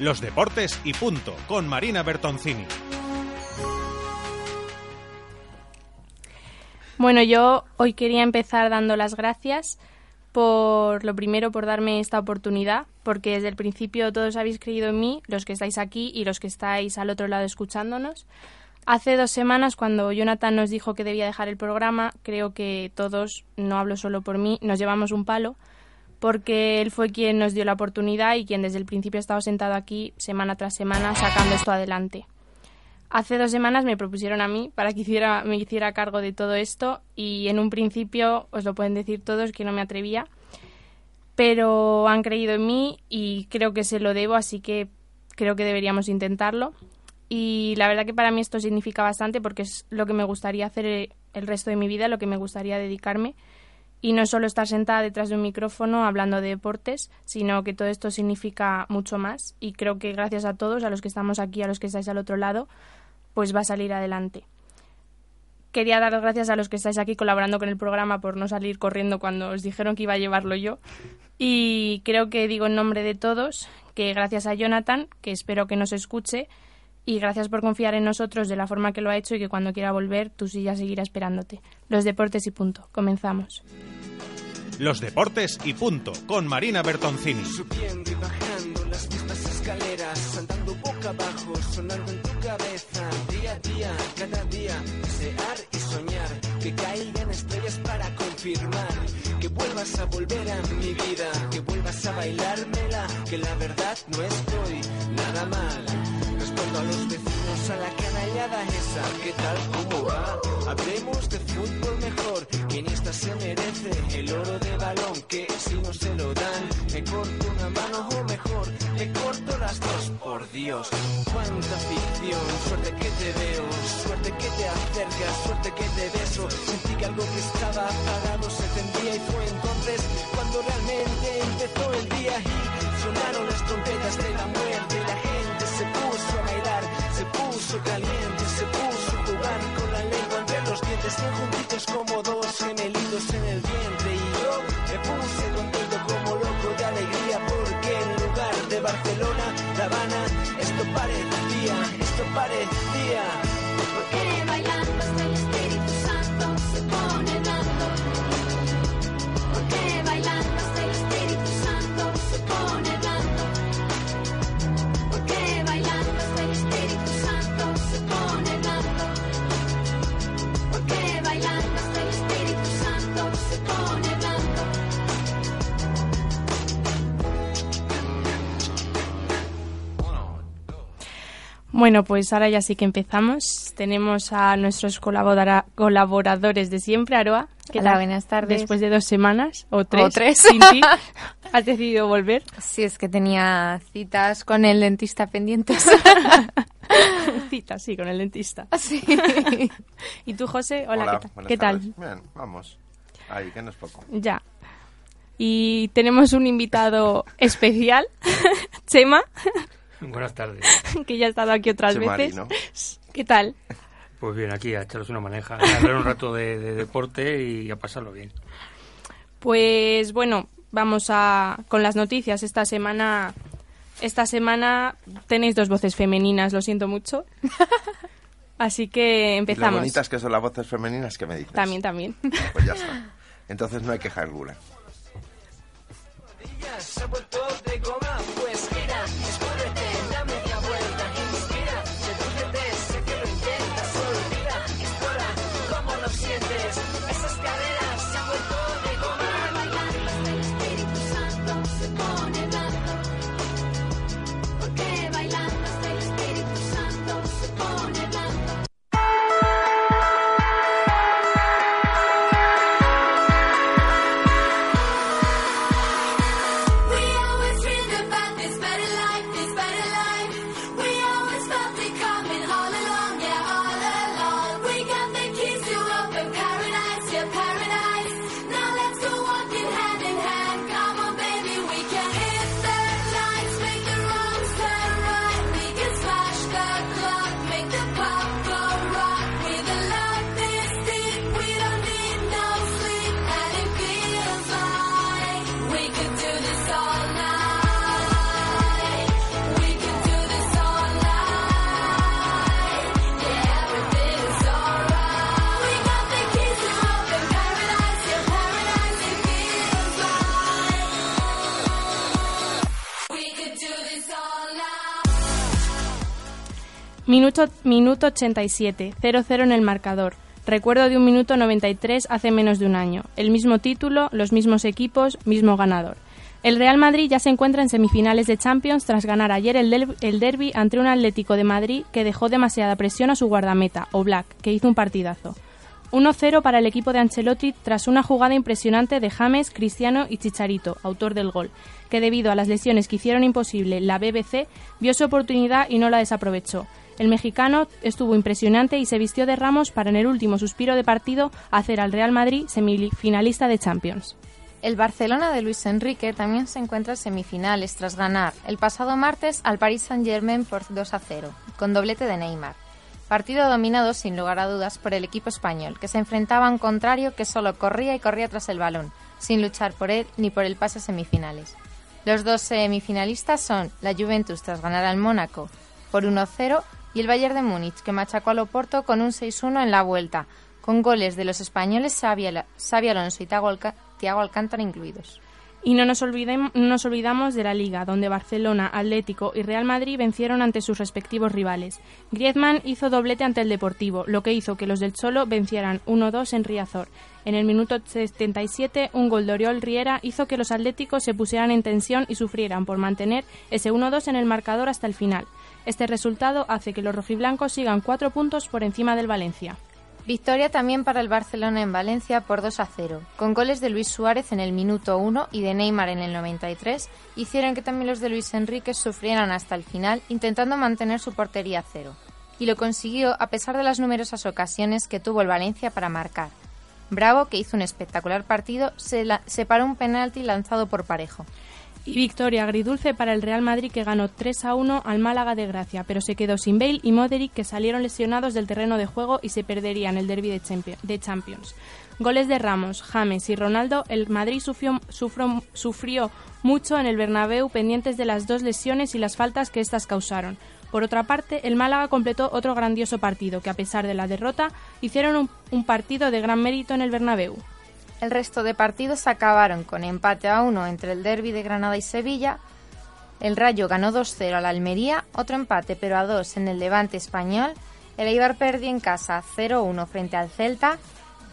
Los deportes y punto, con Marina Bertoncini. Bueno, yo hoy quería empezar dando las gracias por lo primero por darme esta oportunidad, porque desde el principio todos habéis creído en mí, los que estáis aquí y los que estáis al otro lado escuchándonos. Hace dos semanas, cuando Jonathan nos dijo que debía dejar el programa, creo que todos, no hablo solo por mí, nos llevamos un palo, porque él fue quien nos dio la oportunidad y quien desde el principio ha estado sentado aquí semana tras semana sacando esto adelante. Hace dos semanas me propusieron a mí para que hiciera, me hiciera cargo de todo esto y en un principio, os lo pueden decir todos, que no me atrevía, pero han creído en mí y creo que se lo debo, así que creo que deberíamos intentarlo. Y la verdad que para mí esto significa bastante porque es lo que me gustaría hacer el resto de mi vida, lo que me gustaría dedicarme. Y no solo estar sentada detrás de un micrófono hablando de deportes, sino que todo esto significa mucho más. Y creo que gracias a todos, a los que estamos aquí, a los que estáis al otro lado, pues va a salir adelante. Quería dar las gracias a los que estáis aquí colaborando con el programa por no salir corriendo cuando os dijeron que iba a llevarlo yo. Y creo que digo en nombre de todos que gracias a Jonathan, que espero que nos escuche, y gracias por confiar en nosotros de la forma que lo ha hecho y que cuando quiera volver tu silla seguirá esperándote. Los deportes y punto. Comenzamos. Los deportes y punto, con Marina Bertoncini. Subiendo y bajando las mismas escaleras, andando boca abajo, sonando en tu cabeza, día a día, cada día, desear y soñar, que caigan estrellas para confirmar, que vuelvas a volver a mi vida, que vuelvas a bailármela, que la verdad no estoy nada mal. A los vecinos a la canallada esa, ¿qué tal? ¿Cómo va? Hablemos de fútbol mejor, que esta se merece el oro de balón, que si no se lo dan, me corto una mano o mejor, le corto las dos, por Dios. Cuánta ficción, suerte que te veo, suerte que te acercas, suerte que te beso. Sentí que algo que estaba apagado se tendía y fue entonces cuando realmente empezó el día y sonaron las trompetas de la muerte. Puso caliente, se puso a jugar con la lengua entre los dientes, bien juntitos como dos gemelitos en el vientre. Y yo me puse contento como loco de alegría porque en lugar de Barcelona, La Habana, esto parecía, esto parecía. Bueno, pues ahora ya sí que empezamos. Tenemos a nuestros colabora- colaboradores de siempre, Aroa. ¿Qué Hola, tal? buenas tardes. Después de dos semanas o tres, tres. sin ti, has decidido volver. Sí, es que tenía citas con el dentista pendientes. Cita, sí, con el dentista. sí. ¿Y tú, José? Hola, ¿qué tal? buenas ¿Qué tal? tardes. Bien, vamos. Ahí, que no es poco. Ya. Y tenemos un invitado especial, Chema, Buenas tardes. que ya ha estado aquí otras veces. ¿Qué tal? Pues bien, aquí a echaros una maneja, a hablar un rato de, de deporte y a pasarlo bien. Pues bueno, vamos a con las noticias. Esta semana, esta semana tenéis dos voces femeninas, lo siento mucho. Así que Y lo empezamos. bonitas que son las voces femeninas que me dices. También, también. Pues ya está. Entonces no hay queja alguna. Minuto, minuto 87, 0-0 en el marcador. Recuerdo de un minuto 93 hace menos de un año. El mismo título, los mismos equipos, mismo ganador. El Real Madrid ya se encuentra en semifinales de Champions tras ganar ayer el, derby ante un Atlético de Madrid que dejó demasiada presión a su guardameta, Oblak, que hizo un partidazo. 1-0 para el equipo de Ancelotti tras una jugada impresionante de James, Cristiano y Chicharito, autor del gol, que debido a las lesiones que hicieron imposible la BBC, vio su oportunidad y no la desaprovechó. El mexicano estuvo impresionante y se vistió de ramos para en el último suspiro de partido hacer al Real Madrid semifinalista de Champions. El Barcelona de Luis Enrique también se encuentra en semifinales tras ganar el pasado martes al Paris Saint-Germain por 2 a 0, con doblete de Neymar. Partido dominado sin lugar a dudas por el equipo español, que se enfrentaba a un contrario que solo corría y corría tras el balón, sin luchar por él ni por el pase a semifinales. Los dos semifinalistas son la Juventus tras ganar al Mónaco por 1-0 y el Bayern de Múnich, que machacó al Oporto con un 6-1 en la vuelta, con goles de los españoles Xavi, Al- Xavi Alonso y Thiago Alcántara incluidos. Y no nos, olvidem- no nos olvidamos de la Liga, donde Barcelona, Atlético y Real Madrid vencieron ante sus respectivos rivales. Griezmann hizo doblete ante el Deportivo, lo que hizo que los del Cholo vencieran 1-2 en Riazor. En el minuto 77, un gol de Oriol Riera hizo que los atléticos se pusieran en tensión y sufrieran por mantener ese 1-2 en el marcador hasta el final. Este resultado hace que los rojiblancos sigan cuatro puntos por encima del Valencia. Victoria también para el Barcelona en Valencia por 2 a 0, con goles de Luis Suárez en el minuto 1 y de Neymar en el 93, hicieron que también los de Luis Enrique sufrieran hasta el final intentando mantener su portería a cero. Y lo consiguió a pesar de las numerosas ocasiones que tuvo el Valencia para marcar. Bravo, que hizo un espectacular partido, se, la- se paró un penalti lanzado por Parejo. Y victoria agridulce para el Real Madrid que ganó 3 a 1 al Málaga de Gracia, pero se quedó sin Bale y Modric que salieron lesionados del terreno de juego y se perderían el derby de, Champi- de Champions. Goles de Ramos, James y Ronaldo, el Madrid sufrió mucho en el Bernabéu pendientes de las dos lesiones y las faltas que éstas causaron. Por otra parte, el Málaga completó otro grandioso partido que, a pesar de la derrota, hicieron un, un partido de gran mérito en el Bernabéu. El resto de partidos acabaron con empate a uno entre el derby de Granada y Sevilla. El Rayo ganó 2-0 al Almería, otro empate pero a 2 en el Levante español. El Eibar perdió en casa 0-1 frente al Celta.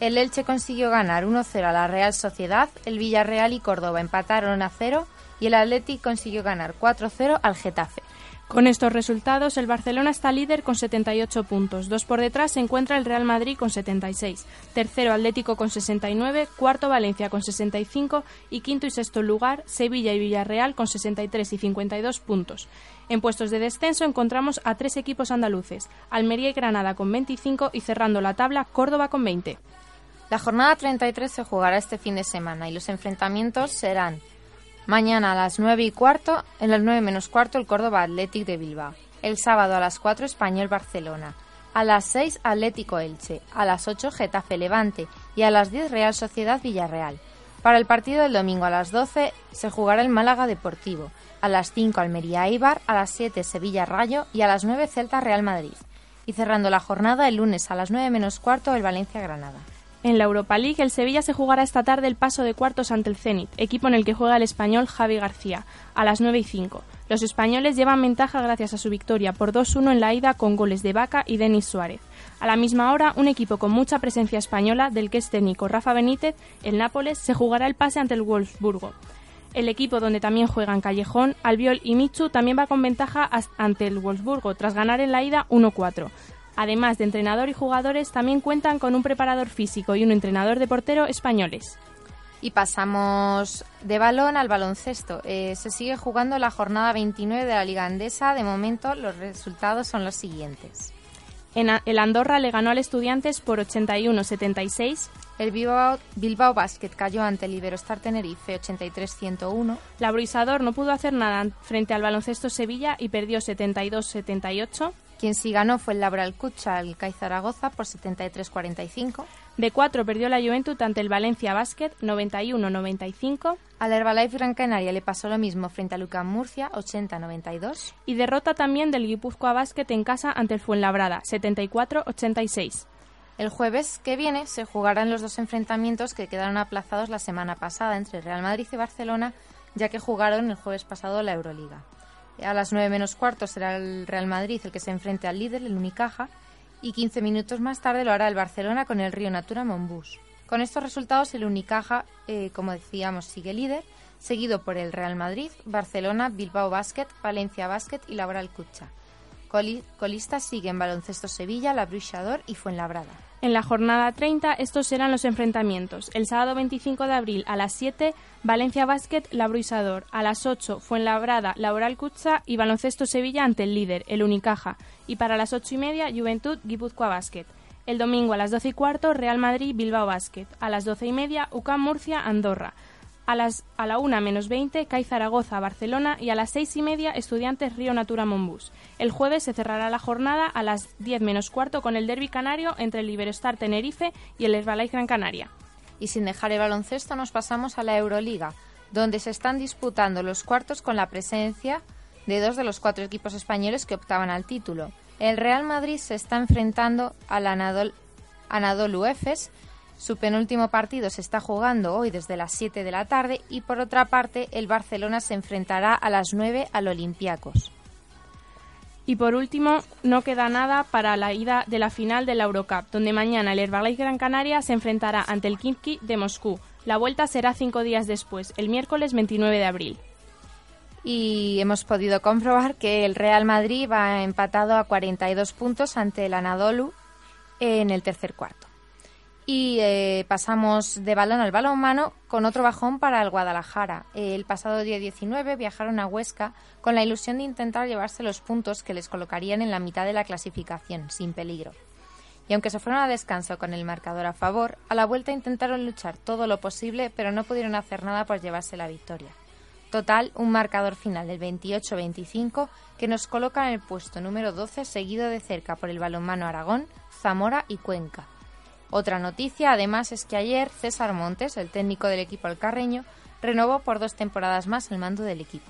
El Elche consiguió ganar 1-0 a la Real Sociedad. El Villarreal y Córdoba empataron a 0 y el Athletic consiguió ganar 4-0 al Getafe. Con estos resultados, el Barcelona está líder con 78 puntos. Dos por detrás se encuentra el Real Madrid con 76. Tercero Atlético con 69. Cuarto Valencia con 65. Y quinto y sexto lugar Sevilla y Villarreal con 63 y 52 puntos. En puestos de descenso encontramos a tres equipos andaluces. Almería y Granada con 25 y cerrando la tabla Córdoba con 20. La jornada 33 se jugará este fin de semana y los enfrentamientos serán mañana a las 9 y cuarto, en las 9 menos cuarto el Córdoba Athletic de Bilbao, el sábado a las 4 Español Barcelona, a las 6 Atlético Elche, a las 8 Getafe Levante. Y a las 10 Real Sociedad Villarreal. Para el partido del domingo a las 12 se jugará el Málaga Deportivo, a las 5 Almería Eibar, a las 7 Sevilla Rayo. Y a las 9 Celta Real Madrid. Y cerrando la jornada el lunes a las 9 menos cuarto el Valencia Granada. En la Europa League, el Sevilla se jugará esta tarde el paso de cuartos ante el Zenit, equipo en el que juega el español Javi García, a las 9 y 5. Los españoles llevan ventaja gracias a su victoria por 2-1 en la ida con goles de Vaca y Denis Suárez. A la misma hora, un equipo con mucha presencia española, del que es técnico Rafa Benítez, el Nápoles, se jugará el pase ante el Wolfsburgo. El equipo donde también juegan Callejón, Albiol y Michu también va con ventaja ante el Wolfsburgo tras ganar en la ida 1-4. Además de entrenador y jugadores, también cuentan con un preparador físico y un entrenador de portero españoles. Y pasamos de balón al baloncesto. Eh, se sigue jugando la jornada 29 de la Liga Andesa. De momento los resultados son los siguientes. En el Andorra le ganó al Estudiantes por 81-76. El Bilbao, Bilbao Basket cayó ante el Iberostar Tenerife 83-101. La Bruisador no pudo hacer nada frente al Baloncesto Sevilla y perdió 72-78. Quien sí ganó fue el Laboral Cucha al CAI Zaragoza por 73-45. De 4 perdió la Juventud ante el Valencia Basket 91-95. Al Herbalife Gran Canaria le pasó lo mismo frente a Lucan Murcia 80-92. Y derrota también del Guipúzcoa Basket en casa ante el Fuenlabrada 74-86. El jueves que viene se jugarán los dos enfrentamientos que quedaron aplazados la semana pasada entre Real Madrid y Barcelona, ya que jugaron el jueves pasado la Euroliga. A las 9 menos cuarto será el Real Madrid el que se enfrente al líder, el Unicaja, y 15 minutos más tarde lo hará el Barcelona con el Río Natura Monbus. Con estos resultados, el Unicaja, eh, como decíamos, sigue líder, seguido por el Real Madrid, Barcelona, Bilbao Basket, Valencia Basket y Laboral Cucha. Coli- colistas siguen Baloncesto Sevilla, La Bruixador y Fuenlabrada. En la jornada 30 estos serán los enfrentamientos. El sábado 25 de abril a las 7, Valencia Basket, La Bruisador. A las 8, Fuenlabrada, Laboral Cucha y Baloncesto Sevilla ante el líder, el Unicaja. Y para las 8 y media, Juventud, Guipúzcoa Basket. El domingo a las 12 y cuarto, Real Madrid, Bilbao Basket. A las 12 y media, UCAM Murcia, Andorra. A, las, a la 1 menos 20, CAI Zaragoza, Barcelona y a las 6 y media, Estudiantes Río Natura Monbus. El jueves se cerrará la jornada a las 10 menos cuarto con el derby canario entre el Iberostar Tenerife y el Herbalife Gran Canaria. Y sin dejar el baloncesto nos pasamos a la Euroliga, donde se están disputando los cuartos con la presencia de dos de los cuatro equipos españoles que optaban al título. El Real Madrid se está enfrentando al Anadol, Anadolu Efes. Su penúltimo partido se está jugando hoy desde las 7 de la tarde y por otra parte el Barcelona se enfrentará a las 9 al Olympiacos. Y por último, no queda nada para la ida de la final de la Eurocup, donde mañana el Herbalife Gran Canaria se enfrentará ante el Kimki de Moscú. La vuelta será cinco días después, el miércoles 29 de abril. y hemos podido comprobar que el Real Madrid va empatado a 42 puntos ante el Anadolu en el tercer cuarto. Y eh, pasamos de balón al balonmano con otro bajón para el Guadalajara. El pasado día 19 viajaron a Huesca con la ilusión de intentar llevarse los puntos que les colocarían en la mitad de la clasificación, sin peligro. Y aunque se fueron a descanso con el marcador a favor, a la vuelta intentaron luchar todo lo posible, pero no pudieron hacer nada por llevarse la victoria. Total, un marcador final del 28-25 que nos coloca en el puesto número 12, seguido de cerca por el balonmano Aragón, Zamora y Cuenca. Otra noticia, además, es que ayer César Montes, el técnico del equipo alcarreño, renovó por dos temporadas más el mando del equipo.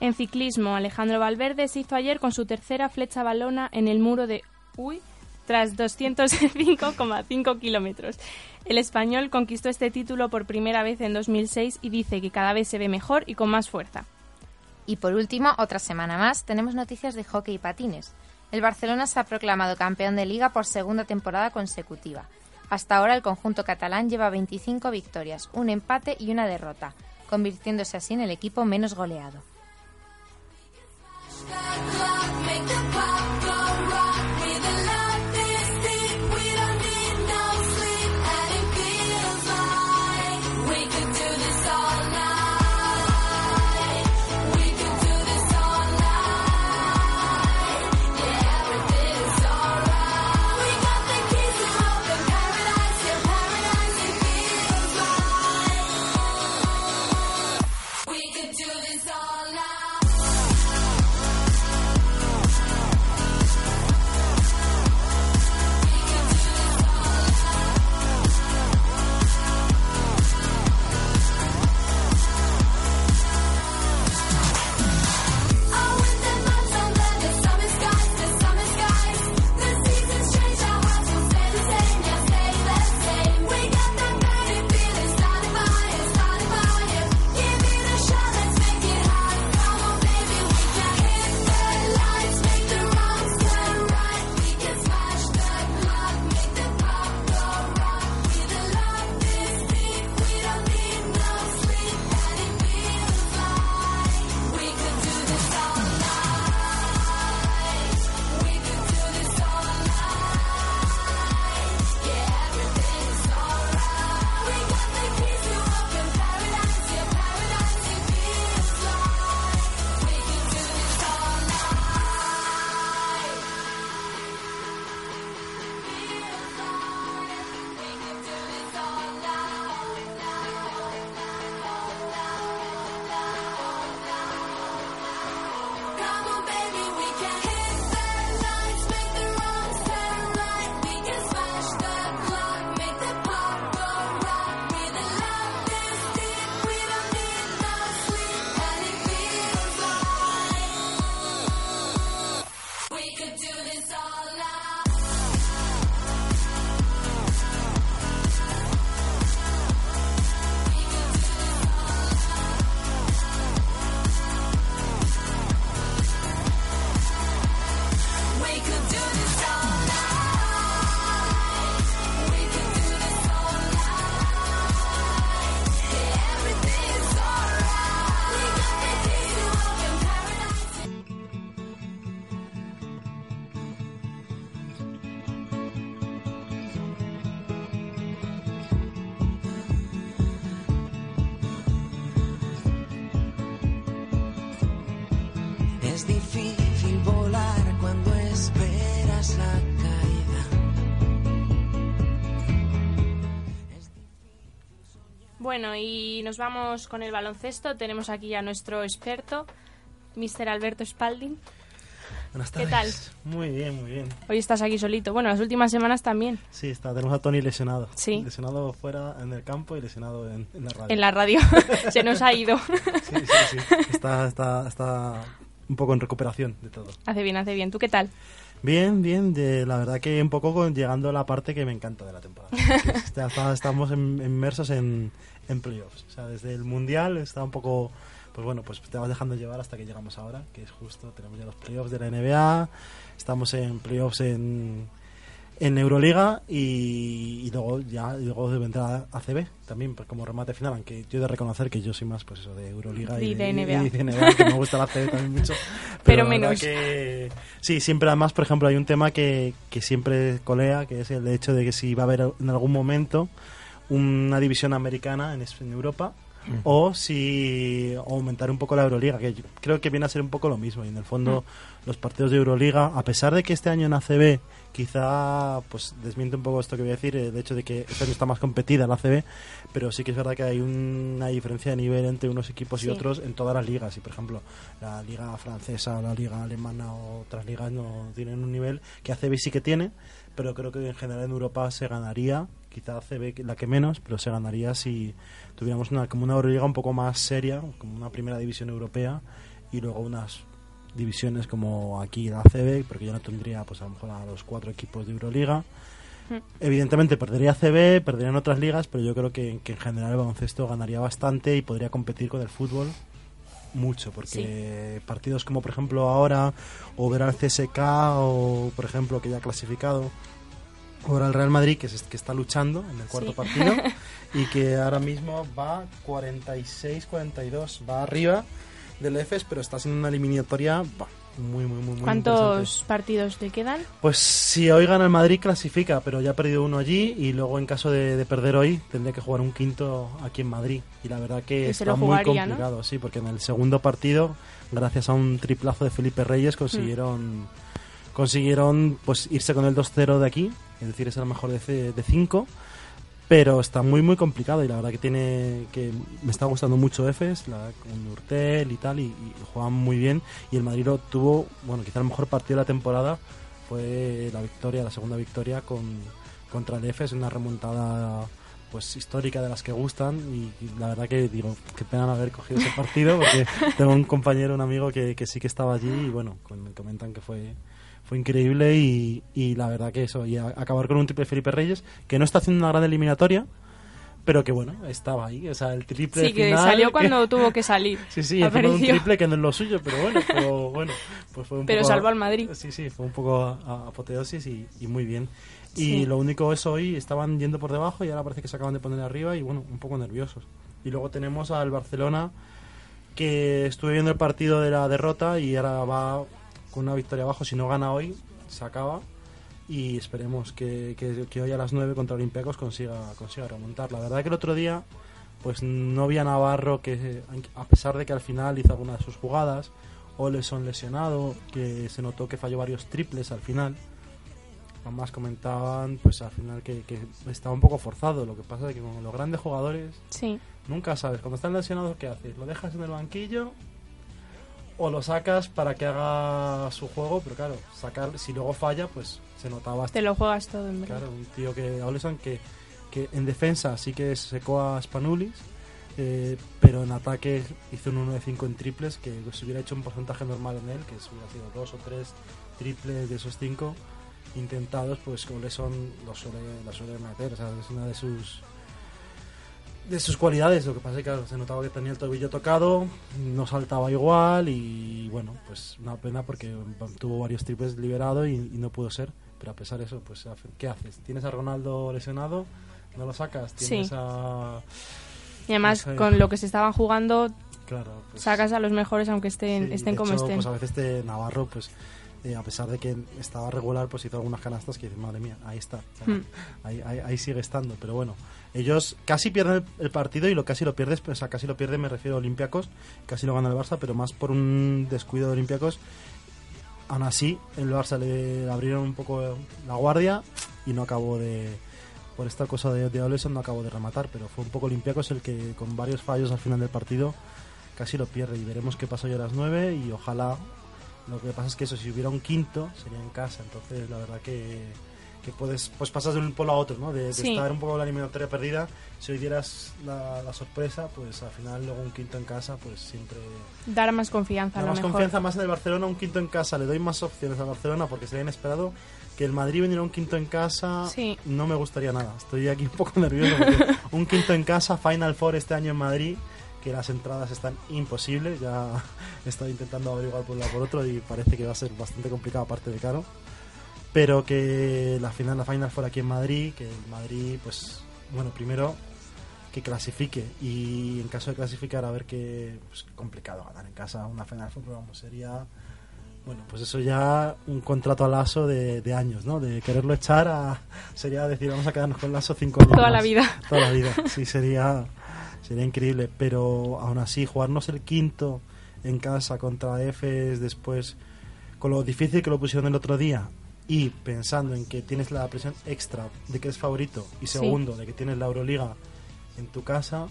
En ciclismo, Alejandro Valverde se hizo ayer con su tercera flecha balona en el muro de Uy tras 205,5 kilómetros. El español conquistó este título por primera vez en 2006 y dice que cada vez se ve mejor y con más fuerza. Y por último, otra semana más, tenemos noticias de hockey y patines. El Barcelona se ha proclamado campeón de liga por segunda temporada consecutiva. Hasta ahora el conjunto catalán lleva 25 victorias, un empate y una derrota, convirtiéndose así en el equipo menos goleado. Bueno, y nos vamos con el baloncesto. Tenemos aquí a nuestro experto, Mr. Alberto Spalding. Buenas ¿Qué tardes. Muy bien, muy bien. Hoy estás aquí solito. Bueno, las últimas semanas también, Sí, está, tenemos a Tony lesionado. Sí. Lesionado fuera en el campo y lesionado en, en la radio. en la radio. Se nos ha ido. Sí, sí, sí. Está, está, está un poco en recuperación de todo. hace bien, hace bien. ¿Tú qué tal? Bien, bien. De, la verdad que un poco llegando a la parte que me encanta de la temporada. Ya está- estamos inmersos en, en playoffs. O sea, desde el Mundial está un poco... Pues bueno, pues te vas dejando llevar hasta que llegamos ahora, que es justo, tenemos ya los playoffs de la NBA, estamos en playoffs en, en Euroliga y, y luego ya y luego vendrá ACB también pues como remate final, aunque yo he de reconocer que yo soy más pues eso de Euroliga y, Y de NBA. de NBA, que me gusta la ACB también mucho. Pero menos. que sí, siempre además, por ejemplo, hay un tema que, que siempre colea, que es el hecho de que si va a haber en algún momento una división americana en, en Europa o si aumentar un poco la Euroliga, que yo creo que viene a ser un poco lo mismo. Y en el fondo, los partidos de Euroliga, a pesar de que este año en ACB quizá pues desmiente un poco esto que voy a decir, el hecho de que este año está más competida la ACB, pero sí que es verdad que hay una diferencia de nivel entre unos equipos Sí. y otros en todas las ligas. Y por ejemplo, la liga francesa la liga alemana o otras ligas no tienen un nivel que ACB sí que tiene, pero creo que en general en Europa se ganaría, quizá que- la que menos, pero se ganaría si tuviéramos una, como una Euroliga un poco más seria, como una primera división europea y luego unas divisiones como aquí la ACB, porque yo no tendría pues a lo mejor a los cuatro equipos de Euroliga. Evidentemente perdería CB, perderían otras ligas, pero yo creo que, que en general el baloncesto ganaría bastante y podría competir con el fútbol mucho, porque partidos como por ejemplo ahora, o ver al CSK, o por ejemplo que ya ha clasificado, ver al Real Madrid que, se- que está luchando en el cuarto Sí. partido y que ahora mismo va 46-42, va arriba del EFES, pero está siendo una eliminatoria bah, muy, muy, muy, muy. ¿Cuántos partidos le quedan? Pues si hoy gana el Madrid clasifica, pero ya ha perdido uno allí y luego en caso de, de perder hoy tendría que jugar un quinto aquí en Madrid. Y la verdad que Y está muy ¿no? complicado, sí, porque en el segundo partido, gracias a un triplazo de Felipe Reyes, consiguieron consiguieron pues irse con el 2-0 de aquí, es decir, es el mejor de 5. Pero está muy muy complicado y la verdad que tiene que me está gustando mucho Efes, la, con Urtel y tal y, y juegan muy bien y el Madrid lo tuvo, bueno, quizá el mejor partido de la temporada fue la victoria, la segunda victoria con, contra el EFES, una remontada pues histórica de las que gustan y, y la verdad que digo, qué pena no haber cogido ese partido porque tengo un compañero, un amigo que, que sí que estaba allí y bueno, con- me comentan que fue fue increíble y, y la verdad que eso, y a- acabar con un triple Felipe Reyes que no está haciendo una gran eliminatoria pero que bueno, estaba ahí, o sea, el triple Sí, que final salió que- cuando tuvo que salir. Sí, sí, un triple que no es lo suyo, pero bueno, pero bueno, pues fue un Pero poco salvó al Madrid. Sí, sí, fue un poco apoteosis y, y muy bien. Y Sí. lo único es hoy estaban yendo por debajo y ahora parece que se acaban de poner arriba y bueno, un poco nerviosos. Y luego tenemos al Barcelona que estuve viendo el partido de la derrota y ahora va con una victoria abajo. Si no gana hoy, se acaba. Y esperemos que, que- que hoy a las 9 contra Olympiacos consiga, consiga remontar. La verdad que el otro día pues no vi a Navarro que a pesar de que al final hizo alguna de sus jugadas o son lesionado, que se notó que falló varios triples al final. Además comentaban pues al final que, que estaba un poco forzado. Lo que pasa es que con los grandes jugadores Sí. Nunca sabes, cuando están lesionados, ¿qué haces? ¿Lo dejas en el banquillo o lo sacas para que haga su juego? Pero claro, sacar, si luego falla, pues se notaba. Te lo juegas todo, en verdad. Claro, un tío que, Oleson, que, que en defensa sí que secó a Spanulis, eh, pero en ataque hizo un 1 de 5 en triples, que si hubiera hecho un porcentaje normal en él, que si hubiera sido dos o tres triples de esos cinco intentados, pues Oleson lo suele, lo suele meter, o sea, es una de sus de sus cualidades, lo que pasa es que claro, se notaba que tenía el tobillo tocado, no saltaba igual y bueno, pues una pena porque tuvo varios triples liberados y, y no pudo ser, pero a pesar de eso, pues ¿qué haces? ¿Tienes a Ronaldo lesionado? ¿No lo sacas? ¿Tienes Sí. a... Y además, no sé. con lo que se estaban jugando, Claro, pues, sacas a los mejores aunque estén, sí, estén de como hecho, estén. Pues a veces este Navarro, pues eh, a pesar de que estaba regular, pues hizo algunas canastas que dices, madre mía, ahí está, o sea, Hmm. ahí, ahí- ahí sigue estando. Pero bueno, ellos casi pierden el, partido y lo casi lo pierdes, o sea, casi lo pierden, me refiero a Olympiacos, casi lo gana el Barça, pero más por un descuido de Olympiacos. Aún así, el Barça le abrieron un poco la guardia y no acabó de. Por esta cosa de, de Oleson no acabó de rematar, pero fue un poco Olympiacos el que con varios fallos al final del partido casi lo pierde. Y veremos qué pasó hoy a las 9 y ojalá. Lo que pasa es que eso, si hubiera un quinto, sería en casa. Entonces, la verdad que, que puedes pues pasas de un polo a otro, ¿no? De, de Sí. estar un poco la eliminatoria perdida. Si hoy dieras la, la sorpresa, pues al final luego un quinto en casa, pues siempre Dar más confianza a da lo más mejor. confianza más en el Barcelona, un quinto en casa. Le doy más opciones al Barcelona porque sería inesperado que el Madrid viniera un quinto en casa. Sí. No me gustaría nada. Estoy aquí un poco nervioso porque un quinto en casa, Final Four este año en Madrid, que las entradas están imposibles. Ya he estado intentando averiguar por un lado por otro y parece que va a ser bastante complicado, aparte de caro. Pero que la final, la Final Four aquí en Madrid, que el Madrid, pues, bueno, primero que clasifique. Y en caso de clasificar a ver qué pues, complicado ganar en casa una Final pero vamos sería bueno pues eso ya un contrato a Lasso de, de años no de quererlo echar a sería decir vamos a quedarnos con Lasso cinco años Toda la vida. toda la vida sí sería sería increíble. Pero aún así jugarnos el quinto en casa contra Efes después con lo difícil que lo pusieron el otro día y pensando en que tienes la presión extra de que eres favorito y Sí. segundo de que tienes la Euroliga en tu casa,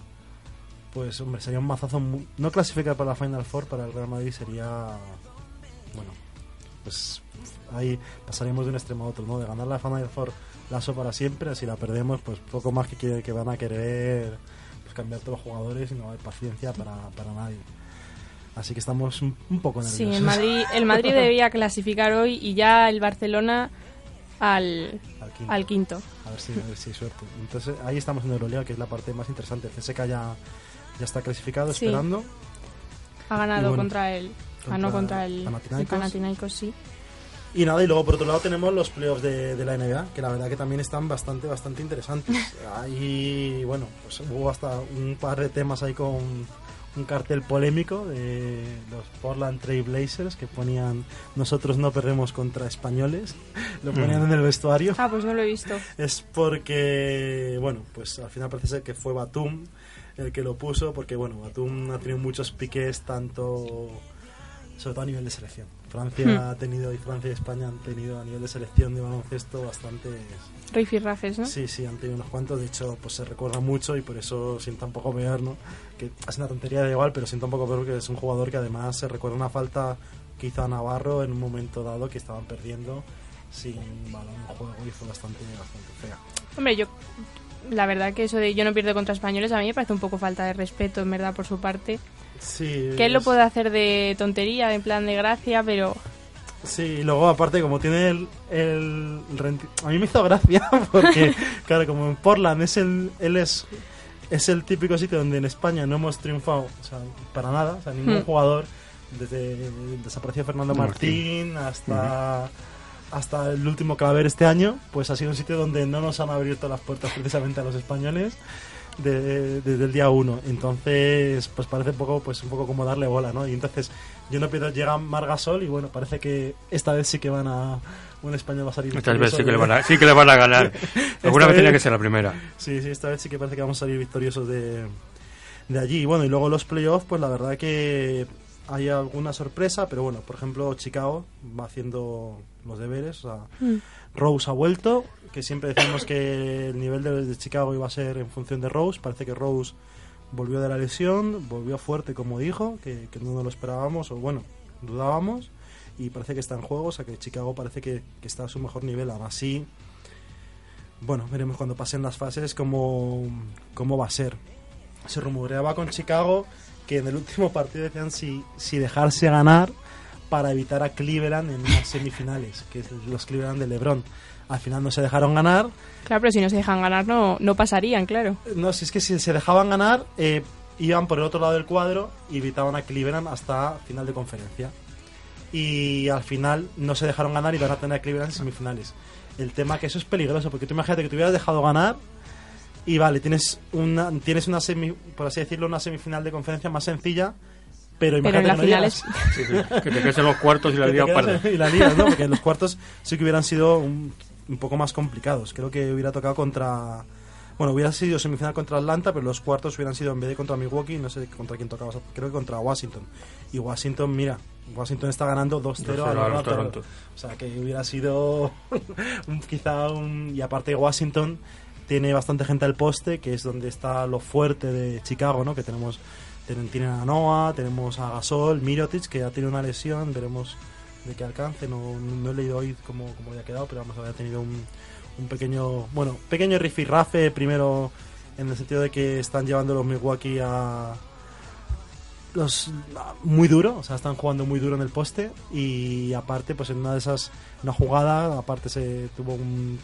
pues hombre, sería un mazazo. mu- No clasificar para la Final Four para el Real Madrid sería. Bueno, pues ahí pasaríamos de un extremo a otro, ¿no? De ganar la Final Four lazo para siempre, si la perdemos, pues poco más que, que van a querer pues, cambiar todos los jugadores y no hay paciencia para, para nadie. Así que estamos un, poco nerviosos. Sí, el Madrid, el Madrid debía clasificar hoy y ya el Barcelona al, Al quinto. al quinto. A ver si, a ver si hay suerte. Entonces ahí estamos en Euroliga, que es la parte más interesante. El CSK ya, ya está clasificado, Sí. esperando. Ha ganado bueno, contra el ganó contra el Panathinaikos. el Panathinaikos, sí. Y nada, y luego por otro lado tenemos los playoffs de, de la NBA, que la verdad que también están bastante, bastante interesantes. Ahí, bueno, pues hubo hasta un par de temas ahí con un cartel polémico de los Portland Trail Blazers que ponían nosotros no perdemos contra españoles, lo ponían en el vestuario. Ah, pues no lo he visto. es porque, bueno, pues al final parece ser que fue Batum el que lo puso, porque bueno, Batum ha tenido muchos piques, tanto, sobre todo a nivel de selección. Francia Hmm. ha tenido, y Francia y España han tenido a nivel de selección de baloncesto bastantes... Rifirrafes, ¿no? Sí, sí, han tenido unos cuantos, de hecho, pues se recuerda mucho y por eso sienta un poco peor, ¿no? Que es una tontería de igual, pero siento un poco peor porque es un jugador que además se recuerda una falta que hizo a Navarro en un momento dado que estaban perdiendo sin balón en juego y fue bastante, bastante fea. Hombre, yo la verdad que eso de yo no pierdo contra españoles a mí me parece un poco falta de respeto, en verdad, por su parte. Sí, Que él lo puede hacer de tontería, en plan de gracia, pero Sí, y luego aparte como tiene el, el renti- A mí me hizo gracia porque, claro, como en Portland es el, él es, es el típico sitio donde en España no hemos triunfado, o sea, para nada, o sea, ningún Hmm. jugador, desde desapareció Fernando Martín. Martín hasta... Hasta el último claver este año, pues ha sido un sitio donde no nos han abierto las puertas precisamente a los españoles de- desde el día uno. Entonces, pues parece un poco, pues un poco como darle bola, ¿no? Y entonces, yo no pierdo, llega Margasol y bueno, parece que esta vez sí que van a. Un español va a salir. Esta vez victorioso sí que, le van a, sí que le van a ganar. Alguna vez vez- tenía que ser la primera. Sí, sí, esta vez sí que parece que vamos a salir victoriosos de, de allí. Y bueno, y luego los playoffs, pues la verdad que hay alguna sorpresa, pero bueno, por ejemplo, Chicago va haciendo los deberes. O sea, Rose ha vuelto, que siempre decíamos que el nivel de, Chicago iba a ser en función de Rose. Parece que Rose volvió de la lesión, volvió fuerte como dijo, que, que no lo esperábamos, o bueno, dudábamos. Y parece que está en juego, o sea que Chicago parece que, que está a su mejor nivel. Aún así, bueno, veremos cuando pasen las fases cómo, cómo va a ser. Se rumoreaba con Chicago que en el último partido decían si, si dejarse ganar para evitar a Cleveland en unas semifinales, que es los Cleveland de LeBron. Al final no se dejaron ganar. claro, pero si no se dejan ganar no, no pasarían, claro. No, si es que si se dejaban ganar, eh, iban por el otro lado del cuadro y evitaban a Cleveland hasta final de conferencia. Y al final no se dejaron ganar y van a tener a Cleveland en semifinales. El tema que eso es peligroso, porque tú imagínate que te hubieras dejado ganar y vale, tienes una, tienes una semi, por así decirlo, una semifinal de conferencia más sencilla Pero, Pero en imagínate la que no es... Sí, sí, que te quedes en los cuartos y la liga y la ligas, ¿no? Porque los cuartos sí que hubieran sido un, un poco más complicados. Creo que hubiera tocado contra... Bueno, hubiera sido semifinal contra Atlanta, pero los cuartos hubieran sido en vez de contra Milwaukee, no sé contra quién tocaba, creo que contra Washington. Y Washington, mira, Washington está ganando 2-0 a 2-0 los a los Raptors. Toronto. O sea, que hubiera sido un- quizá un... Y aparte Washington tiene bastante gente al poste, que es donde está lo fuerte de Chicago, ¿no? Que tenemos tienen, a Noah, tenemos a Gasol, Mirotic, que ya tiene una lesión, veremos de qué alcance. No, no he leído hoy cómo, cómo había quedado, pero vamos, había tenido un, un pequeño, bueno, pequeño rifirrafe primero en el sentido de que están llevando los Milwaukee a los muy duro, o sea, están jugando muy duro en el poste y aparte, pues en una de esas, una jugada, aparte se tuvo un,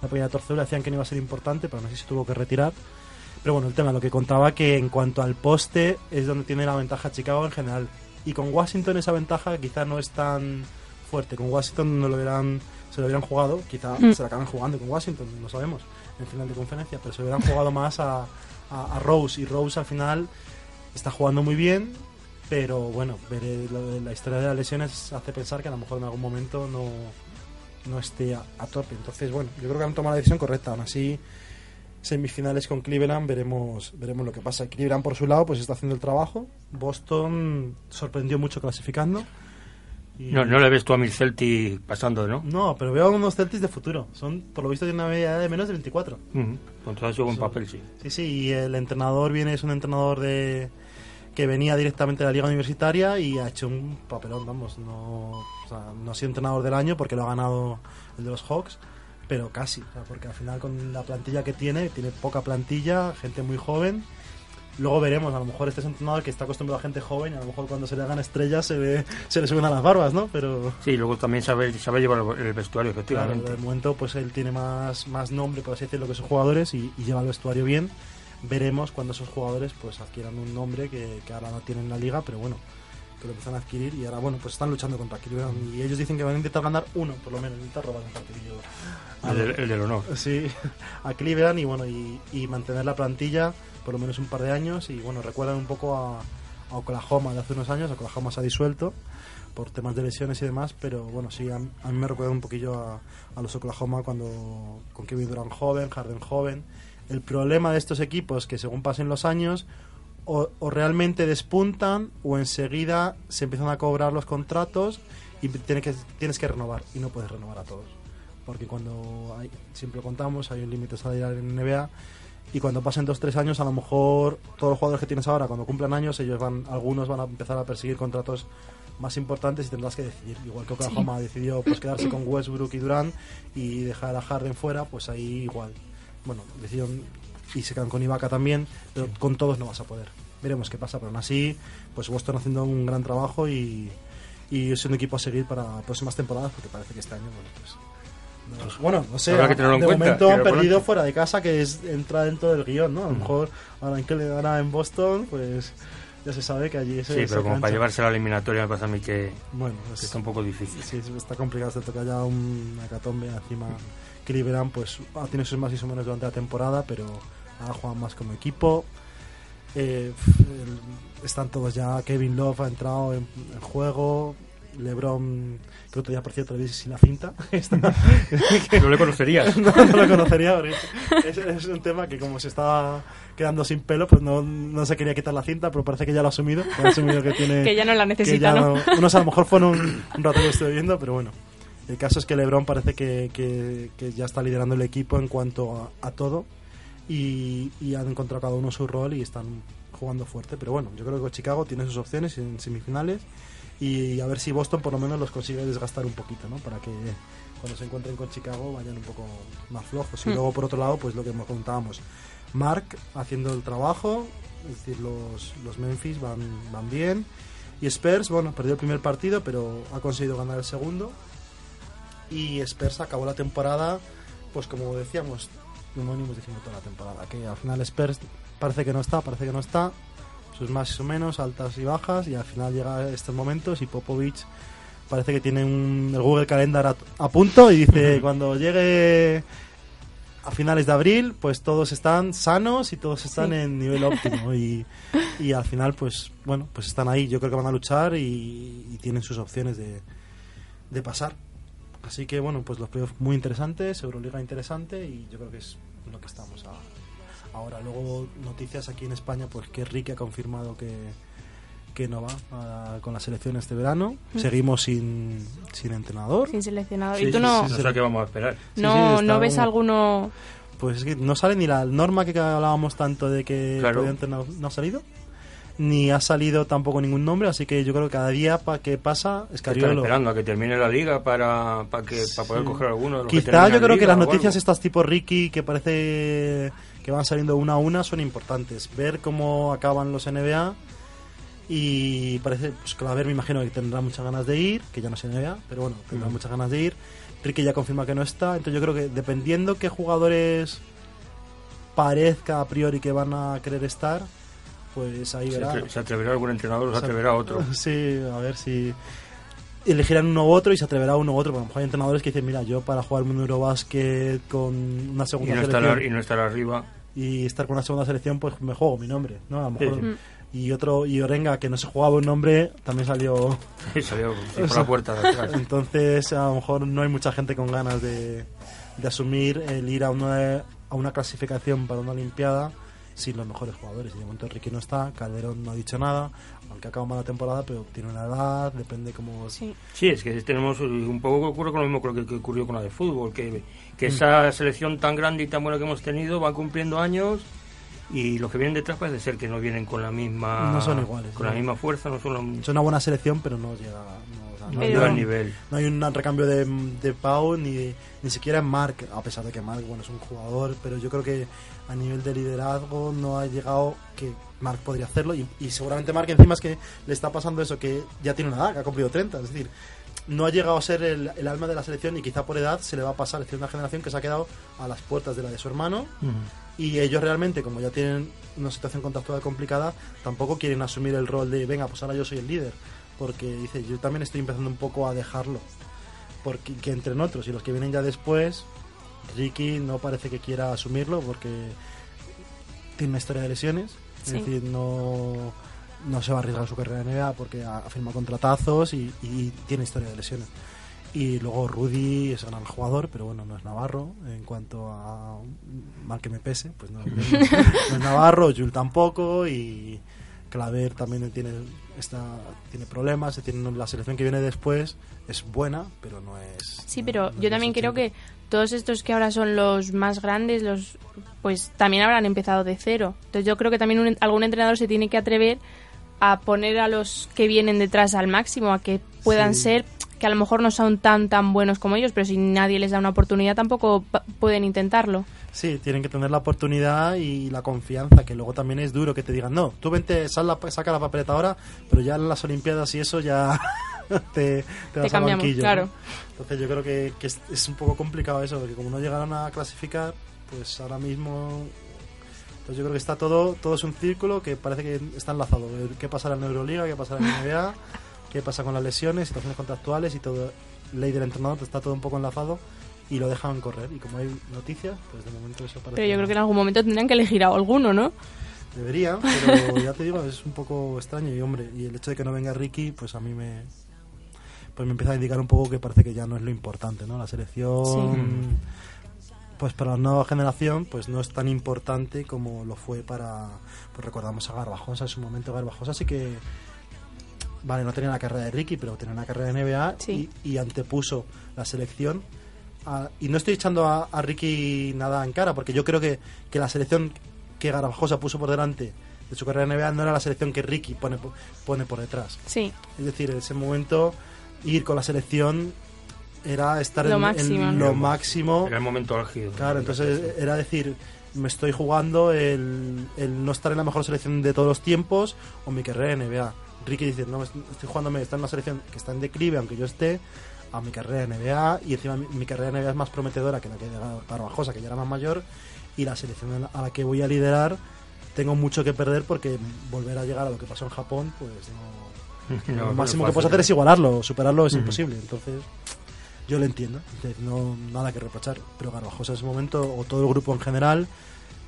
una pequeña torcedura, decían que no iba a ser importante, pero no sé si tuvo que retirar. Pero bueno, el tema, lo que contaba que en cuanto al poste es donde tiene la ventaja Chicago en general. Y con Washington esa ventaja quizá no es tan fuerte. Con Washington no lo hubieran, se lo hubieran jugado, quizá Mm. se la acaban jugando con Washington, no sabemos, en final de conferencia, pero se hubieran jugado más a, a- a Rose. Y Rose al final está jugando muy bien, pero bueno, ver la historia de las lesiones hace pensar que a lo mejor en algún momento no, no esté a, a tope. Entonces, bueno, yo creo que han tomado la decisión correcta. Aún así, semifinales con Cleveland, veremos, veremos lo que pasa. Cleveland, por su lado, pues está haciendo el trabajo. Boston sorprendió mucho clasificando. Y- No, no le ves tú a mis Celtics pasando, ¿no? No, pero veo unos Celtics de futuro. Son, por lo visto, tienen una media de menos de 24. Ujú. Con todo ese buen Sí. papel, sí. Sí, sí, y el entrenador viene, es un entrenador de que venía directamente de la liga universitaria y ha hecho un papelón, vamos, no, o sea, no ha sido entrenador del año porque lo ha ganado el de los Hawks, pero casi, o sea, porque al final con la plantilla que tiene, tiene poca plantilla, gente muy joven. Luego veremos, a lo mejor este es un entrenador que está acostumbrado a gente joven y a lo mejor cuando se le hagan estrellas se, ve, se le suben a las barbas, ¿no? Pero Sí, luego también sabe, sabe llevar el vestuario, Claro, efectivamente. de momento pues él tiene más, más nombre, por así decirlo, que sus jugadores y, y lleva el vestuario bien. Veremos cuando esos jugadores pues adquieran un nombre que, que ahora no tienen en la liga, pero bueno, que lo empiezan a adquirir y ahora bueno, pues están luchando contra Cleveland y ellos dicen que van a intentar ganar uno, por lo menos, intentar robar un partidillo. a el, el del honor. Sí, a Cleveland y bueno, y, y mantener la plantilla por lo menos un par de años y bueno, recuerdan un poco a, a Oklahoma de hace unos años, Oklahoma se ha disuelto por temas de lesiones y demás, pero bueno, sí, a, a mí me recuerda un poquillo a, a los Oklahoma cuando con Kevin Durant joven, Harden joven. El problema de estos equipos que según pasen los años o, o realmente despuntan o enseguida se empiezan a cobrar los contratos y tiene que, tienes que renovar y no puedes renovar a todos. Porque cuando hay, siempre contamos, hay un límite salarial en NBA y cuando pasen dos tres años a lo mejor todos los jugadores que tienes ahora cuando cumplan años ellos van algunos van a empezar a perseguir contratos más importantes y tendrás que decidir. Igual que Oklahoma decidió pues quedarse con Westbrook y Durant y dejar a Harden fuera pues ahí igual. Bueno decidieron y se quedan con Ibaka también pero con todos no vas a poder veremos qué pasa pero aún así pues Boston haciendo un gran trabajo y, y es un equipo a seguir para próximas temporadas porque parece que este año bueno pues no- bueno, no sé, Habrá que tenerlo en de cuenta, momento han perdido fuera de casa, que es entra dentro del guion, ¿no? A lo mejor ahora en que le gana en Boston, pues ya se sabe que allí se Sí, pero como cancha. para llevarse a la eliminatoria me parece a mí que, Bueno, que es- está un poco difícil. sí, está complicado, se toca ya un hecatombe encima. Cleveland, pues ha tenido sus más y sus menos durante la temporada, pero ahora juegan más como equipo. Eh, están todos ya. Kevin Love ha entrado en, en juego. LeBron, que otro día, por cierto, le vi sin la cinta. No le conocerías. no, no lo conocería. Es, es un tema que, como se está quedando sin pelo, pues no, no se quería quitar la cinta, pero parece que ya lo ha asumido. que ha asumido que tiene Que ya no la que necesita, ya ¿no? Unos a lo mejor fueron un, un rato que lo estoy viendo, pero bueno. El caso es que LeBron parece que, que- que ya está liderando el equipo en cuanto a, a todo y, y han encontrado cada uno su rol y están jugando fuerte. Pero bueno, yo creo que Chicago tiene sus opciones en semifinales y a ver si Boston por lo menos los consigue desgastar un poquito, ¿no? Para que cuando se encuentren con Chicago vayan un poco más flojos. Y Mm. luego por otro lado, pues lo que comentábamos, Mark haciendo el trabajo, es decir, los, los Memphis van, van bien. Y Spurs, bueno, perdió el primer partido, pero ha conseguido ganar el segundo. Y Spurs acabó la temporada, pues como decíamos, como venimos diciendo toda la temporada, que al final Spurs parece que no está, parece que no está, sus más sus menos, altas y bajas, y al final llega estos momentos y Popovich parece que tiene un, el Google Calendar a, a punto y dice, cuando llegue a finales de abril, pues todos están sanos y todos están Sí. en nivel óptimo. Y, y al final, pues bueno, pues están ahí. Yo creo que van a luchar y, y tienen sus opciones de, de pasar. Así que bueno, pues los playoffs muy interesantes, Euroliga interesante y yo creo que es lo que estamos a- ahora. Luego noticias aquí en España, pues que Ricky ha confirmado que, que no va a- con la selección este verano. Seguimos sin, sin entrenador. Sin seleccionado. Sí, y tú sí, no, sí, no sé qué vamos a esperar. Sí, no, sí, no ves un- alguno... Pues es que no sale ni la norma que hablábamos tanto de que Claro. podía entrenar, no ha salido. Ni ha salido tampoco ningún nombre, así que yo creo que cada día pa que pasa, Están Escariolo. esperando a que termine la liga para, para, que, para poder Sí. coger alguno de los que Quizá terminan yo creo la que las noticias estas tipo Ricky que parece que van saliendo una a una son importantes. Ver cómo acaban los NBA y parece pues Claver me imagino que tendrá muchas ganas de ir, que ya no es NBA, pero bueno, tendrá Mm. muchas ganas de ir. Ricky ya confirma que no está, entonces yo creo que dependiendo qué jugadores parezca a priori que van a querer estar, pues ahí Se, verá. se atreverá algún entrenador o se O sea, atreverá otro. Sí, a ver si elegirán uno u otro y se atreverá uno u otro. Porque a lo mejor hay entrenadores que dicen, mira, yo para jugar un Eurobásquet con una Y segunda no, selección estar, y no estar arriba. y estar con una segunda selección, pues me juego mi nombre, ¿no? A lo Sí, mejor. sí. Y otro, y Orenga, que no se jugaba un nombre, también salió. Y salió sí, por sea, la puerta de atrás. Entonces, a lo mejor no hay mucha gente con ganas de, de asumir el ir a una, a una clasificación para una Olimpiada sin los mejores jugadores. Y de momento Ricky no está, Calderón no ha dicho nada, aunque acaba mal la temporada, pero tiene una edad, depende cómo. Sí. Sí, es que tenemos un poco que ocurre con lo mismo que, lo que ocurrió con la de fútbol, que, Mm. que esa selección tan grande y tan buena que hemos tenido va cumpliendo años y los que vienen detrás parece ser que no vienen con la misma No son iguales, con la no. misma fuerza, no son Es una buena selección, pero no llega. No, o sea, no Pero- llega al nivel. No hay un recambio de, de Pau ni, ni siquiera en Mark, a pesar de que Mark bueno, es un jugador, pero yo creo que a nivel de liderazgo no ha llegado que Mark podría hacerlo. Y, y seguramente Mark encima es que le está pasando eso, que ya tiene una edad, que ha cumplido 30, es decir, no ha llegado a ser el, el alma de la selección y quizá por edad se le va a pasar, es decir, una generación que se ha quedado a las puertas de la de su hermano. Y ellos realmente, como ya tienen una situación contractual complicada, tampoco quieren asumir el rol de, venga, pues ahora yo soy el líder. Porque dice, yo también estoy empezando un poco a dejarlo. Porque que entren otros. Y los que vienen ya después, Ricky no parece que quiera asumirlo porque tiene una historia de lesiones. Sí. Es decir, no, no se va a arriesgar su carrera en NBA porque ha, firmado contratazos y, y tiene historia de lesiones. Y luego Rudy es gran jugador, pero bueno, no es Navarro. En cuanto a mal que me pese, pues no, no es Navarro, Jul tampoco y Claver también tiene está, tiene problemas. No- la selección que viene después es buena, pero no es. Sí, pero no yo también creo 80. que todos estos que ahora son los más grandes, los pues también habrán empezado de cero. Entonces yo creo que también un- algún entrenador se tiene que atrever a poner a los que vienen detrás al máximo, a que puedan Sí. ser que a lo mejor no son tan tan buenos como ellos, pero si nadie les da una oportunidad tampoco pueden intentarlo. Sí, tienen que tener la oportunidad y la confianza, que luego también es duro que te digan, no, tú vente, sal la- saca la papeleta ahora, pero ya en las Olimpiadas y eso ya te, te vas al cambiamos, banquillo, claro. ¿no? Entonces yo creo que, que es, es un poco complicado eso, porque como no llegaron a clasificar, pues ahora mismo... Entonces yo creo que está todo, todo es un círculo que parece que está enlazado. ¿Qué pasará en Euroliga? ¿Qué pasará en NBA? ¿Qué pasa con las lesiones, situaciones contractuales y todo? Ley del entrenador, está todo un poco enlazado y lo dejan correr. Y como hay noticias, pues de momento eso parece... Pero yo creo que en algún momento tendrán que elegir a alguno, ¿no? Debería, pero ya te digo, es un poco extraño y hombre, y el hecho de que no venga Ricky, pues a mí me pues me empieza a indicar un poco que parece que ya no es lo importante, ¿no? La selección pues para la nueva generación pues no es tan importante como lo fue para pues recordamos a Garbajosa en su momento Garbajosa sí que vale, no tenía la carrera de Ricky, pero tenía una carrera de NBA Sí. y, y antepuso la selección a- y no estoy echando a, a Ricky nada en cara, porque yo creo que, que la selección que Garbajosa puso por delante de su carrera de NBA no era la selección que Ricky pone, po- pone por detrás. Sí, Es decir, en ese momento ir con la selección era estar Lo en, máximo, en ¿no? lo máximo. Era el momento álgido. Claro, entonces era decir, me estoy jugando el, el no estar en la mejor selección de todos los tiempos o mi carrera en NBA. Ricky dice, no, estoy jugándome, está en una selección que está en declive, aunque yo esté, a mi carrera en NBA y encima mi, mi carrera en NBA es más prometedora que la que de Garbajosa, que ya era más mayor, y la selección a la- que voy a liderar tengo mucho que perder porque volver a llegar a lo que pasó en Japón, pues no... No, lo máximo que puedes hacer es igualarlo, superarlo es imposible. Entonces, yo lo entiendo, no nada que reprochar, pero Garbajosa en ese momento, o todo el grupo en general,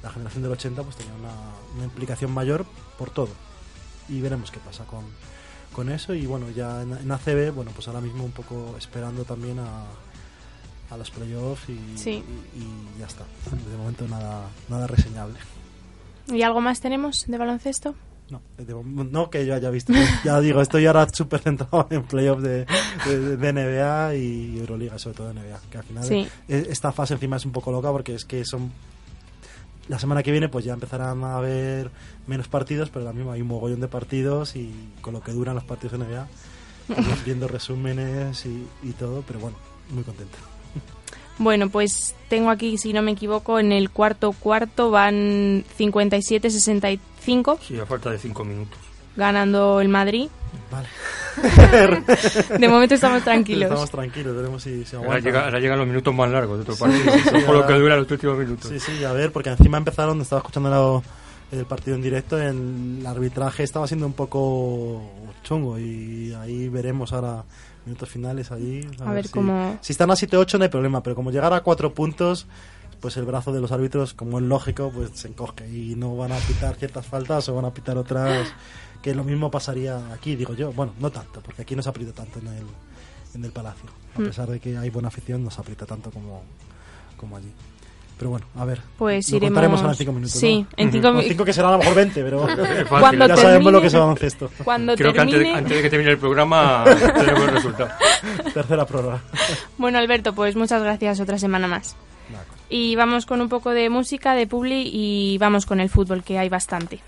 la generación del 80, pues tenía una, una implicación mayor por todo. Y veremos qué pasa con, con eso. Y bueno, ya en, en ACB, bueno, pues ahora mismo un poco esperando también a, a los playoffs y, Sí. y, y ya está. De momento nada, nada reseñable. ¿Y algo más tenemos de baloncesto? No, de no que yo haya visto. Ya digo, estoy ahora súper centrado en playoffs de, de- de NBA y Euroliga, sobre todo de NBA. Que al final Sí. e- esta fase encima es un poco loca porque es que son. La semana que viene, pues ya empezarán a haber menos partidos, pero también hay un mogollón de partidos y con lo que duran los partidos de NBA, viendo resúmenes y, y todo, pero bueno, muy contento. Bueno, pues tengo aquí, si no me equivoco, en el cuarto cuarto van 57-65 Sí, a falta de cinco minutos. Ganando el Madrid. Vale. De momento estamos tranquilos. Estamos tranquilos, veremos si se Ahora, aguanta. llega- ahora llegan los minutos más largos de otro partido. Por lo que dura los últimos minutos. Sí, sí, a ver, porque encima empezaron, estaba escuchando la- el partido en directo, el arbitraje estaba siendo un poco chungo y ahí veremos ahora minutos finales allí. A ver si, cómo- Si están a 7-8 no hay problema, pero como llegar a 4 puntos, pues el brazo de los árbitros, como es lógico, pues se encoge y no van a pitar ciertas faltas o van a pitar otras, que lo mismo pasaría aquí, digo yo. Bueno, no tanto, porque aquí no se aprieta tanto en el, en el Palacio. A Mm. pesar de que hay buena afición, no se aprieta tanto como, como allí. Pero bueno, a ver. Pues lo iremos- contaremos ahora en 5 minutos. Sí, ¿no? en cinco Con mi- cinco que serán a lo mejor 20, pero Cuando ya sabemos termine- lo que es el baloncesto. Cuando Creo que antes de, termine... antes de que termine el programa tenemos el resultado. Tercera prórroga. Bueno, Alberto, pues muchas gracias otra semana más. Y vamos con un poco de música, de publi y vamos con el fútbol, que hay bastante.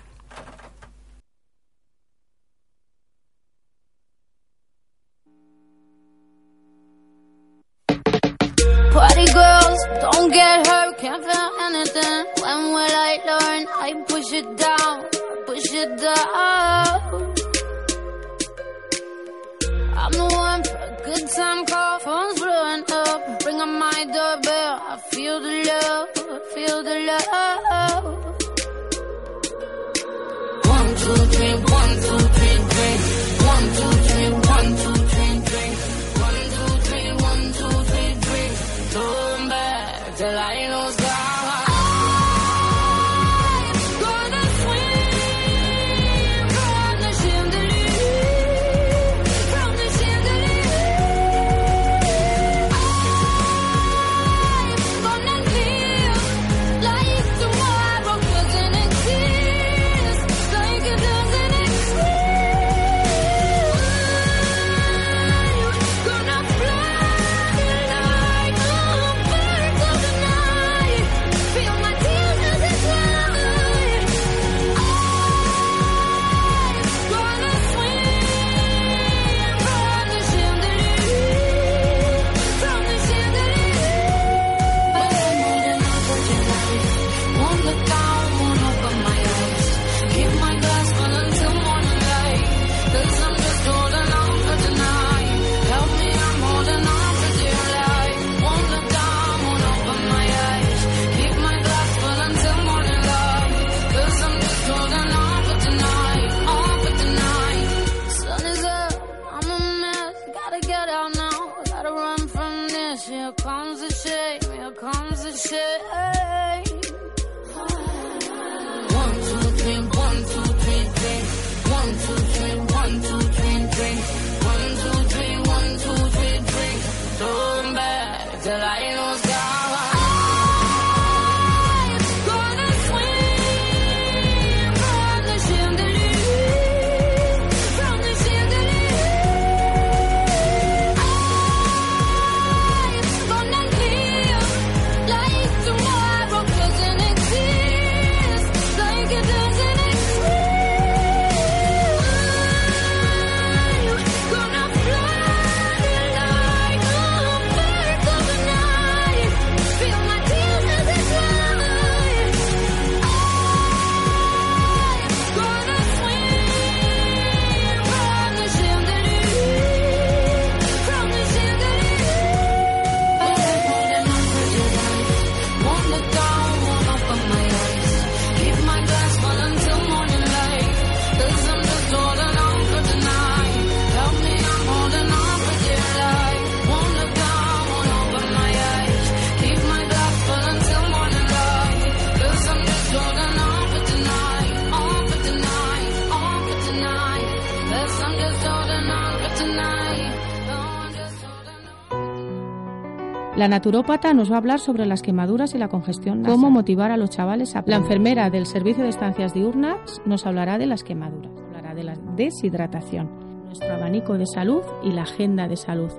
La naturópata nos va a hablar sobre las quemaduras y la congestión, cómo motivar a los chavales a... La enfermera del servicio de estancias diurnas nos hablará de las quemaduras, hablará de la deshidratación, nuestro abanico de salud y la agenda de salud.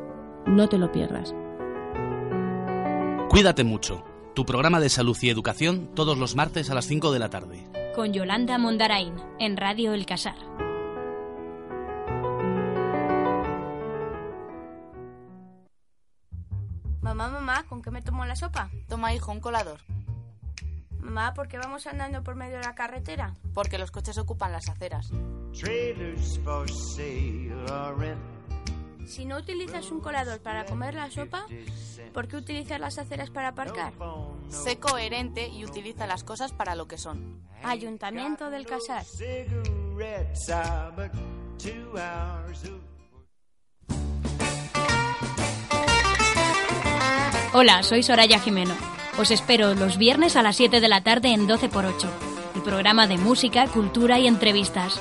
No te lo pierdas. Cuídate mucho. Tu programa de salud y educación todos los martes a las 5 de la tarde. Con Yolanda Mondarain, en Radio El Casar. ¿Con qué me tomo la sopa? Toma, hijo, un colador. Mamá, ¿por qué vamos andando por medio de la carretera? Porque los coches ocupan las aceras. Si no utilizas un colador para comer la sopa, ¿por qué utilizas las aceras para aparcar? Sé coherente y utiliza las cosas para lo que son. Ayuntamiento del Casar. Hola, soy Soraya Jimeno. Os espero los viernes a las 7 de la tarde en 12x8, el programa de música, cultura y entrevistas.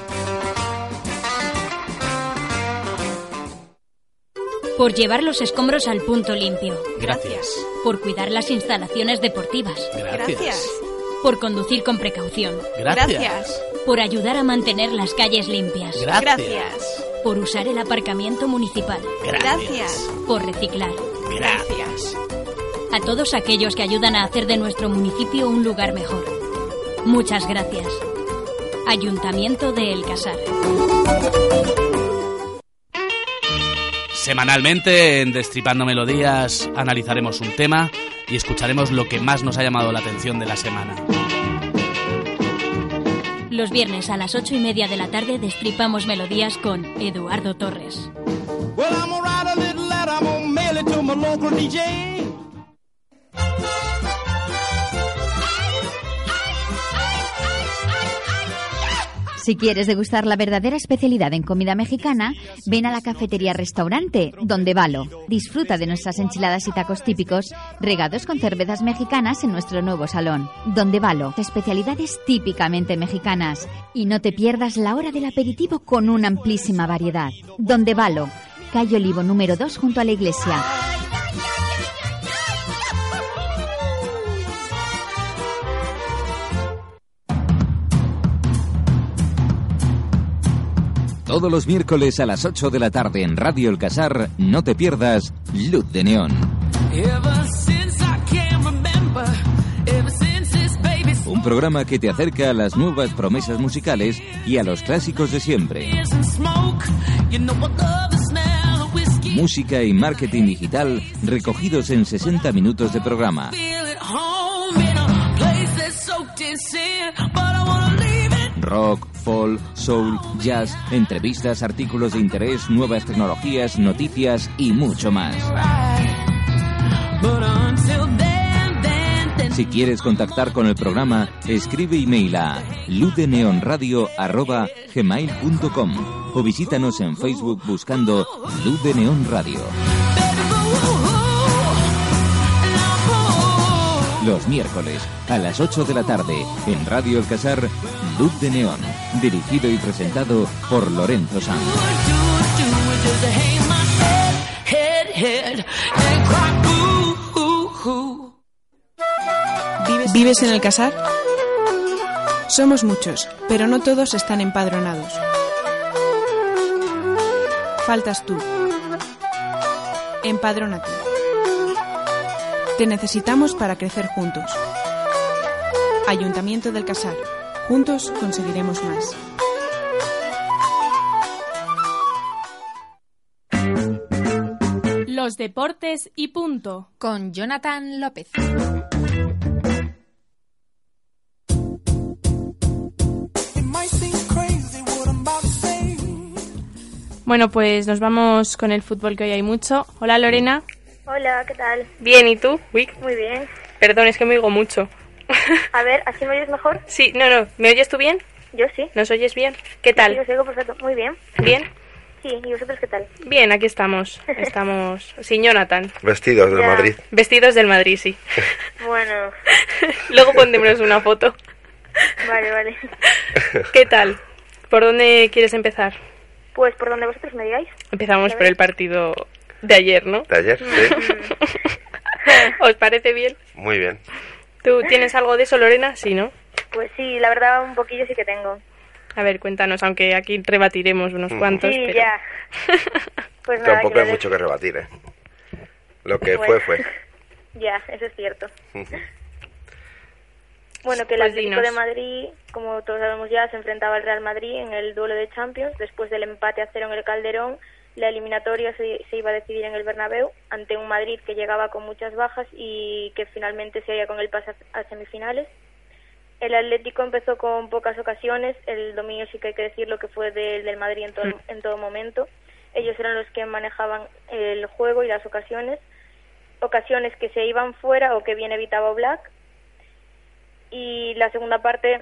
Por llevar los escombros al punto limpio. Gracias. Por cuidar las instalaciones deportivas. Gracias. Por conducir con precaución. Gracias. Por ayudar a mantener las calles limpias. Gracias. Por usar el aparcamiento municipal. Gracias. Por reciclar. Gracias. A todos aquellos que ayudan a hacer de nuestro municipio un lugar mejor. Muchas gracias. Ayuntamiento de El Casar. Semanalmente en Destripando Melodías analizaremos un tema y escucharemos lo que más nos ha llamado la atención de la semana. Los viernes a las ocho y media de la tarde destripamos melodías con Eduardo Torres. Well, Si quieres degustar la verdadera especialidad en comida mexicana, ven a la cafetería restaurante Donde Valo. Disfruta de nuestras enchiladas y tacos típicos regados con cervezas mexicanas en nuestro nuevo salón. Donde Valo, especialidades típicamente mexicanas. Y no te pierdas la hora del aperitivo con una amplísima variedad. Donde Valo, calle Olivo número 2 junto a la iglesia. Todos los miércoles a las 8 de la tarde en Radio El Casar, no te pierdas Luz de Neón. Un programa que te acerca a las nuevas promesas musicales y a los clásicos de siempre. Música y marketing digital recogidos en 60 minutos de programa. Rock, folk, soul, jazz, entrevistas, artículos de interés, nuevas tecnologías, noticias y mucho más. Si quieres contactar con el programa, escribe email a ludeneonradio.gmail.com o visítanos en Facebook buscando Luz de Neón Radio. Los miércoles a las 8 de la tarde en Radio El Casar, Luz de Neón, dirigido y presentado por Lorenzo Sanz. ¿Vives en el casar? Somos muchos, pero no todos están empadronados. Faltas tú. Empadrónate. Te necesitamos para crecer juntos. Ayuntamiento del Casar. Juntos conseguiremos más. Los deportes y punto. Con Jonathan López. Bueno, pues nos vamos con el fútbol que hoy hay mucho. Hola Lorena. Hola, ¿qué tal? Bien, ¿y tú? Uy, Muy bien. perdón, es que me oigo mucho. A ver, ¿así me oyes mejor? Sí, no, no, ¿me oyes tú bien? Yo sí. ¿Nos oyes bien? ¿Qué Sí, tal? os oigo perfecto. Muy bien. ¿Bien? Sí, ¿y vosotros qué tal? Bien, aquí estamos. Estamos sin Jonathan. Vestidos del Ya. Madrid. Vestidos del Madrid, sí. Bueno, Luego pondremos una foto. vale, vale. ¿Qué tal? ¿Por dónde quieres empezar? Pues por donde vosotros me digáis. Empezamos por el partido de ayer, ¿no? De ayer, sí. ¿Os parece bien? Muy bien. ¿Tú tienes algo de eso, Lorena? Sí, ¿no? Pues sí, la verdad un poquillo sí que tengo. A ver, cuéntanos, aunque aquí rebatiremos unos Mm. cuantos. sí, pero... ya. Pues nada, Tampoco hay mucho que rebatir, ¿eh? Lo que Bueno. fue, fue. Ya, eso es cierto. Bueno, que el Pues Atlético dinos. de Madrid, como todos sabemos ya, se enfrentaba al Real Madrid en el duelo de Champions. Después del empate a cero en el Calderón, la eliminatoria se, se iba a decidir en el Bernabéu ante un Madrid que llegaba con muchas bajas y que finalmente se haría con el pase a a semifinales. El Atlético empezó con pocas ocasiones, el dominio sí que hay que decirlo que fue del, del Madrid en todo, en todo momento. Ellos eran los que manejaban el juego y las ocasiones, ocasiones que se iban fuera o que bien evitaba Black. Y la segunda parte,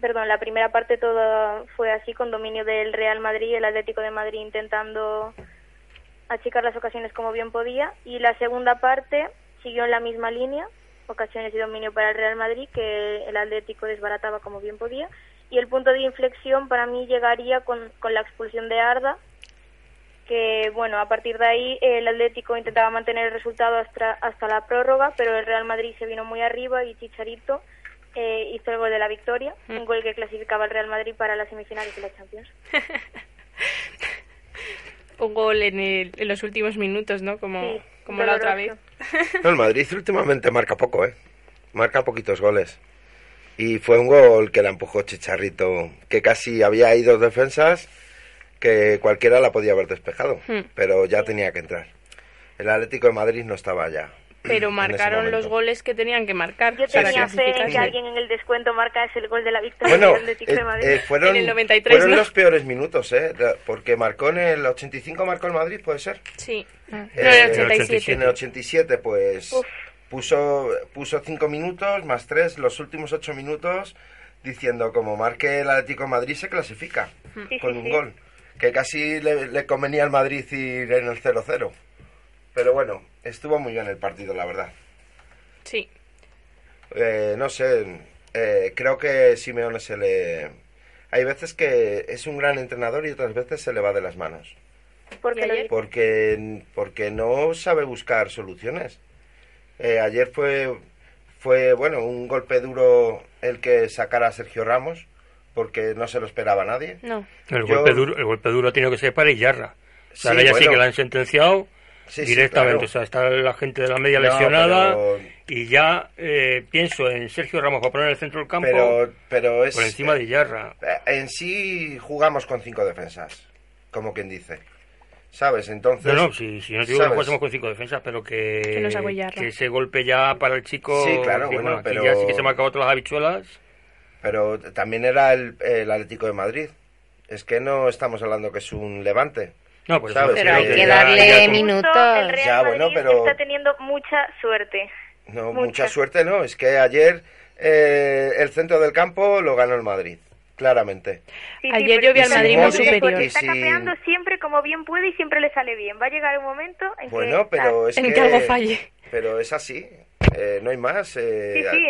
perdón, la primera parte toda fue así con dominio del Real Madrid, el Atlético de Madrid intentando achicar las ocasiones como bien podía. Y la segunda parte siguió en la misma línea, ocasiones y dominio para el Real Madrid que el Atlético desbarataba como bien podía. Y el punto de inflexión para mí llegaría con, con la expulsión de Arda que bueno, a partir de ahí el Atlético intentaba mantener el resultado hasta, hasta la prórroga, pero el Real Madrid se vino muy arriba y Chicharito eh, hizo el gol de la victoria, un gol que clasificaba al Real Madrid para las semifinales de la Champions. Un gol en, el- en los últimos minutos, ¿no? Como, Sí, como la otra vez. No, el Madrid últimamente marca poco, ¿eh? Marca poquitos goles. Y fue un gol que la empujó Chicharrito, que casi había ahí dos defensas que cualquiera la podía haber despejado, Hmm. pero ya tenía que entrar. El Atlético de Madrid no estaba ya. Pero ese marcaron los goles que tenían que marcar. Yo tenía fe en que alguien en el descuento marcase el gol de la victoria Bueno, del Atlético eh, de Madrid. eh, fueron, En el 93, fueron ¿no? los peores minutos, ¿eh? Porque marcó en el 85, marcó el Madrid, ¿puede ser? Sí. No, Eh, en el 87. En el 87, pues Uf. puso puso cinco minutos más tres, los últimos ocho minutos, diciendo como marque el Atlético de Madrid se clasifica Sí, con sí, un sí. gol. Que casi le, le convenía al Madrid ir en el 0-0. Pero bueno, estuvo muy bien el partido, la verdad. Sí. Eh, no sé, eh, creo que Simeone se le... Hay veces que es un gran entrenador y otras veces se le va de las manos. ¿Por qué lo dices? Porque, porque no sabe buscar soluciones. Eh, ayer fue, fue, bueno, un golpe duro el que sacara a Sergio Ramos, porque no se lo esperaba nadie. No. El, Yo- golpe duro, el golpe duro ha tenido que ser para Iyarra. O sea, Sí, ahora ya sí que la han sentenciado Sí, sí, directamente. claro. O sea, está la gente de la media No, lesionada pero- y ya eh, pienso en Sergio Ramos para poner en el centro del campo Pero, pero es... por encima de Iyarra. Eh, En sí jugamos con cinco defensas, como quien dice. ¿Sabes? Entonces... No, no, si, si no te digo que ¿sabes? jugásemos con cinco defensas, pero que, Que que ese golpe ya para el chico... Sí, claro, que, bueno, aquí pero- ya sí que se todas las habichuelas. Pero también era el, el Atlético de Madrid. Es que no estamos hablando que es un levante. No, pues ¿Sabes? Pero hay Que darle minutos. El Real Ya, bueno, Madrid pero- está teniendo mucha suerte. No, Mucha. mucha suerte no. Es que ayer eh, el centro del campo lo ganó el Madrid, claramente. Sí, sí, Ayer yo vi al está Madrid muy capeando, superior. Está capeando siempre como bien puede y siempre le sale bien. Va a llegar un momento en Bueno, que... pero es En que... que algo falle. Pero es así. eh, no hay más. eh, Sí, sí,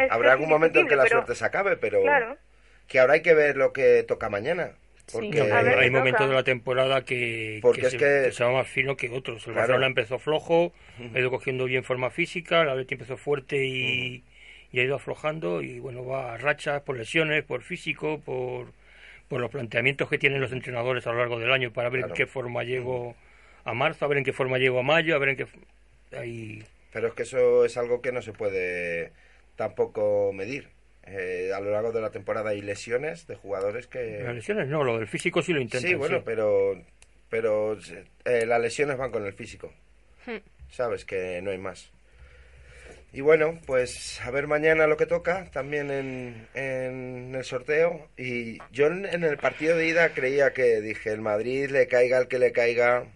es- habrá algún momento en que la suerte se acabe, pero... Claro. Que ahora hay que ver lo que toca mañana. Porque, No, A ver, hay me momentos de la temporada que, Porque que es se, que- que se va más fino que otros. El Claro. Barcelona empezó flojo, ha ido cogiendo bien forma física, el Atleti empezó fuerte y, y ha ido aflojando y bueno, va a rachas por lesiones, por físico, por, por los planteamientos que tienen los entrenadores a lo largo del año para ver Claro. en qué forma llego a marzo, a ver en qué forma llego a mayo, a ver en qué... Ahí... Pero es que eso es algo que no se puede tampoco medir. Eh, a lo largo de la temporada hay lesiones de jugadores que... Las lesiones no, lo del físico sí lo intentan. Sí, bueno, sí. pero pero eh, las lesiones van con el físico. Hmm. Sabes que no hay más. Y bueno, pues a ver mañana lo que toca también en, en el sorteo. Y yo en, en el partido de ida creía que dije, el Madrid le caiga el que le caiga,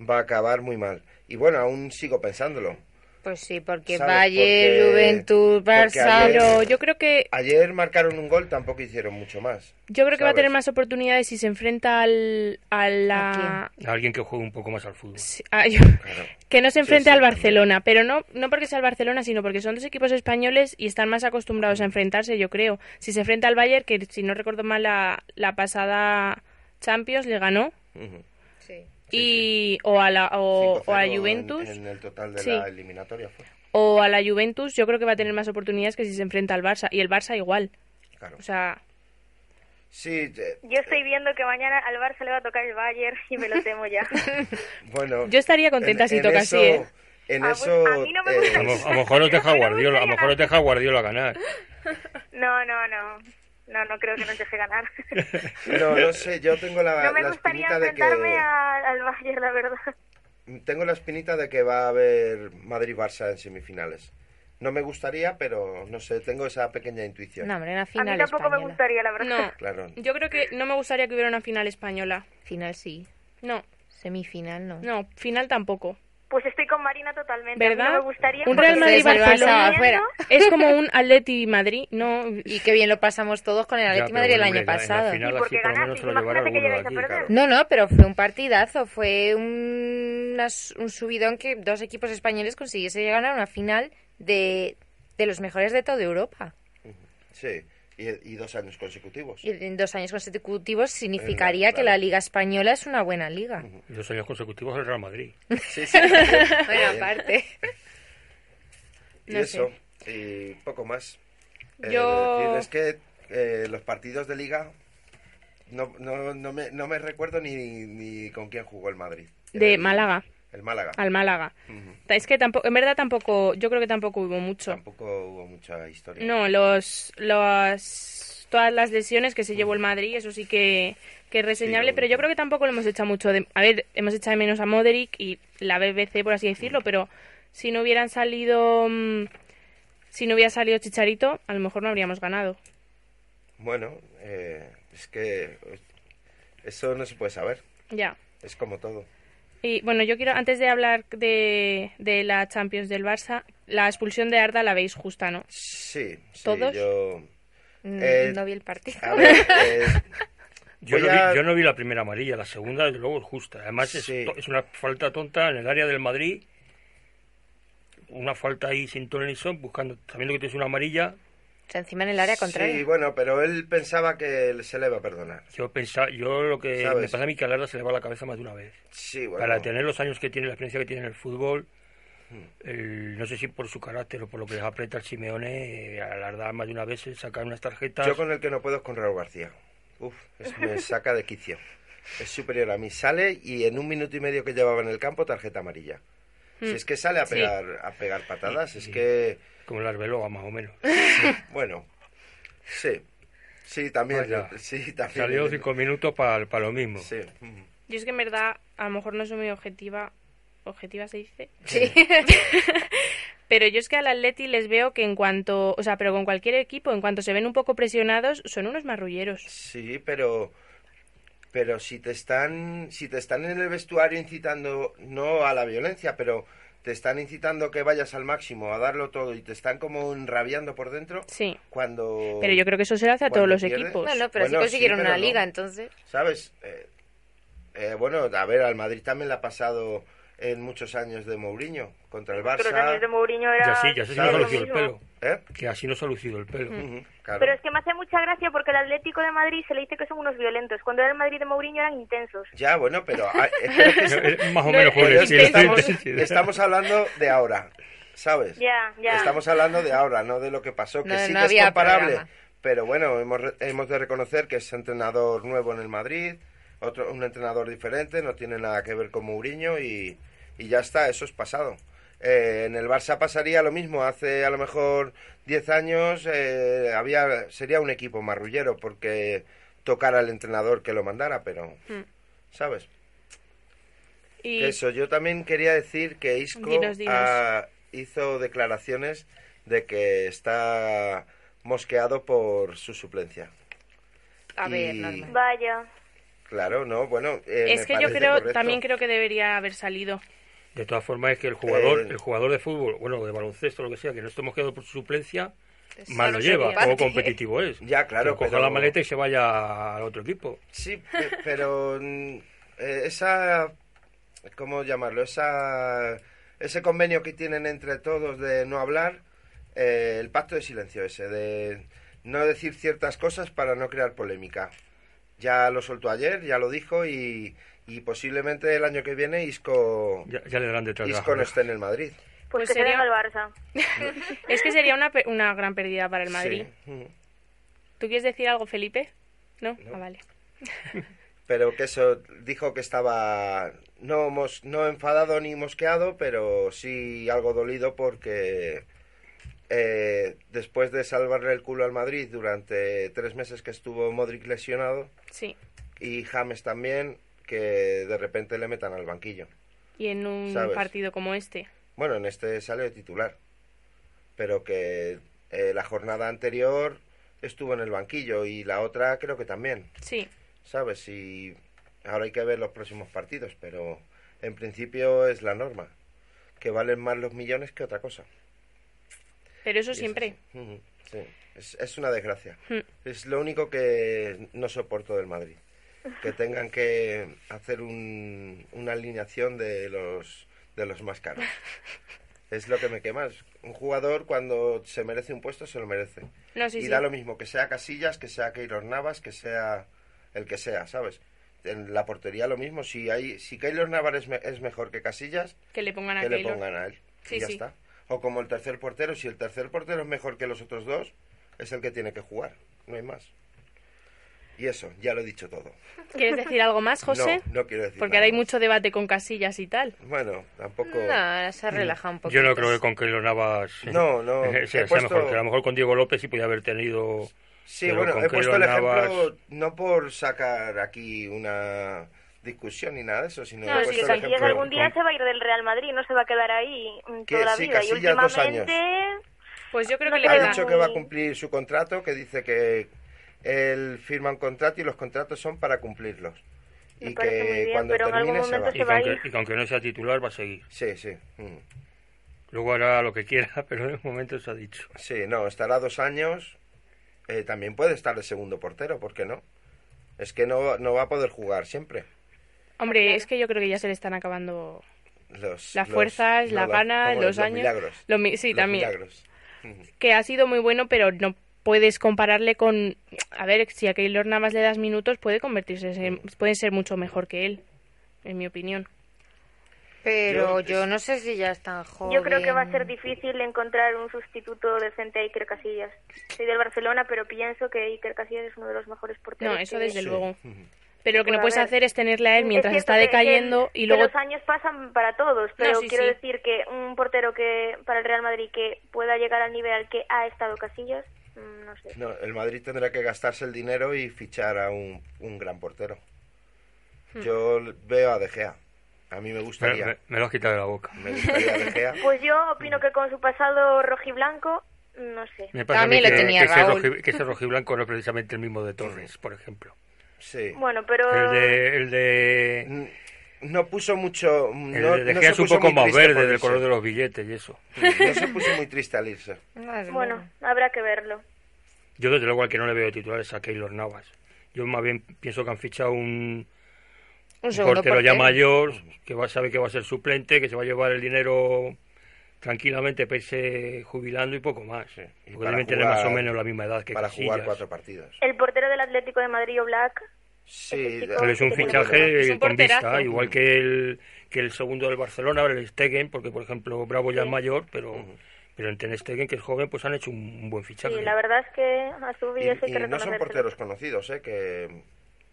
va a acabar muy mal. Y bueno, aún sigo pensándolo. Pues sí, porque. Valle, porque Barça... ayer- Pero yo creo que Ayer marcaron un gol, tampoco hicieron mucho más. yo creo que va a tener más oportunidades si se enfrenta al a la A alguien que juegue un poco más al fútbol. Sí, yo- que no se enfrente al Barcelona, pero no no porque sea el Barcelona, sino porque son dos equipos españoles y están más acostumbrados a enfrentarse, yo creo. Si se enfrenta al Bayern, que si no recuerdo mal la, la pasada Champions le ganó. Sí. Y o a la o, o a 5-0 en- Juventus En, el total de Sí. la eliminatoria fue. o a la Juventus, yo creo que va a tener más oportunidades que si se enfrenta al Barça y el Barça igual. Claro. O sea, Sí, Yo estoy viendo que mañana al Barça le va a tocar el Bayern y me lo temo ya. bueno. Yo estaría contenta si toca así, ¿eh? En Ah, pues, eso. a mí no me eh, gusta A lo, a lo mejor os deja Guardiola, a lo mejor os deja Guardiola ganar. No, no, no. No, no creo que nos deje ganar. no, no sé, yo tengo la, no me la gustaría enfrentarme que. al Bayern, la verdad. Tengo la espinita de que va a haber Madrid-Barça en semifinales. No me gustaría, pero no sé, tengo esa pequeña intuición. No, hombre, una A mí final tampoco me española. gustaría, la verdad. no. Claro. Yo creo que no me gustaría que hubiera una final española. Final sí. No, Semifinal no. no, final tampoco. Pues estoy con Marina totalmente. A mí ¿Verdad? no me gustaría Un Real Madrid Barcelona es como un Atleti Madrid, no. Y qué bien lo pasamos todos con el pero Madrid el año pasado. a. No, no, pero fue un partidazo, fue un, un subidón que dos equipos españoles consiguiesen ganar una final de, de los mejores de toda Europa. Sí, y, y dos años consecutivos. Y en dos años consecutivos significaría que la Liga Española es una buena liga. Dos años consecutivos el Real Madrid. Sí, sí. bueno, aparte. Y No eso, y poco más. Eh, Yo- es que eh, los partidos de liga no, no, no, me, no me recuerdo ni, ni con quién jugó el Madrid. De El- Málaga. El Málaga. Al Málaga. Es que tampoco, en verdad tampoco, yo creo que tampoco hubo mucho. Tampoco hubo mucha historia. No, los, los, todas las lesiones que se llevó el Madrid, eso sí que, que es reseñable, Sí, pero yo creo que tampoco lo hemos echado mucho de... A ver, hemos echado de menos a Modric y la BBC, por así decirlo, pero si no hubieran salido... mm, Si no hubiera salido Chicharito, a lo mejor no habríamos ganado. Bueno, eh, es que eh, eso no se puede saber. Ya. Es como todo. Y bueno, yo quiero, antes de hablar de, de la Champions del Barça, la expulsión de Arda la veis justa, ¿no? Sí, sí, ¿Todos? yo... Mm, Eh, no vi el partido. A ver, eh, Yo no, a- vi, yo no vi la primera amarilla, la segunda desde luego es justa. Además es, Sí. to- es una falta tonta en el área del Madrid. Una falta ahí sin ton ni son, buscando, sabiendo que tienes una amarilla. Encima en el área contraria. Sí, bueno, pero él pensaba que se le iba a perdonar. Yo pensaba, yo lo que ¿Sabes? me pasa a mí que a Larda se le va la cabeza más de una vez. Sí, bueno. Para tener los años que tiene, la experiencia que tiene en el fútbol, Hmm. el- no sé si por su carácter o por lo que les aprieta el Simeone, eh, a Larda más de una vez se sacan unas tarjetas. Yo con el que no puedo es con Raúl García. Uf, es- me saca de quicio. Es superior a mí. Sale y en un minuto y medio que llevaba en el campo, tarjeta amarilla. Si Mm. es que sale a Sí. pegar, a pegar patadas, es que... Como la Arbeloa, más o menos. Bueno, sí. Sí, también. Vaya. Sí, también. Salió cinco minutos para lo mismo. Sí. Yo es que en verdad, a lo mejor no soy muy objetiva. ¿Objetiva se dice? Sí. Pero yo es que al Atleti les veo que en cuanto, o sea, pero con cualquier equipo, en cuanto se ven un poco presionados, son unos marrulleros. Sí, pero pero si te están si te están en el vestuario incitando no a la violencia, pero te están incitando que vayas al máximo, a darlo todo y te están como enrabiando por dentro. Sí. Cuando Pero yo creo que eso se le hace a todos los pierdes- equipos. No, no, pero Bueno, sí consiguieron sí, pero una no. liga, entonces. ¿Sabes? Eh, eh, bueno, a ver, al Madrid también le ha pasado en muchos años de Mourinho contra el Barça. Pero los años de Mourinho era... Ya sí, ya sí se nos ha lucido el pelo. ¿Eh? Que así nos ha lucido el pelo. Ujú, claro. Pero es que me hace mucha gracia porque el Atlético de Madrid se le dice que son unos violentos. Cuando era el Madrid de Mourinho eran intensos. Ya, bueno, pero... ah, más o menos estamos, estamos hablando de ahora, ¿sabes? Ya, ya. Estamos hablando de ahora, no de lo que pasó, que No, sí no que es comparable. programa. Pero bueno, hemos, re- hemos de reconocer que es entrenador nuevo en el Madrid, otro un entrenador diferente, no tiene nada que ver con Mourinho y, y ya está, eso es pasado. Eh, en el Barça pasaría lo mismo, hace a lo mejor 10 años eh, había sería un equipo marrullero porque tocara el entrenador que lo mandara, pero, Mm. ¿sabes? Y Eso, yo también quería decir que Isco Dinos, dinos. ah, hizo declaraciones de que está mosqueado por su suplencia. A ver, normal. Vaya. Claro, no, bueno. eh, es me que yo creo, correcto. también creo que debería haber salido. De todas formas es que el jugador, Eh, el jugador de fútbol, bueno, de baloncesto, lo que sea, que no estemos quedado por su suplencia, mal lo lleva, poco competitivo es. Ya, claro, Que coja pero- la maleta y se vaya al otro equipo. Sí, pe- pero mm, eh, esa, ¿cómo llamarlo? Esa, ese convenio que tienen entre todos de no hablar, eh, el pacto de silencio ese, de no decir ciertas cosas para no crear polémica. Ya lo soltó ayer, ya lo dijo y, Y posiblemente el año que viene Isco, Ya, ya le darán detrás de la Isco no oreja. esté en el Madrid. Pues, Pues que sería- el Barça. Es que sería una, pe- una gran pérdida para el Madrid. Sí. Mm. ¿Tú quieres decir algo, Felipe? ¿No? Ah, vale. Pero que eso dijo que estaba no, mos- no enfadado ni mosqueado, pero sí algo dolido porque eh, después de salvarle el culo al Madrid durante tres meses que estuvo Modric lesionado Sí. y James también, que de repente le metan al banquillo. Y en un ¿Sabes? partido como este. Bueno, en este sale de titular, pero que eh, la jornada anterior estuvo en el banquillo y la otra creo que también. Sí. ¿sabes? Y ahora hay que ver los próximos partidos, pero en principio es la norma, que valen más los millones que otra cosa. Pero eso es siempre. Ujú, sí. es, es una desgracia. Hmm. Es lo único que no soporto del Madrid. Que tengan que hacer un- una alineación de los, de los más caros. Es lo que me quema. Es Un jugador cuando se merece un puesto se lo merece. No, sí, y sí. da lo mismo que sea Casillas, que sea Keylor Navas, que sea el que sea, ¿sabes? En la portería lo mismo. Si hay si Keylor Navas es, me- es mejor que Casillas, Que le pongan a que le pongan a él. Sí, y ya sí. está. O como el tercer portero, si el tercer portero es mejor que los otros dos, es el que tiene que jugar. No hay más. Y eso, ya lo he dicho todo. ¿Quieres decir algo más, José? No, no quiero decir Porque nada ahora hay más. mucho debate con casillas y tal. Bueno, tampoco... No, se relaja un poco. Yo no creo que con Keylor Navas No, no, sea, sea puesto- mejor. Que a lo mejor con Diego López sí podía haber tenido. Sí, pero bueno, he puesto el ejemplo no por sacar aquí una discusión ni nada de eso, sino No, si Casillas algún día se va a ir del Real Madrid, no se va a quedar ahí Que toda la sí, vida. Y Casillas dos últimamente... Pues yo creo no que le ha dicho muy- que va a cumplir su contrato, que dice que él firma un contrato y los contratos son para cumplirlos. Me Y que bien, cuando termine se va. Y que, aunque, y que aunque no sea titular, va a seguir. Sí, sí. Mm. Luego hará lo que quiera, pero en el momento se ha dicho. Sí, no, estará dos años. Eh, también puede estar de segundo portero, ¿por qué no? Es que no, no va a poder jugar siempre. Hombre, es que yo creo que ya se le están acabando Los, las los- fuerzas, no, las los- ganas, los años. milagros. Sí, Los también. milagros. Que ha sido muy bueno, pero no puedes compararle con... A ver, si a Keylor Navas le das minutos, puede convertirse en... Puede ser mucho mejor que él, en mi opinión. Pero Yo- yo no sé si ya es tan joven. Yo creo que va a ser difícil encontrar un sustituto decente a Iker Casillas. Soy del Barcelona, pero pienso que Iker Casillas es uno de los mejores porteros. No, eso que- desde luego. Pero lo que no Puede puedes hacer es tenerle a él mientras está que- decayendo que- y que luego... los años pasan para todos, pero sí, quiero sí. decir que un portero que para el Real Madrid que pueda llegar al nivel al que ha estado Casillas, mm, no sé. No, el Madrid tendrá que gastarse el dinero y fichar a un, un gran portero. Hmm. Yo veo a De Gea. A mí me gustaría. me- me lo has quitado de la boca. Me gustaría De Gea. Pues yo opino que con su pasado rojiblanco, no sé. Me pasa a mí lo que, tenía que ese, Raúl. roji- que ese rojiblanco no es precisamente el mismo de Torres, por ejemplo. Sí. Bueno, pero El de, el de, No puso mucho. el No, de no se un puso poco más verde del color de los billetes y eso. No se puso muy triste al irse. bueno, habrá que verlo. Yo desde luego al que no le veo de titular es a Keylor Navas. Yo más bien pienso que han fichado un, Un portero ya mayor, que va, sabe que va a ser suplente, que se va a llevar el dinero tranquilamente para irse jubilando y poco más. Y Porque para deben tener jugar- más o menos la misma edad que Para Casillas. jugar cuatro partidos. El portero del Atlético de Madrid, Black, Sí, chico- Pero es un fichaje es un con vista, igual que el, que el segundo del Barcelona, el Stegen, porque por ejemplo Bravo ya es mayor, pero, pero en Ten Stegen, que es joven, pues han hecho un, buen fichaje. sí, la verdad es que a su Y, eso hay y no son porteros conocidos, ¿eh? Que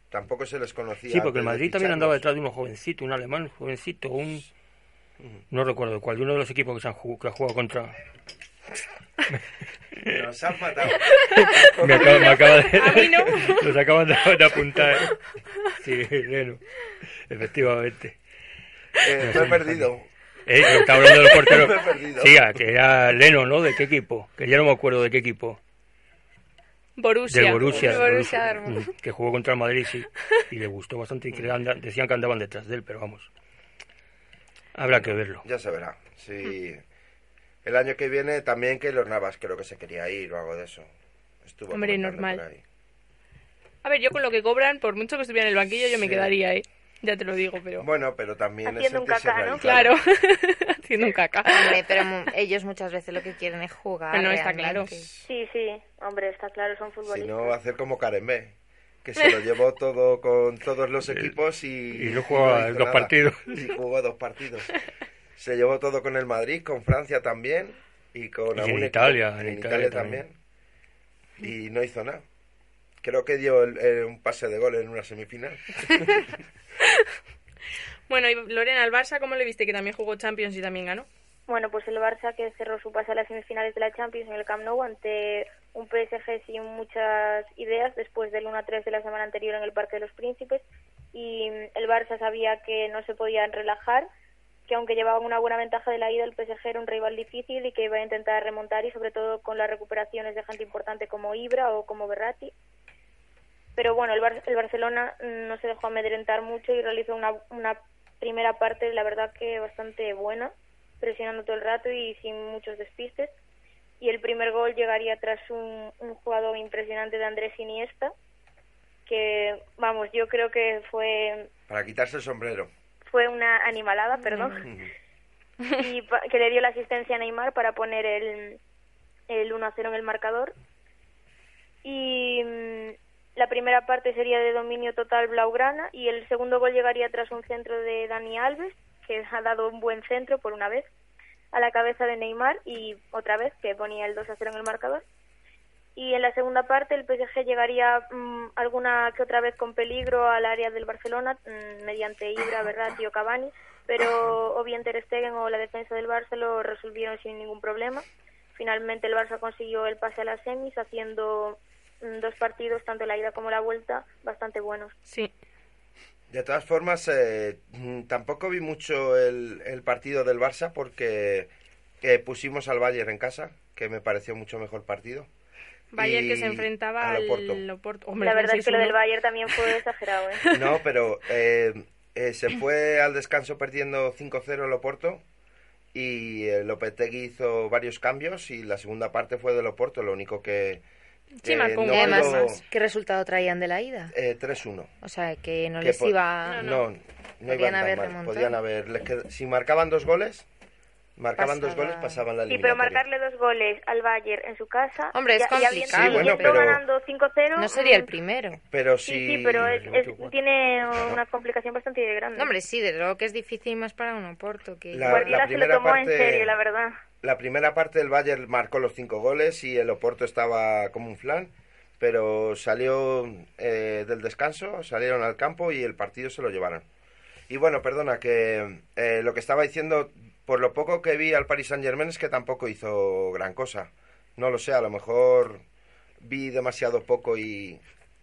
tampoco se les conocía. Sí, porque el Madrid también andaba detrás de uno jovencito, un alemán un jovencito, un... No recuerdo cuál, de uno de los equipos que, se han jugado, que ha jugado contra... Nos han matado. me, acaba, me acaba de... A mí no. Nos acaban de, de apuntar. Sí, Leno. Efectivamente. Eh, me he perdido. Eh, que está hablando del portero. Me he perdido. Sí, ah, que era Leno, ¿no? ¿De qué equipo? Que ya no me acuerdo de qué equipo. Borussia. Del Borussia. Del Borussia Dortmund. Mm, Que jugó contra el Madrid, sí. Y le gustó bastante y que anda- decían que andaban detrás de él, pero vamos. Habrá que verlo. Ya se verá. Sí. El año que viene también que los Navas creo que se quería ir o algo de eso. Estuvo Hombre, normal. por ahí. A ver, yo con lo que cobran, por mucho que estuviera en el banquillo, yo me quedaría, ¿eh? Ya te lo digo, pero... Bueno, pero también Haciendo es un caca, ¿no? Claro, haciendo un caca. Hombre, pero ellos muchas veces lo que quieren es jugar. No, no, está claro. Sí, sí, hombre, está claro, son Si futbolistas. no, hacer como Karen B. que se lo llevó todo con todos los equipos y... y no jugaba hizo dos nada. partidos. Y jugó dos partidos. Se llevó todo con el Madrid, con Francia también y con Y en algún equipo- Italia, en en Italia Italia también. Y no hizo nada. Creo que dio el- el- un pase de gol en una semifinal. Bueno, y Lorena, al Barça, ¿cómo le viste? Que también jugó Champions y también ganó. Bueno, pues el Barça que cerró su pase a las semifinales de la Champions en el Camp Nou ante un PSG sin muchas ideas después del 1-3 de la semana anterior en el Parque de los Príncipes y el Barça sabía que no se podían relajar, que aunque llevaban una buena ventaja de la ida, el PSG era un rival difícil y que iba a intentar remontar y sobre todo con las recuperaciones de gente importante como Ibra o como Berratti. Pero bueno, el, Bar- el Barcelona mm, no se dejó amedrentar mucho y realizó una, una primera parte, la verdad que bastante buena, presionando todo el rato y sin muchos despistes. Y el primer gol llegaría tras un, un jugador impresionante de Andrés Iniesta, que, vamos, yo creo que fue, Para quitarse el sombrero. fue una animalada, perdón, y pa- que le dio la asistencia a Neymar para poner el, el 1-0 en el marcador. Y mm, la primera parte sería de dominio total blaugrana y el segundo gol llegaría tras un centro de Dani Alves, que ha dado un buen centro por una vez, a la cabeza de Neymar y otra vez que ponía el 2-0 en el marcador. Y en la segunda parte el PSG llegaría mm, alguna que otra vez con peligro al área del Barcelona mm, mediante Ibra, Berratti o Cavani, pero o bien Ter Stegen o la defensa del Barça lo resolvieron sin ningún problema. Finalmente el Barça consiguió el pase a las semis haciendo mm, dos partidos, tanto la ida como la vuelta, bastante buenos. Sí. De todas formas, eh, mm, tampoco vi mucho el, el partido del Barça porque eh, pusimos al Bayern en casa, que me pareció mucho mejor partido. Bayern Y que se enfrentaba al Oporto. al Oporto. Hombre, la verdad es que lo 6-1. del Bayern también fue exagerado. ¿eh? No, pero eh, eh, se fue al descanso perdiendo 5-0 el Oporto y Lopetegui hizo varios cambios y la segunda parte fue del Oporto, lo único que... Sí, eh, no gol pudo- más. ¿Qué resultado traían de la ida? eh, 3-1. O sea, que no Que les iba... No, no, Podían iban tan haber mal. remontado. Podían haber... les qued- Si marcaban dos goles, marcaban dos goles, pasaban la Sí, pero marcarle dos goles al Bayern en su casa. Hombre, es ya, ya habiendo- complicado. Sí, bueno, pero- ganando 5-0. No sería el mm, primero. Pero Sí, sí... sí, pero es, es- tiene una complicación bastante grande. No, hombre, sí, desde luego que es difícil más para un Oporto. Que... La- Guardiola la se lo primera tomó en parte- serio, la verdad. La primera parte del Bayern marcó los cinco goles y el Oporto estaba como un flan, pero salió eh, del descanso, salieron al campo y el partido se lo llevaron. Y bueno, perdona, que eh, lo que estaba diciendo, por lo poco que vi al Paris Saint Germain es que tampoco hizo gran cosa. No lo sé, a lo mejor vi demasiado poco y,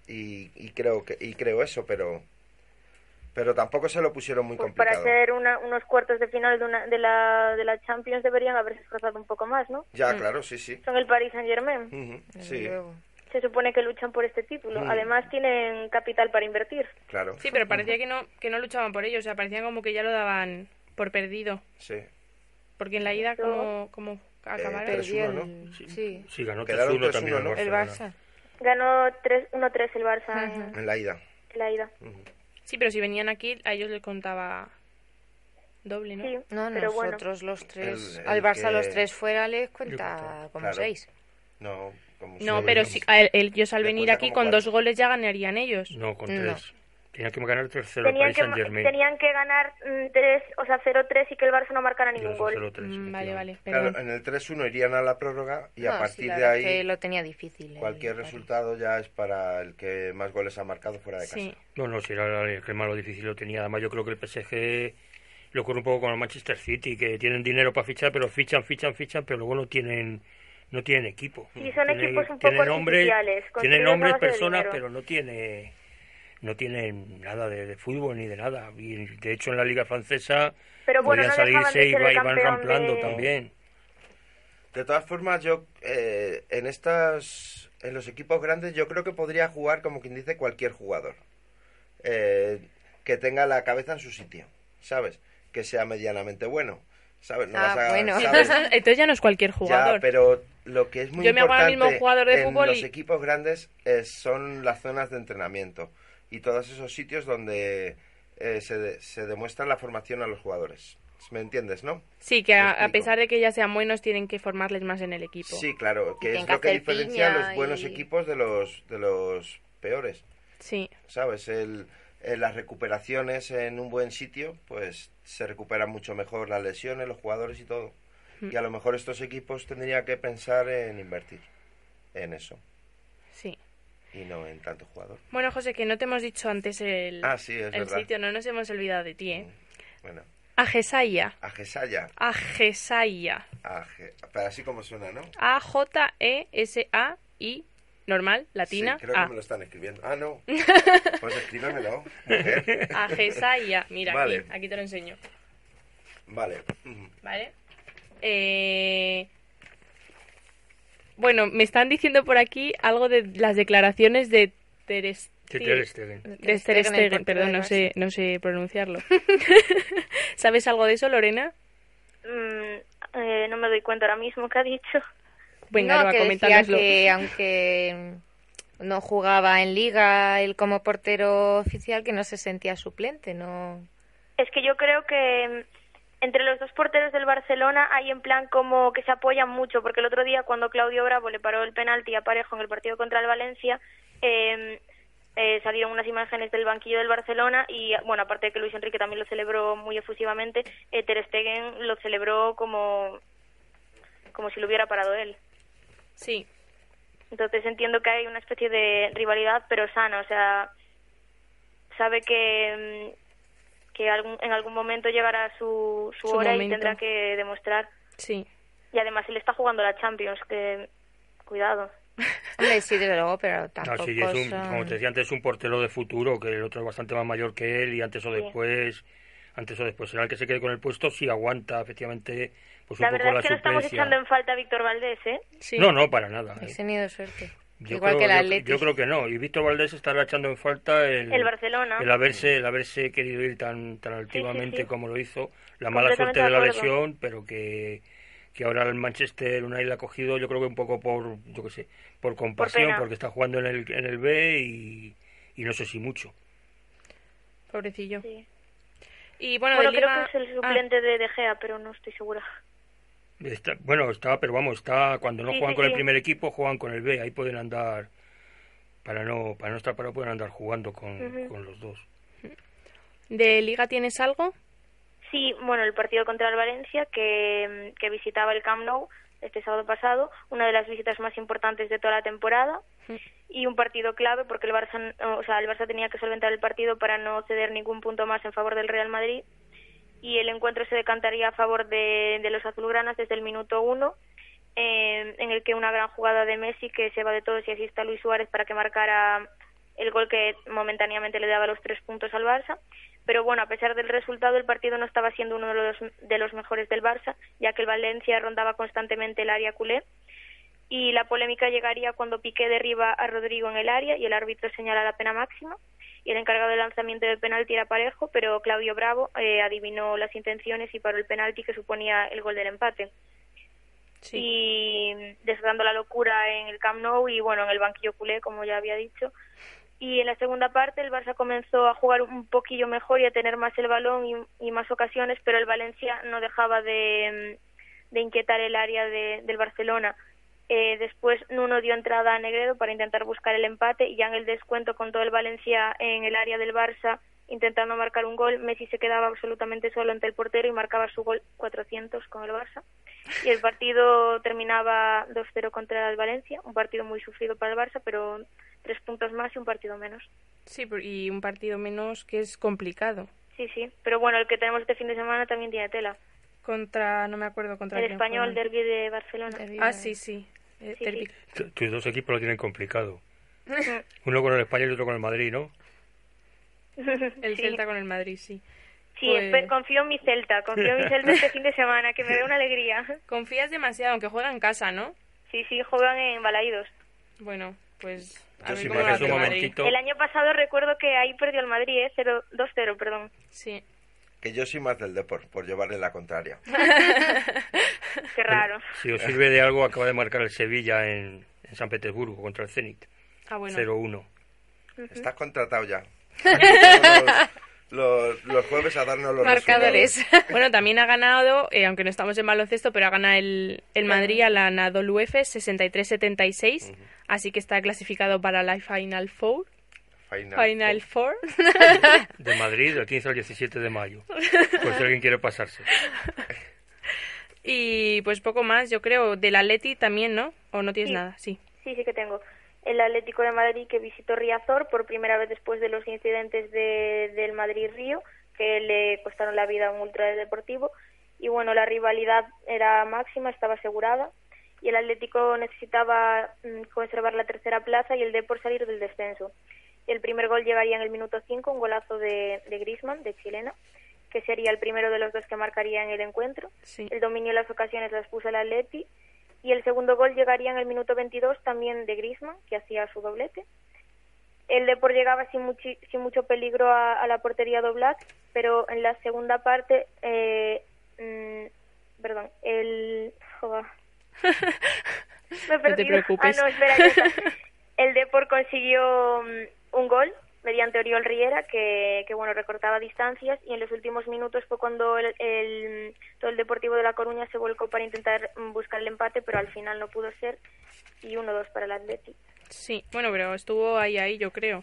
y, y creo que y creo eso, pero pero tampoco se lo pusieron muy Pues para complicado. ser una- unos cuartos de final de, una, de, la, de la Champions deberían haberse esforzado un poco más, ¿no? Ya, claro, sí, sí. Son el Paris Saint Germain. Ujú, Sí, Se supone que luchan por este título. Mm. Además tienen capital para invertir. claro. Sí, pero parecía que no, que no luchaban por ello. O sea, parecían como que ya lo daban por perdido. Sí. Porque en la ida, como, como acabaron. 3-1, ¿no? el- Sí. Sí, ganó Quedaron 3-1 también 3-1, el ¿no? El. Barça. Ganó 3 1-3 el Barça en, En la ida. en la ida. Sí, pero si venían aquí, a ellos les contaba doble, ¿no? Sí, No, pero bueno. nosotros los tres... El- el al Barça que- los tres fuera les cuenta como Claro. seis. No, como No, si- pero si, a el- ellos al venir aquí con cuatro. dos goles ya ganarían ellos. No, con No. tres. Tenían que ganar 3-0 el Tenían tenían que ganar 3, o sea, 0-3 y que el Barça no marcara ningún gol. Mm, vale, vale, Claro, en el 3-1 irían a la prórroga y No, a sí, partir la de ahí que lo tenía difícil. el cualquier París. resultado ya es para el que más goles ha marcado fuera de casa. Sí. No, no, si era el que más lo difícil lo tenía. Además, yo creo que el PSG lo ocurre un poco con el Manchester City, que tienen dinero para fichar, pero fichan, fichan, fichan, pero luego no tienen no tienen equipo. Sí, son Tienen- equipos un tienen poco nombres, tienen nombres, personas, pero no tiene no tienen nada de, de fútbol ni de nada. Y de hecho en la liga francesa Pero bueno, podían no dejaban salirse de y va- van ramplando de- también. De todas formas, yo eh, en estas en los equipos grandes yo creo que podría jugar como quien dice cualquier jugador Eh, que tenga la cabeza en su sitio, ¿sabes? Que sea medianamente bueno, ¿sabes? No Ah, vas a- bueno. ¿sabes? Entonces ya no es cualquier jugador. Ya, pero lo que es muy Yo me hago ahora importante mismo jugador de en fútbol los equipos grandes es- son las zonas de entrenamiento y todos esos sitios donde eh, se, de- se demuestra la formación a los jugadores. ¿Me entiendes, no? Sí, que a, a pesar de que ya sean buenos, tienen que formarles más en el equipo. Sí, claro, que es lo que diferencia a los buenos y- equipos de los de los peores. Sí. ¿Sabes? El, eh, las recuperaciones en un buen sitio, pues se recuperan mucho mejor las lesiones, los jugadores y todo. Mm. Y a lo mejor estos equipos tendrían que pensar en invertir en eso Sí. Y no en tanto jugador. Bueno, José, que no te hemos dicho antes el, Ah, sí, el. Mm. sitio, no nos hemos olvidado de ti, ¿eh? Bueno, Ajesaya. Ajesaya. Ajesaya. Aje- pero así como suena, ¿no? A-J-E-S-A-I, normal, latina. Sí, creo A. que me lo están escribiendo. Ah, no. Pues escríbemelo. mujer. Ajesaya. Mira, Vale. aquí, aquí te lo enseño. Vale. ¿Vale? Eh, Bueno, me están diciendo por aquí algo de las declaraciones de Ter De Stegen. Ter Stegen. Ter perdón, no sé, no sé pronunciarlo. ¿Sabes algo de eso, Lorena? Mm, eh, no me doy cuenta ahora mismo qué ha dicho. Venga, no, va, que decía que aunque no jugaba en liga él como portero oficial, que no se sentía suplente, no... Es que yo creo que entre los dos porteros del Barcelona hay en plan como que se apoyan mucho, porque el otro día cuando Claudio Bravo le paró el penalti a Parejo en el partido contra el Valencia, eh, eh, salieron unas imágenes del banquillo del Barcelona y, bueno, aparte de que Luis Enrique también lo celebró muy efusivamente, eh, Ter Stegen lo celebró como, como si lo hubiera parado él. Sí. Entonces entiendo que hay una especie de rivalidad, pero sana, o sea, sabe que, mm, que algún- en algún momento llegará su, su, Su hora y momento. tendrá que demostrar. Sí. Y además él está jugando la Champions, que cuidado. Hombre, sí, desde luego, pero No, tampoco sí, es un, son- como te decía antes, es un portero de futuro, que el otro es bastante más mayor que él y antes o Sí. después, antes o después será el que se quede con el puesto si aguanta efectivamente pues un la poco verdad la es que no estamos echando en falta a Víctor Valdés, ¿eh? No, no, para nada. He eh. tenido suerte. Yo Igual creo, que el yo- creo que no. Y Víctor Valdés estará echando en falta el, El Barcelona. el haberse, el haberse querido ir tan, tan altivamente sí. como lo hizo. La mala suerte de la acuerdo. lesión, pero que, que ahora el Manchester United la ha cogido, yo creo que un poco por, yo qué sé, por compasión, porque está jugando en el, en el B y, y no sé si mucho. Pobrecillo. Y bueno, creo que es el suplente de De Gea, pero no estoy segura. Está, bueno, está, pero vamos, está cuando no Sí, juegan sí, con el primer equipo, juegan con el B, ahí pueden andar, para no, para no estar parados, pueden andar jugando con, con los dos. ¿De Liga tienes algo? Sí, bueno, el partido contra el Valencia, que, que visitaba el Camp Nou este sábado pasado, una de las visitas más importantes de toda la temporada y un partido clave porque el Barça, o sea, el Barça tenía que solventar el partido para no ceder ningún punto más en favor del Real Madrid y el encuentro se decantaría a favor de, los azulgranas desde el minuto uno, eh, en el que una gran jugada de Messi que se va de todos y asiste a Luis Suárez para que marcara el gol que momentáneamente le daba los tres puntos al Barça. Pero bueno, a pesar del resultado, el partido no estaba siendo uno de los, de los mejores del Barça, ya que el Valencia rondaba constantemente el área culé. Y la polémica llegaría cuando Piqué derriba a Rodrigo en el área y el árbitro señala la pena máxima. Y el encargado del lanzamiento de penalti era parejo, pero Claudio Bravo eh, adivinó las intenciones y paró el penalti que suponía el gol del empate. Y desatando la locura en el Camp Nou y bueno, en el banquillo culé, como ya había dicho. Y en la segunda parte el Barça comenzó a jugar un poquillo mejor y a tener más el balón y, y más ocasiones, pero el Valencia no dejaba de, de inquietar el área de- del Barcelona. Eh, después Nuno dio entrada a Negredo para intentar buscar el empate y ya en el descuento con todo el Valencia en el área del Barça intentando marcar un gol, Messi se quedaba absolutamente solo ante el portero y marcaba su gol 400 con el Barça. Y el partido terminaba 2-0 contra el Valencia, un partido muy sufrido para el Barça, pero tres puntos más y un partido menos. Sí, y un partido menos que es complicado. Sí, sí, pero bueno, el que tenemos este fin de semana también tiene tela. Contra, no me acuerdo contra El quién español, juegan. derby de Barcelona. Ah, sí, sí. Eh, Sí, Tus dos equipos lo tienen complicado. Uno con el Español y otro con el Madrid, ¿no? El Sí. Celta con el Madrid, sí. Sí, Pues- confío en mi Celta, confío en mi Celta este fin de semana, que me dé una alegría. Confías demasiado, aunque juega en casa, ¿no? Sí, sí, juegan en Balaídos. Bueno, pues a Yo ver si cómo me un momentito. El año pasado recuerdo que ahí perdió el Madrid, ¿eh? 0 2-0, perdón. Sí. Que yo soy más del Deport, por llevarle la contraria. Qué raro. Si os sirve de algo, acaba de marcar el Sevilla en, en San Petersburgo contra el Zenit. Ah, bueno. 0-1. Estás contratado ya. los, los jueves a darnos los Marcadores. resultados. bueno, también ha ganado, eh, aunque no estamos en baloncesto, pero ha ganado el, el Madrid a la Anadolu Efes 63-76, así que está clasificado para la Final Four. Final. Final Four. De Madrid, del 15 al 17 de mayo. Por si alguien quiere pasarse. Y pues poco más, yo creo. Del Atleti también, ¿no? ¿O no tienes Sí. nada? Sí. Sí, sí que tengo. El Atlético de Madrid que visitó Riazor por primera vez después de los incidentes de, del Madrid-Río, que le costaron la vida a un ultradeportivo. Y bueno, la rivalidad era máxima, estaba asegurada. Y el Atlético necesitaba mm, conservar la tercera plaza y el Depor salir del descenso. El primer gol llegaría en el minuto 5, un golazo de, de Griezmann, de chilena, que sería el primero de los dos que marcaría en el encuentro. Sí. El dominio de las ocasiones las puso el Atleti y el segundo gol llegaría en el minuto 22 también de Griezmann, que hacía su doblete. El Depor llegaba sin, muchi- sin mucho peligro a, a la portería de Oblak, pero en la segunda parte, eh, mm, perdón, el... joder. Me he No te preocupes. Ah, no, espera. El Depor consiguió mm, un gol mediante Oriol Riera, que, que bueno, recortaba distancias, y en los últimos minutos fue cuando el, el- todo el Deportivo de La Coruña se volcó para intentar buscar el empate, pero al final no pudo ser, y 1-2 para el Atleti. Sí, bueno, pero estuvo ahí, ahí, yo creo.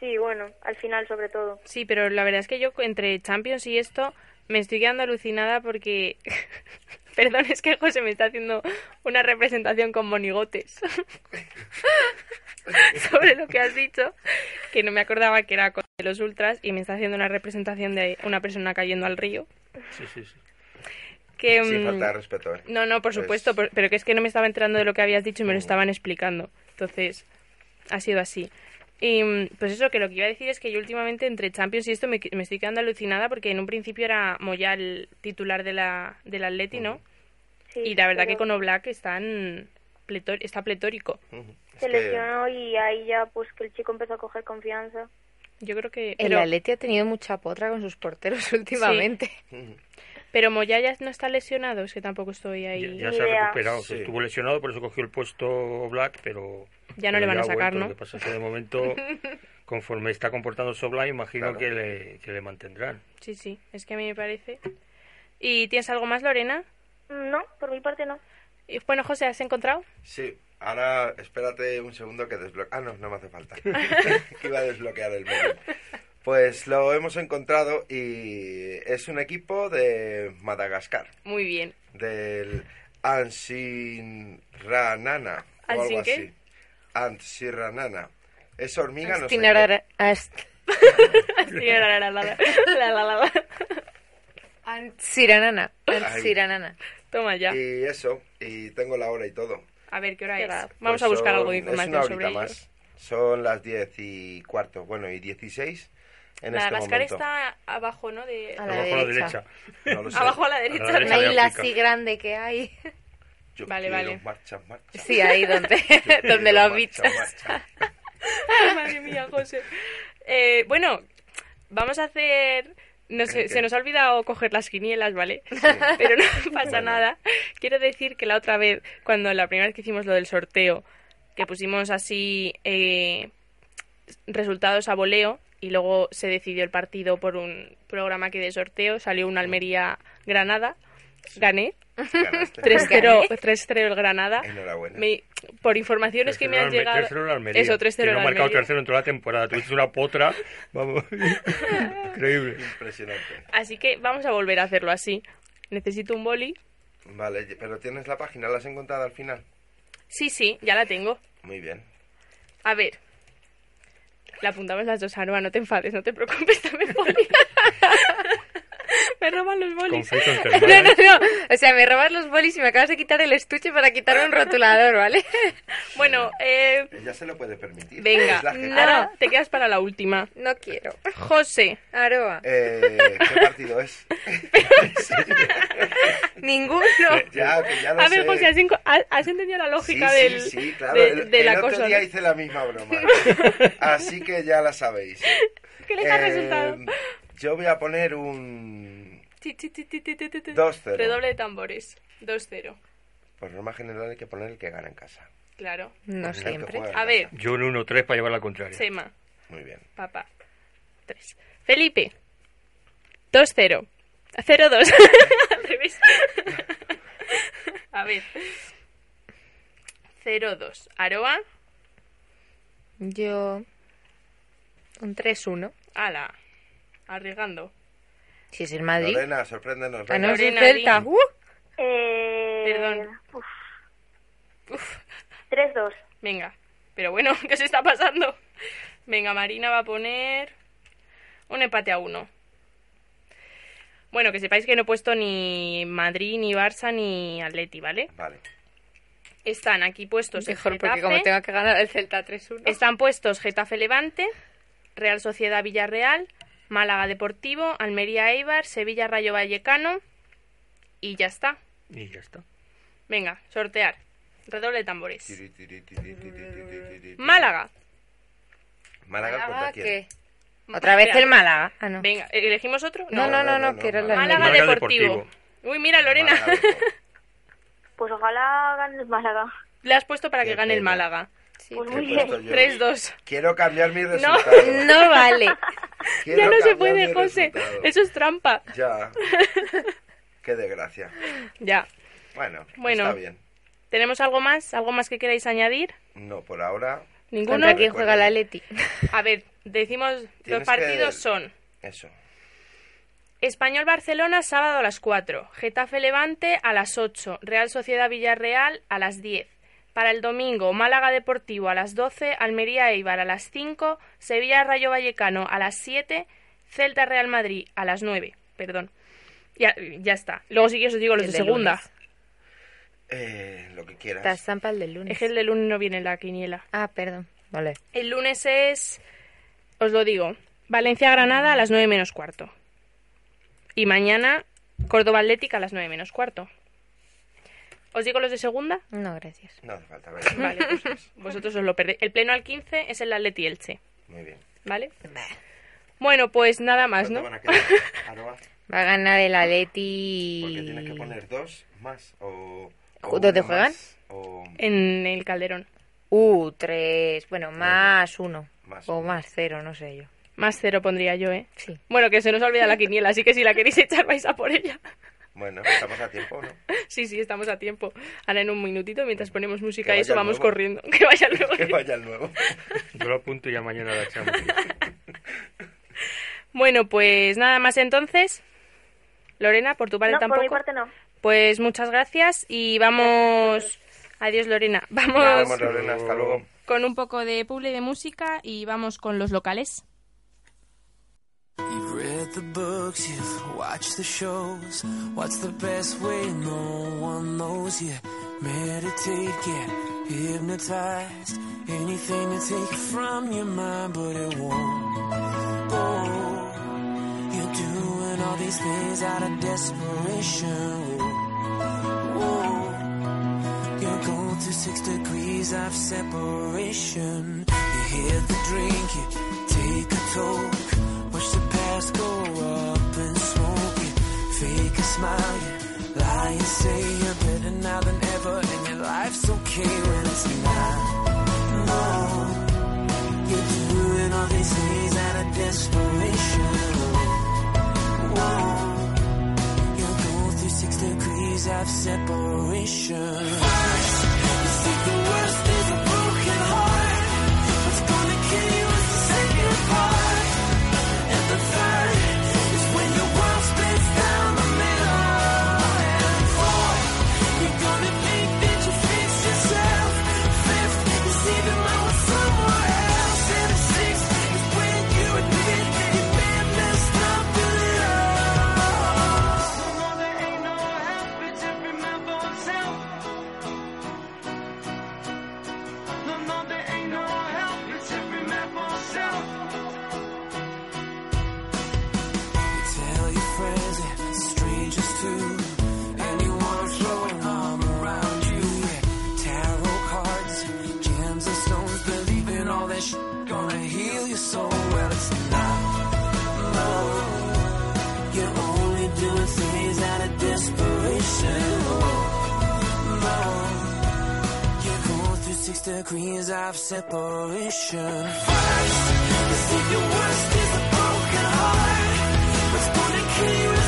Sí, bueno, al final sobre todo. Sí, pero la verdad es que yo entre Champions y esto me estoy quedando alucinada porque... Perdón, es que José me está haciendo una representación con monigotes sobre lo que has dicho, que no me acordaba que era con los ultras y me está haciendo una representación de una persona cayendo al río. Sí, sí, sí. Que, Sin mm, falta de respeto, ¿eh? No, no, por Es- supuesto, por- pero que es que no me estaba enterando de lo que habías dicho y me lo estaban explicando. Entonces, ha sido así. Y mm, pues eso, que lo que iba a decir es que yo últimamente entre Champions y esto me, me estoy quedando alucinada porque en un principio era Moya el titular de la, del Atleti, ¿no? y la verdad pero- que con Oblak están pletor- está pletórico. Se lesionó y ahí ya pues que el chico empezó a coger confianza. Yo creo que... El Atleti ha tenido mucha potra con sus porteros últimamente. pero Moya ya no está lesionado, es que tampoco estoy ahí... Ya se ha recuperado. se Estuvo lesionado, por eso cogió el puesto Black, pero... Ya no le van a sacar, vuelto. ¿no? Lo que pasa es que de momento, conforme está comportando Black, imagino Claro. que, le, que le mantendrán. Sí, sí, es que a mí me parece. ¿Y tienes algo más, Lorena? No, por mi parte no. Y, bueno, José, ¿has encontrado? Sí, ahora espérate un segundo que desbloquee. Ah, no, no me hace falta. que iba a desbloquear el móvil. Pues lo hemos encontrado y es un equipo de Madagascar, Muy bien. del Ansinranana o algo ¿Ansin qué? Antsiranana. Esa hormiga no sé qué. Antsiranana. Ah, Antsiranana. Toma ya. Y eso, y tengo la hora y todo. A ver, ¿qué hora es? Vamos a pues buscar son, algo de información es una sobre más. Ellos. Son las 10 y cuarto, bueno, y 16 en la este Máscara está abajo, ¿no? De... A la abajo derecha. a la derecha. No lo sé. Abajo a la derecha. A la, derecha la así grande que hay. Yo Vale, quiero vale. Marcha, marcha. Sí, ahí donde, donde lo has. Ay, madre mía, José. Eh, bueno, vamos a hacer... No sé, se nos ha olvidado coger las quinielas, ¿vale? Pero no pasa Bueno. nada. Quiero decir que la otra vez, cuando la primera vez que hicimos lo del sorteo, que pusimos así eh, resultados a voleo y luego se decidió el partido por un programa que de sorteo, salió un Almería-Granada, gané. Ganaste. 3-0 3-0 el Granada. Enhorabuena. Me- por informaciones que me han 3-0 llegado... 3-0 en Almería. Eso, 3-0 Que no ha marcado tercero en toda la temporada. Tuviste una potra. Vamos. Increíble. Impresionante. Así que vamos a volver a hacerlo así. Necesito un boli. Vale, pero tienes la página, ¿la has encontrado al final? Sí, sí, ya la tengo. Muy bien. A ver. La apuntamos las dos, Aroa, no te enfades, no te preocupes, dame boli. Me roban los bolis. No, no, no. O sea, me robas los bolis y me acabas de quitar el estuche para quitarme un rotulador, ¿vale? Bueno, eh, Ella se lo puede permitir. venga. Ara, te quedas para la última. No quiero. José, Aroa. Eh, ¿Qué partido es? Ninguno. ya, que ya lo a ver, sé. José, ¿has, enco- has- entendido la lógica sí, del, sí, sí, claro. de, el de el la otro cosa? día ¿no? hice la misma broma. Así que ya la sabéis. ¿Qué les ha Eh, resultado? Yo voy a poner un Ti, ti, ti, ti, ti, ti, ti, ti. 2-0. Redoble de tambores. 2-0. Por norma general hay que poner el que gana en casa. Claro. No siempre. A ver, Yo un 1-3 para llevar la contraria. Sema, Muy bien. papá. 3. Felipe. 2-0. 0-2. Al revés. A ver. 0-2. Aroa. Yo Un 3-1. Ala, arriesgando. Si es el Madrid. Lorena, sorpréndenos. Venga. no, es el Lorena, Celta. ¡Uh! Eh, Perdón. uf. 3-2. Venga, pero bueno, ¿qué se está pasando? Venga, Marina va a poner un empate a uno. Bueno, que sepáis que no he puesto ni Madrid, ni Barça, ni Atleti, ¿vale? Vale. Están aquí puestos el Mejor, porque Getafe, como tenga que ganar el Celta 3-1. Están puestos Getafe Levante, Real Sociedad Villarreal, Málaga Deportivo, Almería Eibar, Sevilla Rayo Vallecano y ya está. Y ya está. Venga, sortear. Redoble de tambores. Tiri, tiri, tiri, tiri. Málaga. Málaga contra quién? ¿qué? ¿Otra vez el Málaga? Ah, no. Venga, ¿elegimos otro? No, no, no, no, que era la Málaga, Almería. Deportivo. Uy, mira, Lorena. Pues ojalá gane el Málaga. Le has puesto para que Qué gane el pena. Pues ¿Qué muy bien. yo? 3-2. Quiero cambiar mi No, resultado. No vale. Quiero ya no se puede, José. resultado. Eso es trampa. Ya. Qué desgracia. Ya. Bueno, Bueno. está bien. ¿Tenemos algo más? ¿Algo más que queráis añadir? No, por ahora. ¿Ninguno? ¿Contra quién juega la Leti? A ver, decimos, los partidos que- son Eso. Español Barcelona sábado a las 4, Getafe Levante a las 8, Real Sociedad Villarreal a las 10. Para el domingo, Málaga Deportivo a las 12, Almería Eibar a las 5, Sevilla Rayo Vallecano a las 7, Celta Real Madrid a las 9. Perdón. Ya, ya está. Luego sí que os digo los de del segunda. Eh, lo que quieras. La estampa el del lunes. Es que el de lunes no viene en la quiniela. Ah, perdón. Vale. El lunes es, os lo digo, Valencia-Granada a las 9 menos cuarto. Y mañana Córdoba-Atlética a las 9 menos cuarto. ¿Os digo los de segunda? No, gracias. No hace falta. Vale, pues vosotros os lo perdéis. El pleno al 15 es el Atleti Elche, Muy bien. ¿vale? Bueno, pues nada más, ¿Cuánto ¿no? van a quedar? Aroa? Va a ganar el Atleti. Porque tienes que poner dos más o... o ¿Dónde juegan? más, o En el Calderón. Uh, tres. Bueno, más uno. más. O más cero, no sé yo. Más cero pondría yo, ¿eh? Sí. Bueno, que se nos olvida la quiniela, así que si la queréis echar vais a por ella. Bueno, estamos a tiempo, ¿no? Sí, sí, estamos a tiempo. Ahora en un minutito, mientras ponemos música y eso, vamos nuevo. corriendo. Que vaya el nuevo. que vaya el nuevo. Yo lo apunto y ya mañana la echamos. Bueno, pues nada más entonces. Lorena, por tu parte No, por tampoco. mi parte no. Pues muchas gracias y vamos. Adiós, Lorena. Vamos vemos, Lorena, hasta luego. con un poco de publi de música y vamos con los locales. You've read the books, you've watched the shows. What's the best way? No one knows. You meditate, get hypnotized. Anything to take from your mind, but it won't go. You're doing all these things out of desperation. You're going through six degrees of separation. You hit the drink, you take a toke. Past go up in smoke. You fake a smile, you lie and say you're better now than ever. And your life's okay when it's not. No, you're doing all these things out of desperation. Whoa. You're going through six degrees of separation. Degrees of separation. First, the worst is a broken heart. What's gonna kill you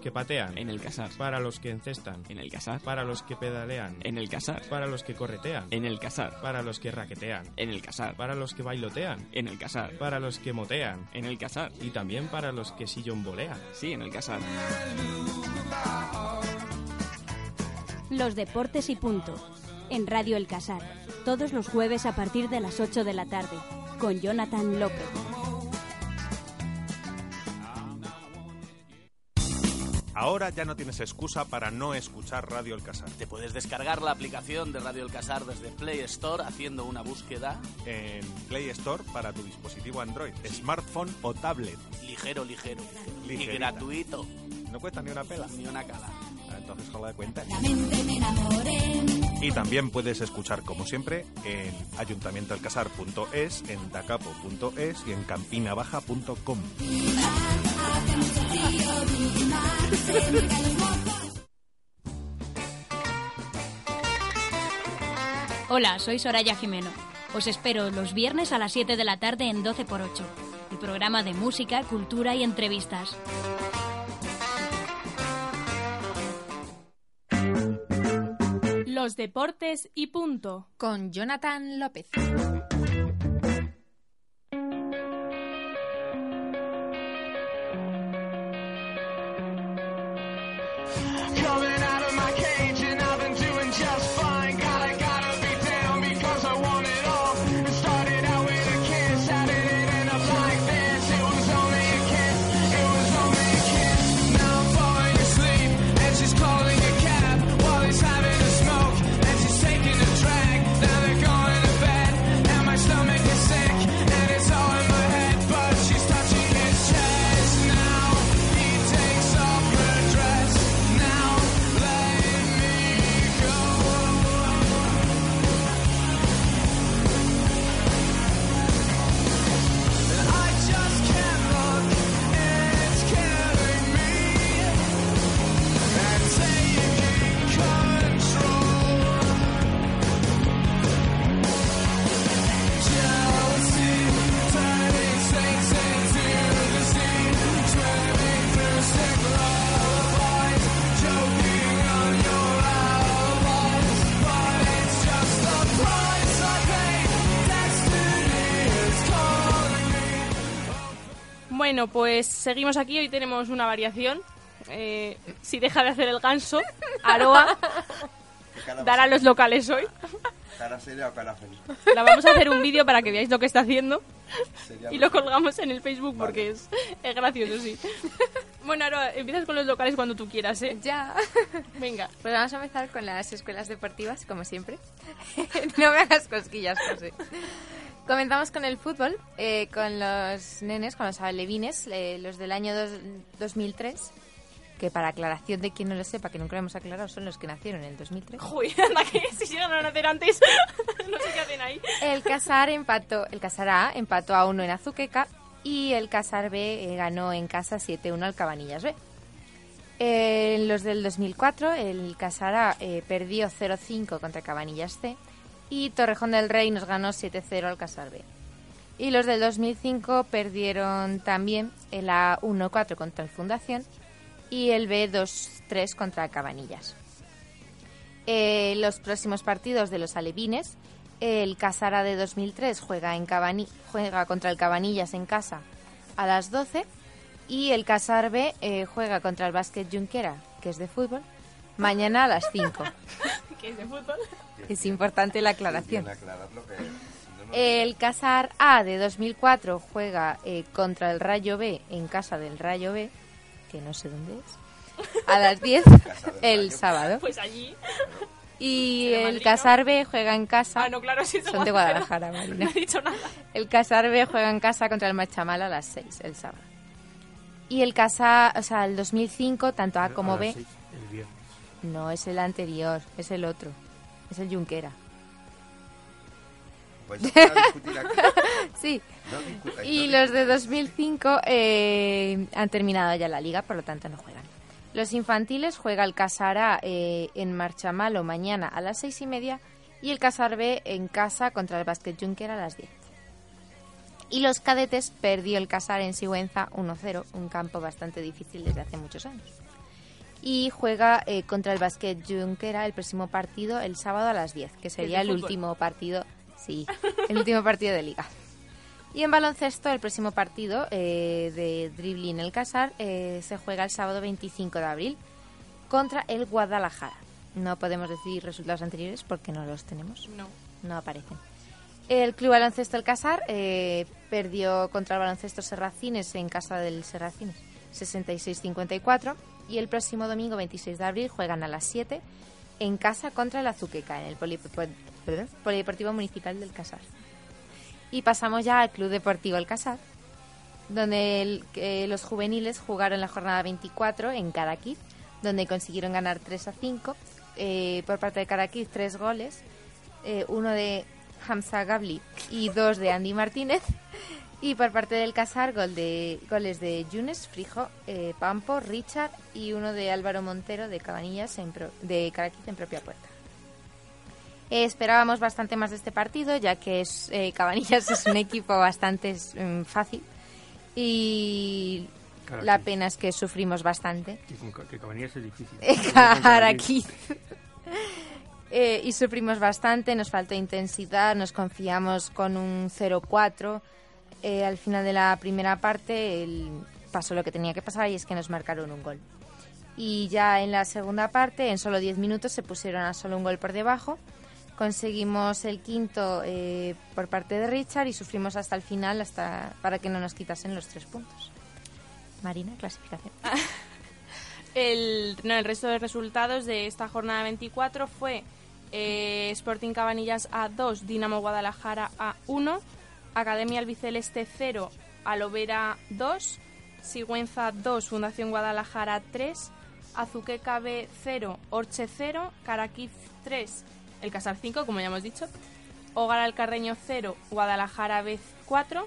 los que patean. En el casar. Para los que encestan. En el casar. Para los que pedalean. En el casar. Para los que corretean. En el casar. Para los que raquetean. En el casar. Para los que bailotean. En el casar. Para los que motean. En el casar. Y también para los que sillonbolean. Sí, en el casar. Los deportes y punto. En Radio El Casar. Todos los jueves a partir de las 8 de la tarde. Con Jonathan López. Ahora ya no tienes excusa para no escuchar Radio El Casar. Te puedes descargar la aplicación de Radio El Casar desde Play Store haciendo una búsqueda En Play Store para tu dispositivo Android, smartphone o tablet. ligero, ligero. Y Ligerita. gratuito. No cuesta ni una pela. Ni una cala. Entonces jola de cuenta. Y también puedes escuchar, como siempre, en ayuntamientoalcasar.es, en dacapo.es y en campinabaja.com. Hola, soy Soraya Jimeno. Os espero los viernes a las 7 de la tarde en 12x8. El programa de música, cultura y entrevistas. Los deportes y punto. Con Jonathan López. Bueno, pues seguimos aquí. Hoy tenemos una variación. Eh, si deja de hacer el ganso, Aroa dará los locales hoy. ¿Cara seria o cara feliz? La vamos a hacer un vídeo para que veáis lo que está haciendo Sería y lo colgamos en el Facebook porque es, es gracioso, sí. Bueno, Aroa, empiezas con los locales cuando tú quieras, ¿eh? Ya. Venga. Pues vamos a empezar con las escuelas deportivas, como siempre. no me hagas cosquillas, José. Comenzamos con el fútbol, eh, con los nenes, con los alevines, eh, los del año dos- 2003, que para aclaración de quien no lo sepa, que nunca lo hemos aclarado, son los que nacieron en el 2003. Uy, anda que si llegan a nacer antes, no sé qué hacen ahí. El Casar empató, el Casar A empató a 1 en Azuqueca y el Casar B eh, ganó en casa 7-1 al Cabanillas B. En los del 2004, el Casar A eh, perdió 0-5 contra Cabanillas C y Torrejón del Rey nos ganó 7-0 al Casar B. Y los del 2005 perdieron también el A 1-4 contra el Fundación y el B 2-3 contra Cabanillas. Eh, los próximos partidos de los alevines, el Casara de 2003 juega, en Cabani- contra el Cabanillas en casa a las 12 y el Casar B eh, juega contra el Básquet Junquera, que es de fútbol, mañana a las 5. ¿Qué es de fútbol? es importante la aclaración. El Casar A de 2004 juega eh, contra el Rayo B en casa del Rayo B, que no sé dónde es, a las 10 el sábado. Pues allí. Y ¿De el Madrid? Casar B juega en casa. Ah, no, claro, sí, Son de Guadalajara. Guadalajara, No Marina. he dicho nada. El Casar B juega en casa contra el Machamal a las 6 el sábado. Y el Casa, o sea, el 2005, tanto A como B. no es el anterior, es el otro. Es el Junquera. Pues sí. No Y los de 2005 eh, han terminado ya la liga, por lo tanto no juegan. Los infantiles juega el Casar A eh, en Marchamalo mañana a las seis y media y el Casar B en casa contra el Basket Junker a las 10. Y los cadetes perdió el Casar en Sigüenza 1-0, un campo bastante difícil desde hace muchos años. Y juega eh, contra el Basket Junquera el próximo partido el sábado a las 10, que sería el fútbol. último partido, sí, el último partido de liga. Y en baloncesto, el próximo partido eh, de dribbling el Casar eh, se juega el sábado 25 de abril contra el Guadalajara. No podemos decir resultados anteriores porque no los tenemos. No. No aparecen. El Club Baloncesto El Casar eh, perdió contra el Baloncesto Serracines en casa del Serracines 66-54 y el próximo domingo 26 de abril juegan a las 7 en casa contra el Azuqueca en el Polideportivo Municipal del Casar. Y pasamos ya al Club Deportivo El Casar, donde los juveniles jugaron la jornada 24 en Caraquiz, donde consiguieron ganar 3 a 5. Eh, por parte de Caraquiz, tres goles, eh, uno de Hamza Gabli y dos de Andy Martínez. Y por parte del Casar, gol de, goles de Yunes, Frijo, eh, Pampo, Richard y uno de Álvaro Montero de Cabanillas en pro- de Caraquiz en propia puerta. Eh, esperábamos bastante más de este partido, ya que es, eh, Cabanillas es un equipo bastante mm, fácil. Y la pena es que sufrimos bastante. Que, con, que Cabanillas es difícil. Caraquiz. Eh, y sufrimos bastante, nos faltó intensidad, nos confiamos con un 0-4. Eh, al final de la primera parte el- pasó lo que tenía que pasar y es que nos marcaron un gol. Y ya en la segunda parte, en solo 10 minutos, se pusieron a solo un gol por debajo. Conseguimos el quinto eh, por parte de Richard y sufrimos hasta el final hasta para que no nos quitasen los tres puntos. Marina, clasificación. El, no, el resto de resultados de esta jornada 24 fue eh, Sporting Cabanillas A2, Dinamo Guadalajara A1, Academia Albiceleste 0, Alovera 2, Sigüenza 2, Fundación Guadalajara 3, Azuqueca B 0, Orche 0, Caraquiz 3, El Casar 5, como ya hemos dicho, Hogar Alcarreño 0, Guadalajara B 4,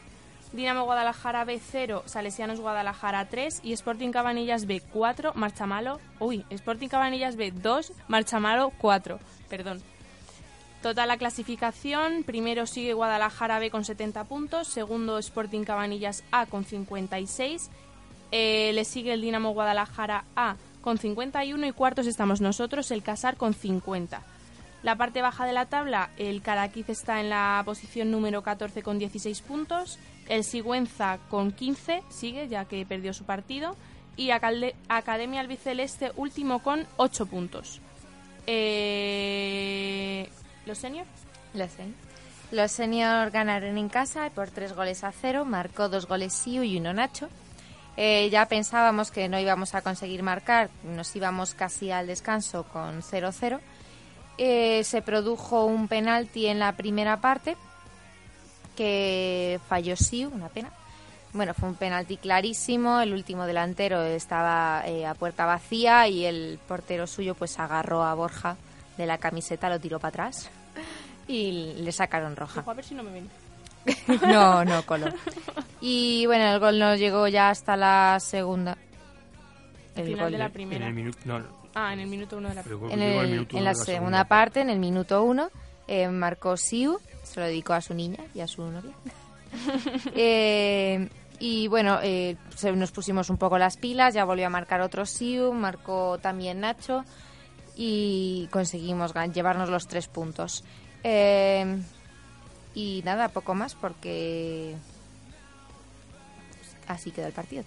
Dinamo Guadalajara B 0, Salesianos Guadalajara 3 y Sporting Cabanillas B 4, Marchamalo. Uy, Sporting Cabanillas B 2, Marchamalo 4. Perdón. Total la clasificación, primero sigue Guadalajara B con 70 puntos, segundo Sporting Cabanillas A con 56, eh, le sigue el Dinamo Guadalajara A con 51 y cuartos estamos nosotros, el Casar con 50. La parte baja de la tabla, el Caraquiz está en la posición número 14 con 16 puntos, el Sigüenza con 15 sigue ya que perdió su partido y Acalde- Academia Albiceleste último con 8 puntos. Eh, ¿Los senior? Los. Los ganaron en casa por tres goles a cero. Marcó dos goles Siu y uno Nacho. Eh, ya pensábamos que no íbamos a conseguir marcar. Nos íbamos casi al descanso con 0-0. Eh, se produjo un penalti en la primera parte que falló Siu, una pena. Bueno, fue un penalti clarísimo. El último delantero estaba eh, a puerta vacía y el portero suyo pues agarró a Borja de la camiseta, lo tiró para atrás y le sacaron roja. Ojo, a ver si no me ven. No, no, color. Y bueno, el gol nos llegó ya hasta la segunda. Al final de la primera. En el minuto, no, no. Ah, en el minuto uno de la primera. En, el- la segunda segunda parte, en el minuto uno, eh, marcó Siu, se lo dedicó a su niña y a su novia. Eh, y bueno, eh, se- nos pusimos un poco las pilas, ya volvió a marcar otro Siu, marcó también Nacho y conseguimos llevarnos los tres puntos. Eh, y nada, poco más porque así quedó el partido.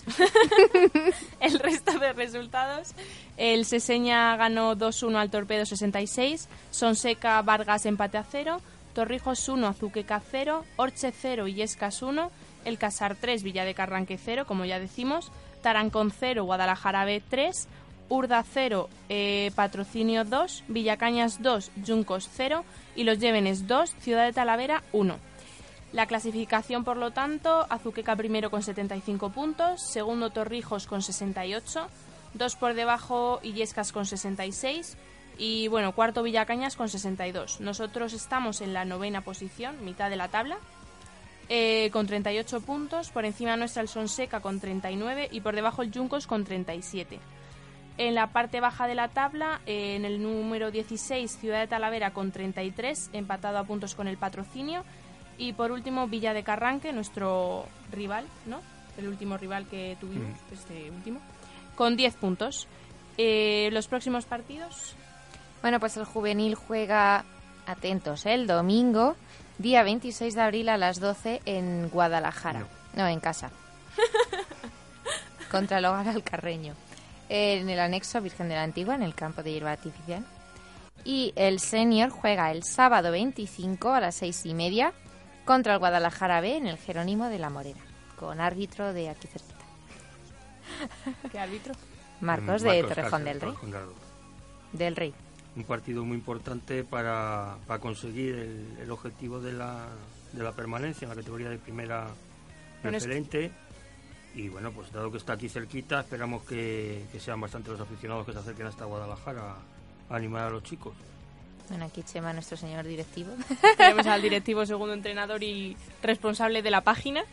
el resto de resultados. El Seseña ganó 2-1 al Torpedo 66, Sonseca Vargas empate a 0, Torrijos 1, Azuqueca 0, Orche 0 y Escas 1, El Casar 3, Villa de Carranque 0, como ya decimos, Tarancón 0, Guadalajara B 3, Urda 0, eh, Patrocinio 2, Villacañas 2, Yuncos 0 y Los Llévenes 2, Ciudad de Talavera 1. La clasificación, por lo tanto, Azuqueca primero con 75 puntos, segundo Torrijos con 68, dos por debajo Illescas con 66 y bueno, cuarto Villacañas con 62. Nosotros estamos en la novena posición, mitad de la tabla, eh, con 38 puntos, por encima nuestra el Sonseca con 39 y por debajo el Yuncos con 37. En la parte baja de la tabla, eh, en el número 16, Ciudad de Talavera con 33, empatado a puntos con el patrocinio. Y por último, Villa de Carranque, nuestro rival, ¿no? El último rival que tuvimos, Mm. este último, con 10 puntos. Eh, los próximos partidos, Bueno, pues el juvenil juega, atentos, ¿eh? el domingo, día 26 de abril a las 12 en Guadalajara. No, en casa. Contra el hogar alcarreño. En el anexo Virgen de la Antigua, en el campo de hierba artificial. Y el senior juega el sábado 25 a las 6 y media contra el Guadalajara B en el Jerónimo de la Morera, con árbitro de aquí cerquita. ¿qué árbitro? Marcos de Marcos Torrejón del Rey. Del Rey. Un partido muy importante para, para conseguir el, el objetivo de la, de la permanencia en la categoría de primera Bueno, es que- preferente. Y bueno, pues dado que está aquí cerquita, esperamos que, que sean bastante los aficionados que se acerquen hasta Guadalajara a animar a los chicos. Bueno, aquí Chema, nuestro señor directivo. Tenemos al directivo, segundo entrenador y responsable de la página.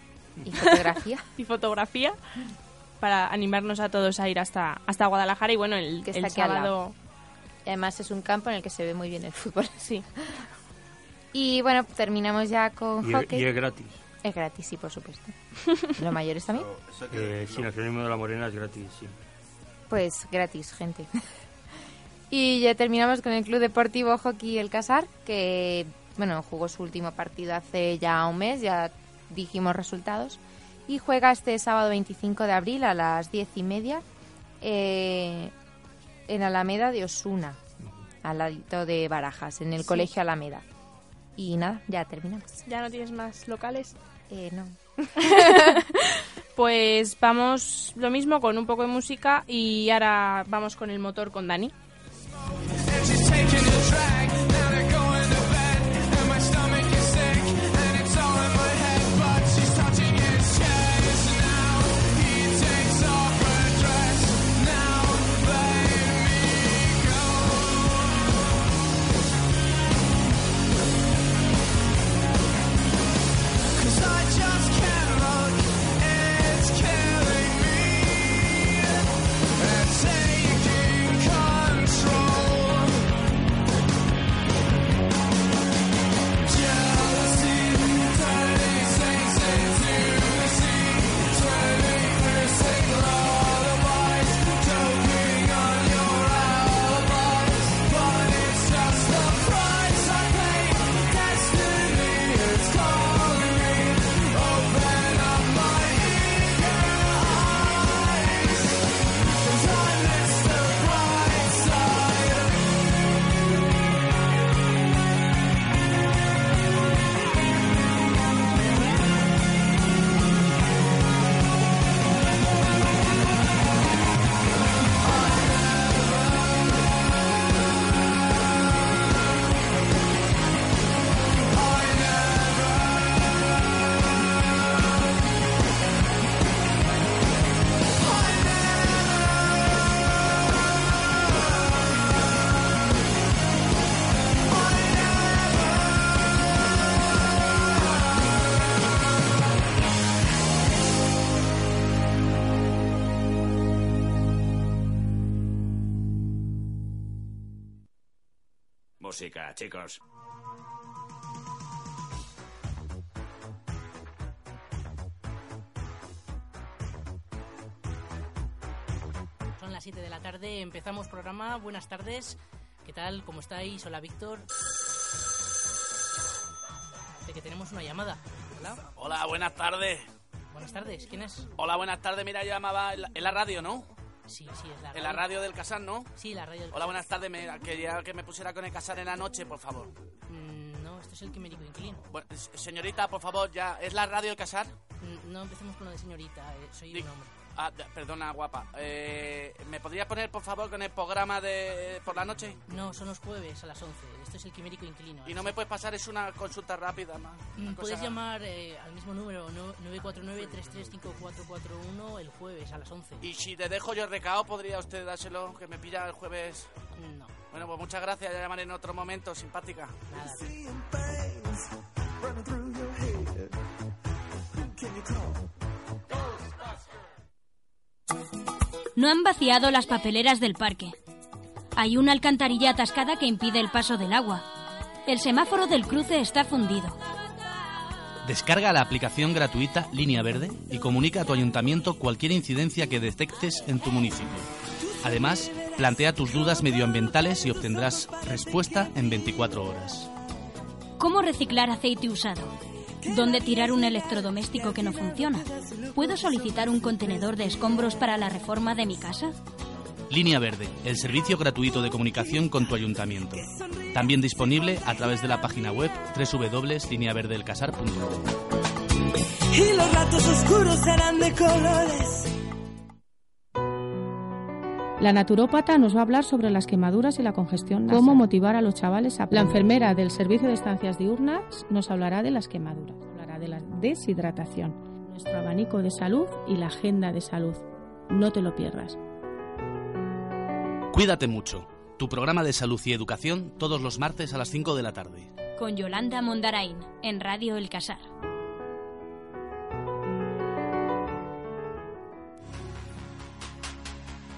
Y fotografía. y fotografía. Para animarnos a todos a ir hasta, hasta Guadalajara. Y bueno, el, Que el está aquí al sábado. lado. Y además es un campo en el que se ve muy bien el fútbol. Sí. Y bueno, terminamos ya con Y, es- hockey. y es gratis. Es gratis, sí, por supuesto. ¿Los mayores también? Eh, sí, Jerónimo de la Morena es gratis, sí. Pues gratis, gente. y ya terminamos con el Club Deportivo Hockey El Casar, que bueno, jugó su último partido hace ya un mes, ya dijimos resultados. Y juega este sábado 25 de abril a las 10 y media eh, en Alameda de Osuna, al ladito de Barajas, en el Sí. Colegio Alameda. Y nada, ya terminamos. ¿Ya no tienes más locales? Eh, no. Pues vamos lo mismo con un poco de música y ahora vamos con el motor con Dani. Música, chicos. Son las 7 de la tarde, empezamos programa. Buenas tardes. ¿Qué tal? ¿Cómo estáis? Hola, Víctor. De que tenemos una llamada. Hola. Hola, buenas tardes. Buenas tardes. ¿Quién es? Hola, buenas tardes. Mira, yo llamaba en la, en la radio, ¿no? Sí, sí, es la En la radio del Casar, ¿no? Sí, la radio del Hola, buenas tardes. Me, quería que me pusiera con el Casar en la noche, por favor. Mm, no, este es el quimérico inclino. Bueno, señorita, por favor, ya. ¿Es la radio del Casar? Mm, No empecemos con lo de señorita, eh, soy un hombre. Ah, perdona, guapa. Eh, ¿Me podrías poner, por favor, con el programa de por la noche? No, son los jueves a las 11. Esto es el quimérico inclino. Y no me puedes pasar, es una consulta rápida, más. Mm, una Puedes cosa- llamar eh, al mismo número, no- 949-335441, el jueves a las 11. Y si te dejo yo el recado, ¿podría usted dárselo? Que me pilla el jueves. No. Bueno, pues muchas gracias. Ya llamaré en otro momento, simpática. Nada. No han vaciado las papeleras del parque. Hay una alcantarilla atascada que impide el paso del agua. El semáforo del cruce está fundido. Descarga la aplicación gratuita Línea Verde y comunica a tu ayuntamiento cualquier incidencia que detectes en tu municipio. Además, plantea tus dudas medioambientales y obtendrás respuesta en 24 horas. ¿Cómo reciclar aceite usado? ¿Dónde tirar un electrodoméstico que no funciona? ¿Puedo solicitar un contenedor de escombros para la reforma de mi casa? Línea Verde, el servicio gratuito de comunicación con tu ayuntamiento. También disponible a través de la página web www.lineaverdelcasar.com. Y los ratos oscuros serán de colores. La naturópata nos va a hablar sobre las quemaduras y la congestión, nasal. cómo motivar a los chavales a... La enfermera del servicio de estancias diurnas nos hablará de las quemaduras, hablará de la deshidratación, nuestro abanico de salud y la agenda de salud. No te lo pierdas. Cuídate mucho. Tu programa de salud y educación todos los martes a las 5 de la tarde. Con Yolanda Mondarain, en Radio El Casar.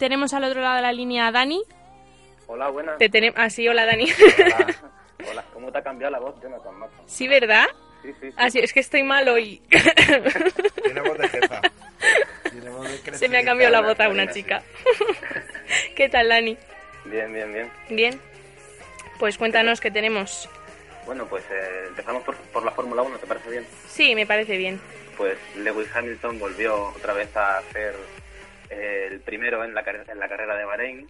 tenemos al otro lado de la línea a Dani. Hola, buenas. Te tenemos... Ah, sí, hola Dani. Hola, ¿cómo te ha cambiado la voz, Jonathan sí, ¿verdad? Sí, sí, sí. Ah, sí, es que estoy mal hoy. Tiene voz de jefa. Tiene voz de Se me ha cambiado la voz a una chica. ¿Qué tal, Dani? Bien, bien, bien. Bien. Pues cuéntanos qué tenemos. Bueno, pues eh, empezamos por, por la Fórmula 1, ¿te parece bien? Sí, me parece bien. Pues Lewis Hamilton volvió otra vez a ser eh, el primero en la, en la carrera de Bahrein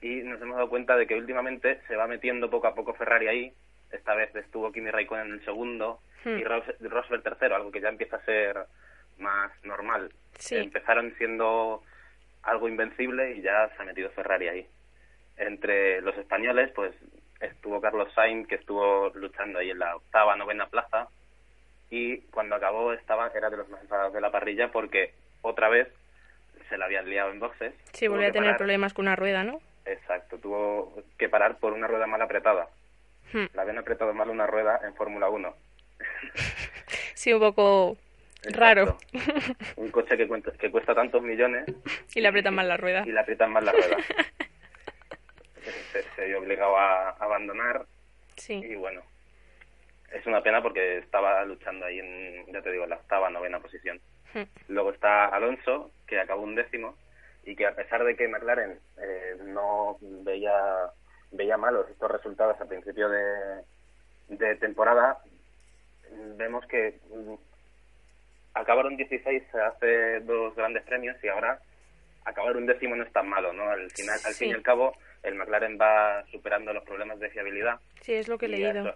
y nos hemos dado cuenta de que últimamente se va metiendo poco a poco Ferrari ahí. Esta vez estuvo Kimi Raikkonen en el segundo Hmm. y Ros- Rosberg tercero, algo que ya empieza a ser más normal. Sí. Empezaron siendo algo invencible y ya se ha metido Ferrari ahí. Entre los españoles, pues estuvo Carlos Sainz, que estuvo luchando ahí en la octava, novena plaza, y cuando acabó estaba era de los más enfadados de la parrilla porque otra vez se la habían liado en boxes. Sí, volví a tener parar. problemas con una rueda, ¿no? Exacto, tuvo que parar por una rueda mal apretada. Hmm. Le habían apretado mal una rueda en Fórmula 1. Sí, un poco raro. Un coche que, cuenta- que cuesta tantos millones y le aprietan mal la rueda. y le aprietan mal la rueda. se, se vio obligado a abandonar Sí. y bueno, es una pena porque estaba luchando ahí en, ya te digo, en la octava, novena posición. Luego está Alonso, que acabó un décimo, y que a pesar de que McLaren eh, no veía, veía malos estos resultados a principio de, de temporada, vemos que mm, acabaron 16 hace dos grandes premios y ahora acabar un décimo no es tan malo, ¿no? Al final, al Sí. fin y al cabo, el McLaren va superando los problemas de fiabilidad Sí, es lo que he leído. eso,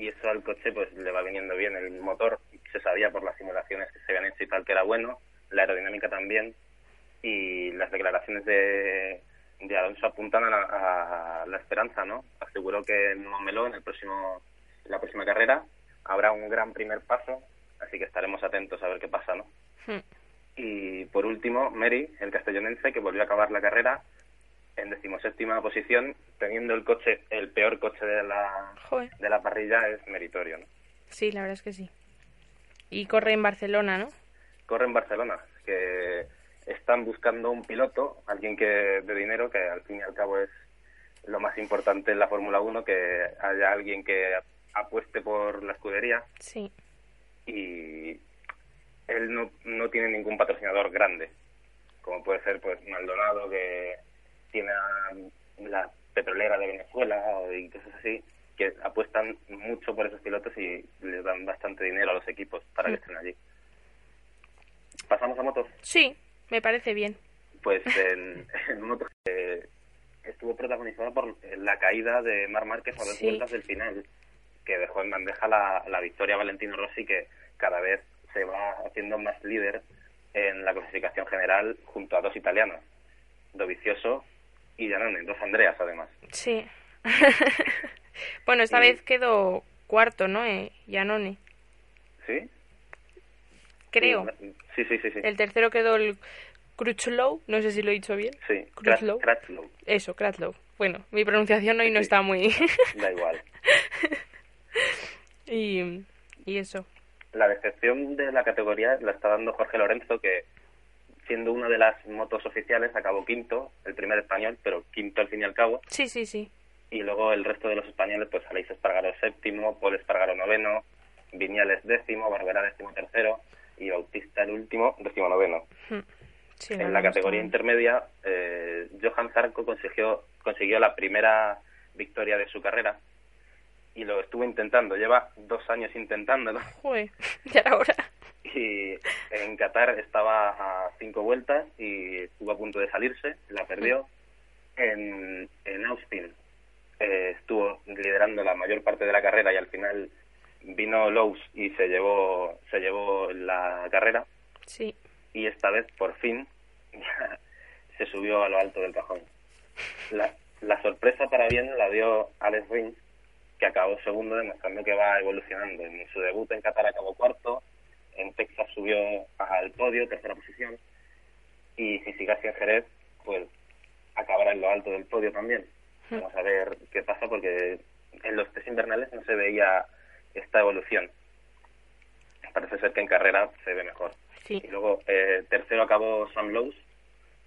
y eso al coche pues le va viniendo bien. El motor se sabía por las simulaciones que se habían hecho y tal que era bueno, la aerodinámica también y las declaraciones de, de Alonso apuntan a la, a la esperanza, ¿no? Aseguró que en Montmeló en el próximo en la próxima carrera habrá un gran primer paso, así que estaremos atentos a ver qué pasa, ¿no? Hmm. Y por último, Mary, el castellonense, que volvió a acabar la carrera en decimoséptima posición, teniendo el coche, el peor coche de la, Joder. de la parrilla, es meritorio, ¿no? Sí, la verdad es que sí. Y corre en Barcelona, ¿no? Corre en Barcelona, que están buscando un piloto, alguien que de dinero, que al fin y al cabo es lo más importante en la Fórmula 1, que haya alguien que apueste por la escudería Sí. y él no, no tiene ningún patrocinador grande, como puede ser pues Maldonado que tiene a la petrolera de Venezuela o y cosas así, que apuestan mucho por esos pilotos y les dan bastante dinero a los equipos para que Mm. estén allí. Pasamos a motos. Sí, me parece bien. Pues en, en motos eh, estuvo protagonizada por la caída de Mar Márquez a dos Sí. vueltas del final, que dejó en bandeja la, la victoria a Valentino Rossi, que cada vez se va haciendo más líder en la clasificación general junto a dos italianos, Dovizioso y Giannone, dos Andreas además. Sí. bueno, esta Y- vez quedó cuarto, ¿no? Eh, Giannone. ¿Sí? Creo. Sí, sí, sí, sí. El tercero quedó el Crutchlow, no sé si lo he dicho bien. Sí, Crutchlow. Krat- Kratzlow, Eso, Kratlow. Bueno, mi pronunciación hoy no está muy... da igual. y, y eso. La decepción de la categoría la está dando Jorge Lorenzo, que siendo una de las motos oficiales acabó quinto, el primer español, pero quinto al fin y al cabo. Sí, sí, sí. Y luego el resto de los españoles, pues Aleix Espargaro séptimo, Paul Espargaro noveno, Viñales décimo, Barbera décimo tercero y Bautista el último, décimo noveno. Sí, en la categoría intermedia, eh, Johan Zarco consiguió, consiguió la primera victoria de su carrera y lo estuvo intentando. Lleva dos años intentándolo Joder, ya era hora. Y en Qatar estaba a cinco vueltas y estuvo a punto de salirse, la perdió. En, en Austin eh, estuvo liderando la mayor parte de la carrera y al final vino Lowe's y se llevó, se llevó la carrera Sí. y esta vez por fin se subió a lo alto del cajón. La, la sorpresa para bien la dio Alex Rins, que acabó segundo demostrando que va evolucionando. En su debut en Qatar acabó cuarto, en Texas subió al podio, tercera posición, y si sigue así en Jerez, pues acabará en lo alto del podio también. Vamos a ver qué pasa porque en los test invernales no se veía esta evolución. Parece ser que en carrera se ve mejor. Sí. Y luego, eh, tercero acabó Sam Lowe's,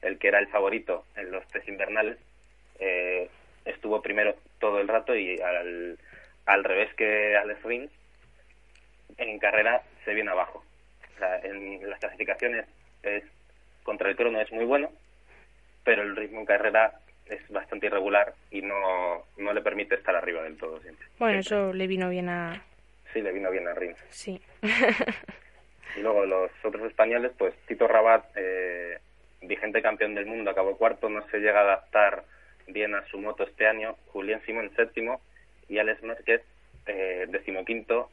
el que era el favorito en los test invernales. Eh, estuvo primero todo el rato y al, al revés que Alex Rins, en carrera se viene abajo. O sea, en las clasificaciones es, contra el crono es muy bueno, pero el ritmo en carrera es bastante irregular y no, no le permite estar arriba del todo siempre. Bueno, eso le vino bien a... Sí, le vino bien a Rins. Sí. Y luego los otros españoles, pues Tito Rabat, eh, vigente campeón del mundo, acabó cuarto, no se llega a adaptar bien a su moto este año. Julián Simón séptimo y Alex Márquez eh, decimoquinto,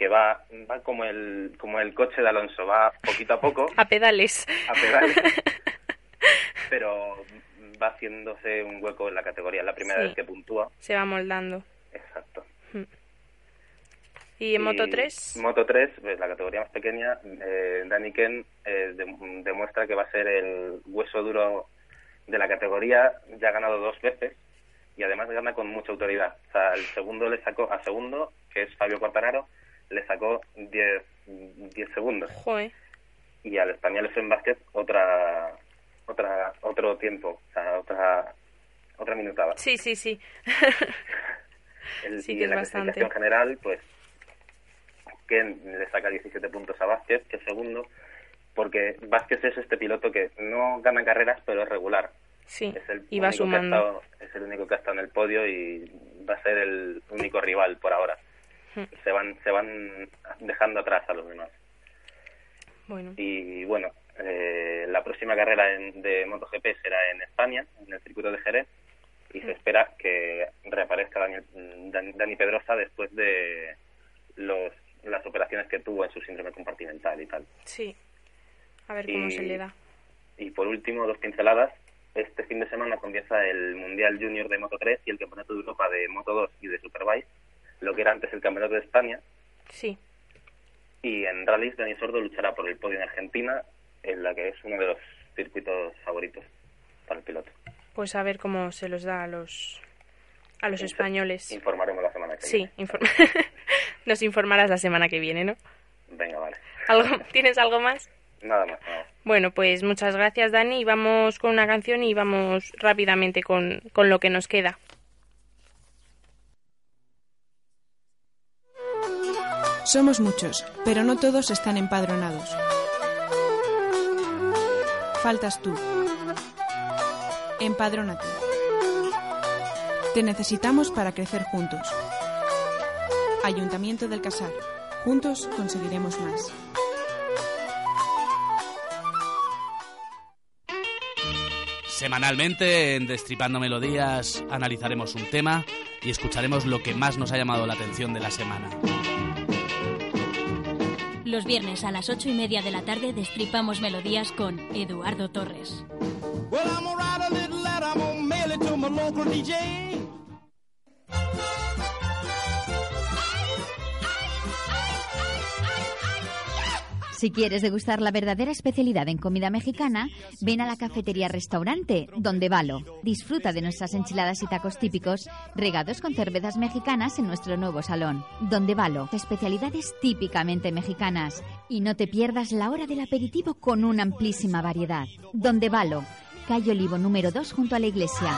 que va, va como el como el coche de Alonso, va poquito a poco, a pedales. a pedales, pero va haciéndose un hueco en la categoría. Es la primera Sí. vez que puntúa. Se va moldando. Exacto. ¿Y en Moto Y 3? Moto 3, pues, la categoría más pequeña, eh, Danny Ken eh, de- demuestra que va a ser el hueso duro de la categoría. Ya ha ganado dos veces y además gana con mucha autoridad. O sea, el segundo le sacó, a segundo, que es Fabio Quartararo, le sacó 10 10 segundos. Joder. Y al español Efren Vázquez otra, otra, otro tiempo, o sea, otra, otra minutada. Sí, sí, sí. El- Sí y que en es la bastante. clasificación general, pues Ken le saca 17 puntos a Vázquez, que es segundo, porque Vázquez es este piloto que no gana carreras, pero es regular. Sí, Es el, y va único que ha sumando. estado- es el único que ha estado en el podio y va a ser el único rival por ahora. Hmm. Se van, se van dejando atrás a los demás. Bueno. Y bueno, eh, la próxima carrera en- de MotoGP será en España, en el circuito de Jerez, y se espera que reaparezca Dani, Dani, Dani Pedrosa después de los, las operaciones que tuvo en su síndrome compartimental y tal. Sí. A ver cómo Y- se le da. Y por último, dos pinceladas. Este fin de semana comienza el Mundial Junior de Moto 3 y el Campeonato de Europa de Moto 2 y de Superbike, lo que era antes el Campeonato de España. Sí. Y en rallies, Dani Sordo luchará por el podio en Argentina, en la que es uno de los circuitos favoritos para el piloto. Pues a ver cómo se los da a los a los españoles. Informaremos la semana que Sí, viene. inform- nos informarás la semana que viene, ¿no? Venga, vale. ¿Algo, ¿Tienes algo más? Nada más, nada más. Bueno, pues muchas gracias, Dani. Y vamos con una canción y vamos rápidamente con, con lo que nos queda. Somos muchos, pero no todos están empadronados. Faltas tú. Empadrónate. Te necesitamos para crecer juntos. Ayuntamiento del Casar. Juntos conseguiremos más. Semanalmente en Destripando Melodías analizaremos un tema y escucharemos lo que más nos ha llamado la atención de la semana. Los viernes a las ocho y media de la tarde destripamos melodías con Eduardo Torres. Si quieres degustar la verdadera especialidad en comida mexicana, ven a la cafetería restaurante Donde Valo. Disfruta de nuestras enchiladas y tacos típicos, regados con cervezas mexicanas en nuestro nuevo salón. Donde Valo, especialidades típicamente mexicanas. Y no te pierdas la hora del aperitivo con una amplísima variedad. Donde Valo, calle Olivo número 2 junto a la iglesia.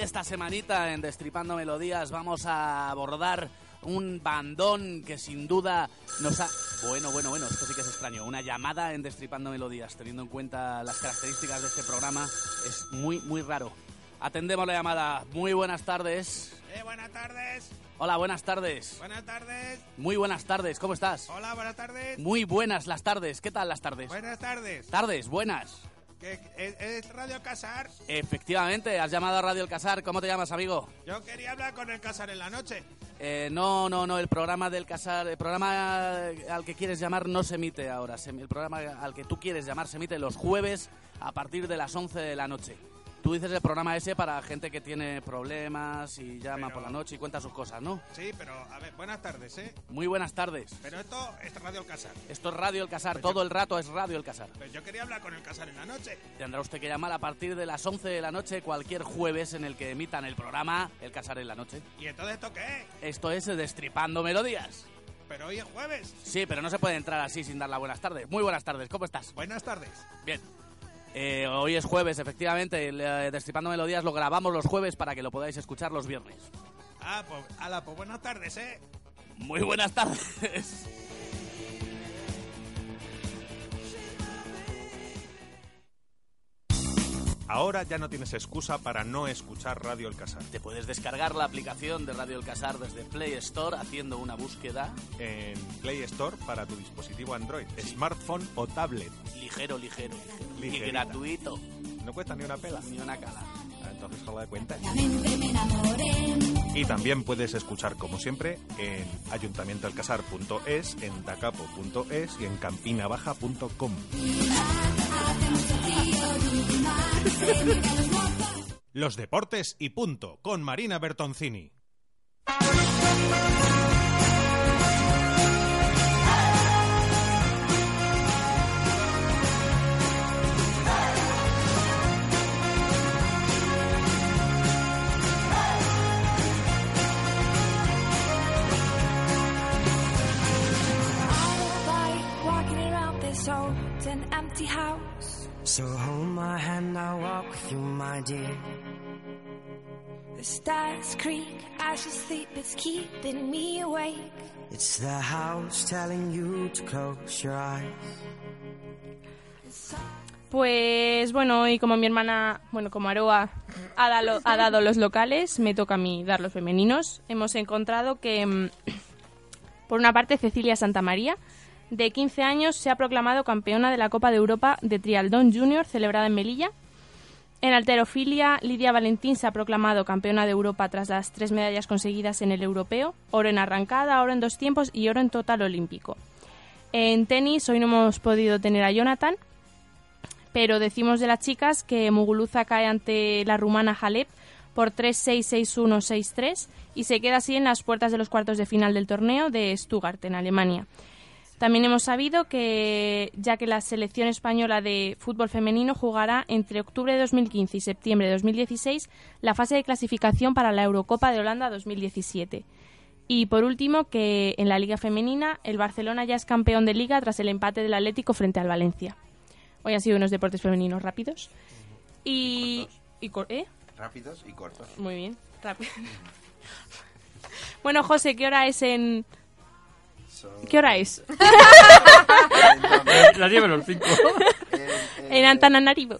Y esta semanita en Destripando Melodías vamos a abordar un bandón que sin duda nos ha... Bueno, bueno, bueno, esto sí que es extraño. Una llamada en Destripando Melodías, teniendo en cuenta las características de este programa, es muy, muy raro. Atendemos la llamada. Muy buenas tardes. Eh, buenas tardes. Hola, buenas tardes. Buenas tardes. Muy buenas tardes, ¿cómo estás? Hola, buenas tardes. Muy buenas las tardes. ¿Qué tal las tardes? Buenas tardes. Tardes, buenas. ¿Qué- ¿Es, es Radio Casar? Efectivamente, has llamado a Radio El Casar. ¿Cómo te llamas, amigo? Yo quería hablar con el Casar en la noche. Eh, no, no, no, el programa del Casar, el programa al que quieres llamar no se emite ahora. El programa al que tú quieres llamar se emite los jueves a partir de las 11 de la noche. Tú dices el programa ese para gente que tiene problemas y llama Pero- por la noche y cuenta sus cosas, ¿no? Sí, pero a ver, buenas tardes, ¿eh? Muy buenas tardes. Pero esto es Radio El Casar. Esto es Radio El Casar, Pues todo yo- el rato es Radio El Casar. Pues yo quería hablar con el Casar en la noche. Tendrá usted que llamar a partir de las 11 de la noche cualquier jueves en el que emitan el programa El Casar en la noche. ¿Y entonces esto qué es? Esto es Destripando Melodías. Pero hoy es jueves. Sí, pero no se puede entrar así sin dar las buenas tardes. Muy buenas tardes, ¿cómo estás? Buenas tardes. Bien. Eh, hoy es jueves, efectivamente. El, eh, Destripando Melodías lo grabamos los jueves para que lo podáis escuchar los viernes. Ah, pues, ala, pues buenas tardes, ¿eh? Muy buenas tardes. Ahora ya no tienes excusa para no escuchar Radio El Casar. Te puedes descargar la aplicación de Radio El Casar desde Play Store haciendo una búsqueda En Play Store para tu dispositivo Android, smartphone o tablet. ligero, ligero. Y Ligerita. gratuito. No cuesta ni una pela. Ni una cala. Ah, Entonces, joder, de cuenta. Y también puedes escuchar, como siempre, en ayuntamientoalcasar.es, en dacapo.es y en campinabaja.com. Los deportes y punto, con Marina Bertoncini. empty house. So hold my hand, I'll walk with you, my dear. The stars creak as you sleep, it's keeping me awake. It's the house telling you to close your eyes. Pues bueno, y como mi hermana, bueno, como Aroa ha dado, ha dado los locales, me toca a mí dar los femeninos. Hemos encontrado que, mm, por una parte, Cecilia Santamaría, de 15 años, se ha proclamado campeona de la Copa de Europa de Trialdón Junior, celebrada en Melilla. En alterofilia, Lidia Valentín se ha proclamado campeona de Europa tras las tres medallas conseguidas en el europeo, oro en arrancada, oro en dos tiempos y oro en total olímpico. En tenis, hoy no hemos podido tener a Jonathan, pero decimos de las chicas que Muguruza cae ante la rumana Halep por 3-6-6-1-6-3 y se queda así en las puertas de los cuartos de final del torneo de Stuttgart, en Alemania. También hemos sabido que, ya que la selección española de fútbol femenino jugará entre octubre de 2015 y septiembre de 2016 la fase de clasificación para la Eurocopa de Holanda 2017. Y por último, que en la Liga Femenina el Barcelona ya es campeón de Liga tras el empate del Atlético frente al Valencia. Hoy han sido unos deportes femeninos rápidos. Y. y ¿eh? Rápidos y cortos. Muy bien, rápido. bueno, José, ¿qué hora es en. ¿Qué hora es? Las 10 menos 5. en Antananarivo.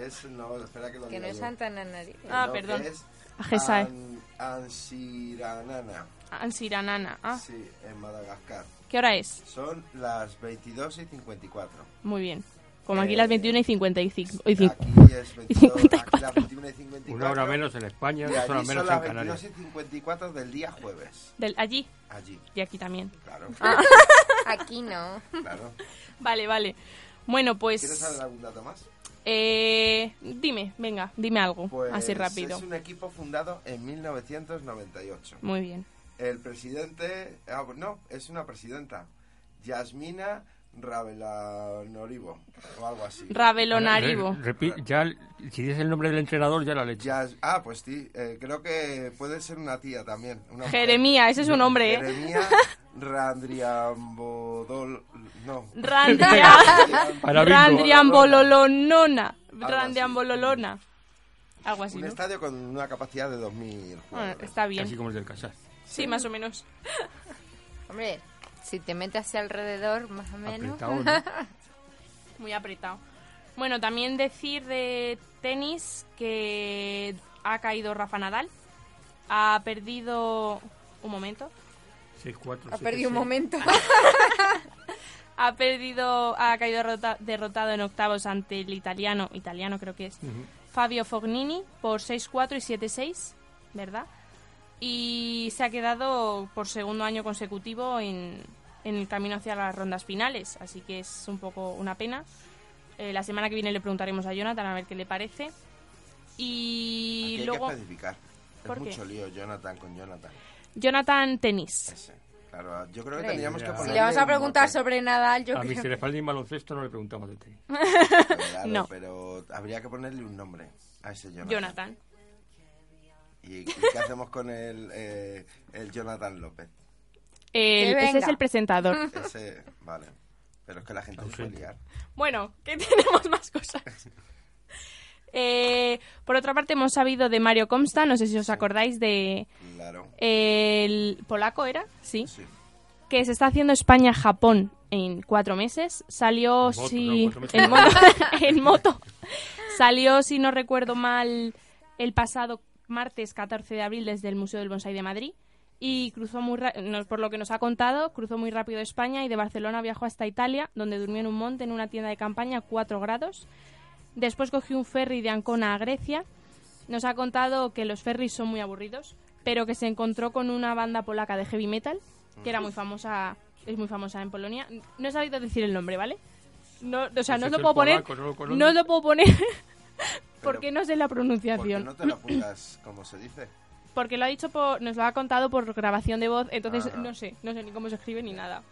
Es, no, espera que lo Que no es yo. Santananarivo. Ah, No, perdón. es Ajesae. An- Ansiranana. Ansiranana. Ah, Sí, en Madagascar. ¿qué hora es? Son las 22 y 54. Muy bien. Como aquí Eh, las 21 y 55. Y, Aquí es y 22, 54. aquí las 21 y 54. Una hora menos en España, Y dos allí horas son menos las en Canarias. 22 y 54 del día jueves. Del, allí. Allí. Y aquí también. Claro. Ah. Aquí no. Claro. Vale, vale. Bueno, pues... ¿Quieres saber algún dato más? Eh, dime, venga, dime algo, Pues así rápido. Es un equipo fundado en 1998. Muy bien. El presidente, ah, no, es una presidenta, Yasmina Ravelanorivo, o algo así. Ravelonarivo. Ya, si dices el nombre del entrenador, ya la leche. Ah, pues sí, eh, creo que puede ser una tía también. Una mujer. Jeremía, ese es un hombre, ¿eh? Jeremía Randriambodol... No. Randriambololonona. así. Randriambololona. Algo así, Un ¿no? estadio con una capacidad de 2.000 Ah, jugadores. está bien. Casi como el del Casar. Sí, más o menos. Hombre, si te metes hacia alrededor, más o menos. Apretado, ¿no? Muy apretado. Bueno, también decir de tenis que ha caído Rafa Nadal. Ha perdido... Un momento. 6-4. ha perdido un momento. Ha perdido... Ha caído derrota- derrotado en octavos ante el italiano. Italiano creo que es. Fabio Fognini por 6-4 y 7-6, ¿verdad? Y se ha quedado por segundo año consecutivo en, en el camino hacia las rondas finales, así que es un poco una pena. Eh, la semana que viene le preguntaremos a Jonathan a ver qué le parece. Y Aquí hay luego que especificar. ¿Por es qué? mucho lío Jonathan con Jonathan. Jonathan Tenis. Ese. Claro, yo creo que tendríamos que si Si le vamos a un preguntar sobre Nadal, yo A creo... Mr. Spalding baloncesto no le preguntamos de tenis. Claro, No. pero habría que ponerle un nombre a ese Jonathan. Jonathan. ¿Y, y qué hacemos con el, eh, el Jonathan López? El- ese es el presentador. Ese, vale. Pero es que la gente se puede liar. Bueno, que tenemos más cosas. Eh, por otra parte, hemos sabido de Mario Comsta, no sé si os acordáis de... Claro. El polaco era, sí. Sí. Que se está haciendo España-Japón en cuatro meses. Salió, moto, si... no, cuatro meses. en, moto, en moto. Salió, si no recuerdo mal, el pasado martes 14 de abril desde el Museo del Bonsai de Madrid. Y cruzó muy ra- no, por lo que nos ha contado, cruzó muy rápido España y de Barcelona viajó hasta Italia, donde durmió en un monte en una tienda de campaña a 4 grados. Después cogió un ferry de Ancona a Grecia. Nos ha contado que los ferries son muy aburridos, pero que se encontró con una banda polaca de heavy metal, que era muy famosa, es muy famosa en Polonia. No he sabido decir el nombre, ¿vale? No, o sea, no os lo puedo poner, no lo puedo poner porque no sé la ¿Por qué pronunciación. no te lo apuntas como se dice? Porque lo ha dicho por, nos lo ha contado por grabación de voz, entonces Ajá. no sé, no sé ni cómo se escribe ni nada.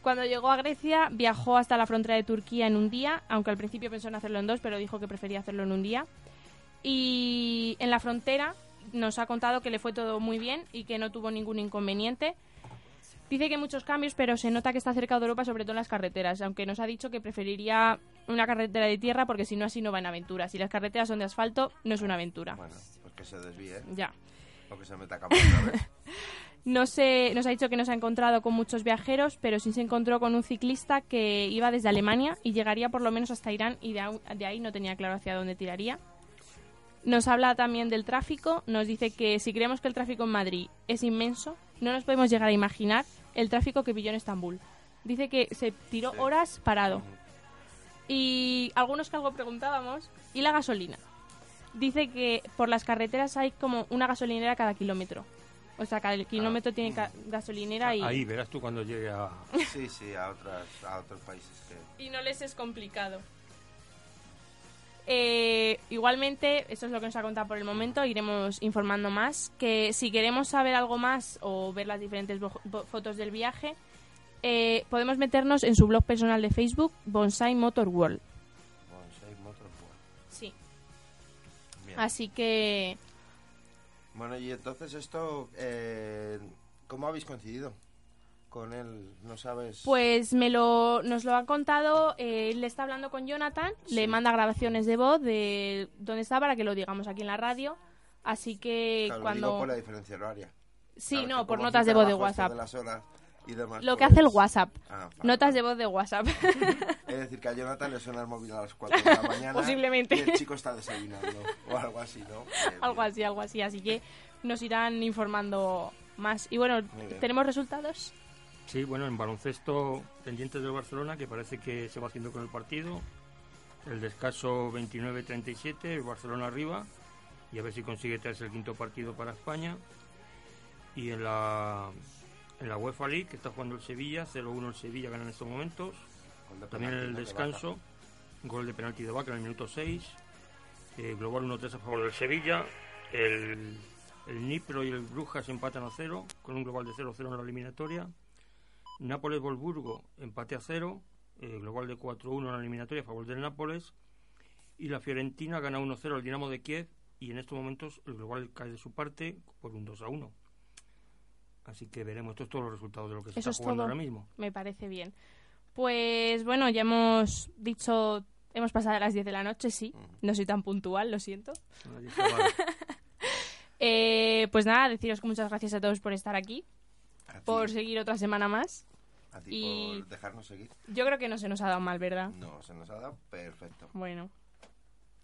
Cuando llegó a Grecia, viajó hasta la frontera de Turquía en un día, aunque al principio pensó en hacerlo en dos, pero dijo que prefería hacerlo en un día. Y en la frontera nos ha contado que le fue todo muy bien y que no tuvo ningún inconveniente. Dice que hay muchos cambios, pero se nota que está cerca de Europa, sobre todo en las carreteras, aunque nos ha dicho que preferiría una carretera de tierra porque si no así no va en aventura. Si las carreteras son de asfalto, no es una aventura. Bueno, pues que se desvíe. Ya. O que se meta a. No se, nos ha dicho que no se ha encontrado con muchos viajeros, pero sí se encontró con un ciclista que iba desde Alemania y llegaría por lo menos hasta Irán y de ahí no tenía claro hacia dónde tiraría. Nos habla también del tráfico, nos dice que si creemos que el tráfico en Madrid es inmenso, no nos podemos llegar a imaginar el tráfico que pilló en Estambul. Dice que se tiró horas parado. Y algunos que algo preguntábamos, ¿y la gasolina? Dice que por las carreteras hay como una gasolinera cada kilómetro. O sea, cada kilómetro tiene ca- gasolinera y, Ahí verás tú cuando llegue a... Sí, sí, a, otras, a otros países que... y no les es complicado. Eh, igualmente, esto es lo que nos ha contado por el momento, iremos informando más. Que si queremos saber algo más o ver las diferentes fotos del viaje, eh, podemos meternos en su blog personal de Facebook, Bonsai Motor World. Bonsai Motorsport. Sí. Bien. Así que Bueno, y entonces esto, eh, ¿cómo habéis coincidido con él? ¿No sabes? Pues me lo, nos lo ha contado, eh, él está hablando con Jonathan, le manda grabaciones de voz de dónde está para que lo digamos aquí en la radio. Así que Claro, cuando... digo por la diferencia horaria. Sí, no, por notas de voz de WhatsApp. de las horas y demás, Lo que pues- hace el WhatsApp. Ah, vale. Notas de voz de WhatsApp. Es decir, que a Jonathan le suena el móvil a las 4 de la mañana. Posiblemente. Y el chico está desayunando. O algo así, ¿no? Algo así, algo así. Así que nos irán informando más. Y bueno. ¿tenemos resultados? Sí, bueno, en baloncesto pendientes del Barcelona, que parece que se va haciendo con el partido. El descanso 29-37, el Barcelona arriba. Y a ver si consigue traerse el quinto partido para España. Y en la, en la UEFA League, que está jugando el Sevilla, 0-1 el Sevilla gana en estos momentos. También en el descanso, gol de penalti de Vaca en el minuto 6. Eh, global 1-3 a favor del Sevilla. El, el Nipro y el Brujas empatan a 0, con un global de 0-0 en la eliminatoria. Nápoles-Volburgo empate a 0, eh, global de 4-1 en la eliminatoria a favor del Nápoles. Y la Fiorentina gana 1-0 al Dinamo de Kiev y en estos momentos el global cae de su parte por un 2-1. Así que veremos, estos todos los resultados de lo que se Eso está es jugando todo. ahora mismo. Me parece bien. Pues bueno, ya hemos dicho, hemos pasado a las 10 de la noche, sí. No soy tan puntual, lo siento. Vale. Eh, pues nada, deciros que muchas gracias a todos por estar aquí, por seguir otra semana más. A ti Y por dejarnos seguir. yo creo que no se nos ha dado mal, ¿verdad? No, se nos ha dado perfecto. Bueno,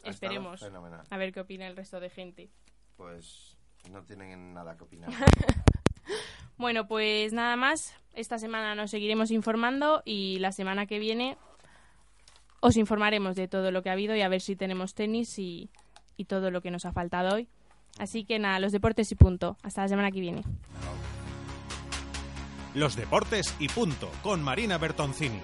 Ha esperemos a ver qué opina el resto de gente. Pues no tienen nada que opinar. Bueno, pues nada más. Esta semana nos seguiremos informando y la semana que viene os informaremos de todo lo que ha habido y a ver si tenemos tenis y, y todo lo que nos ha faltado hoy. Así que nada, los deportes y punto. Hasta la semana que viene. Los deportes y punto, con Marina Bertoncini.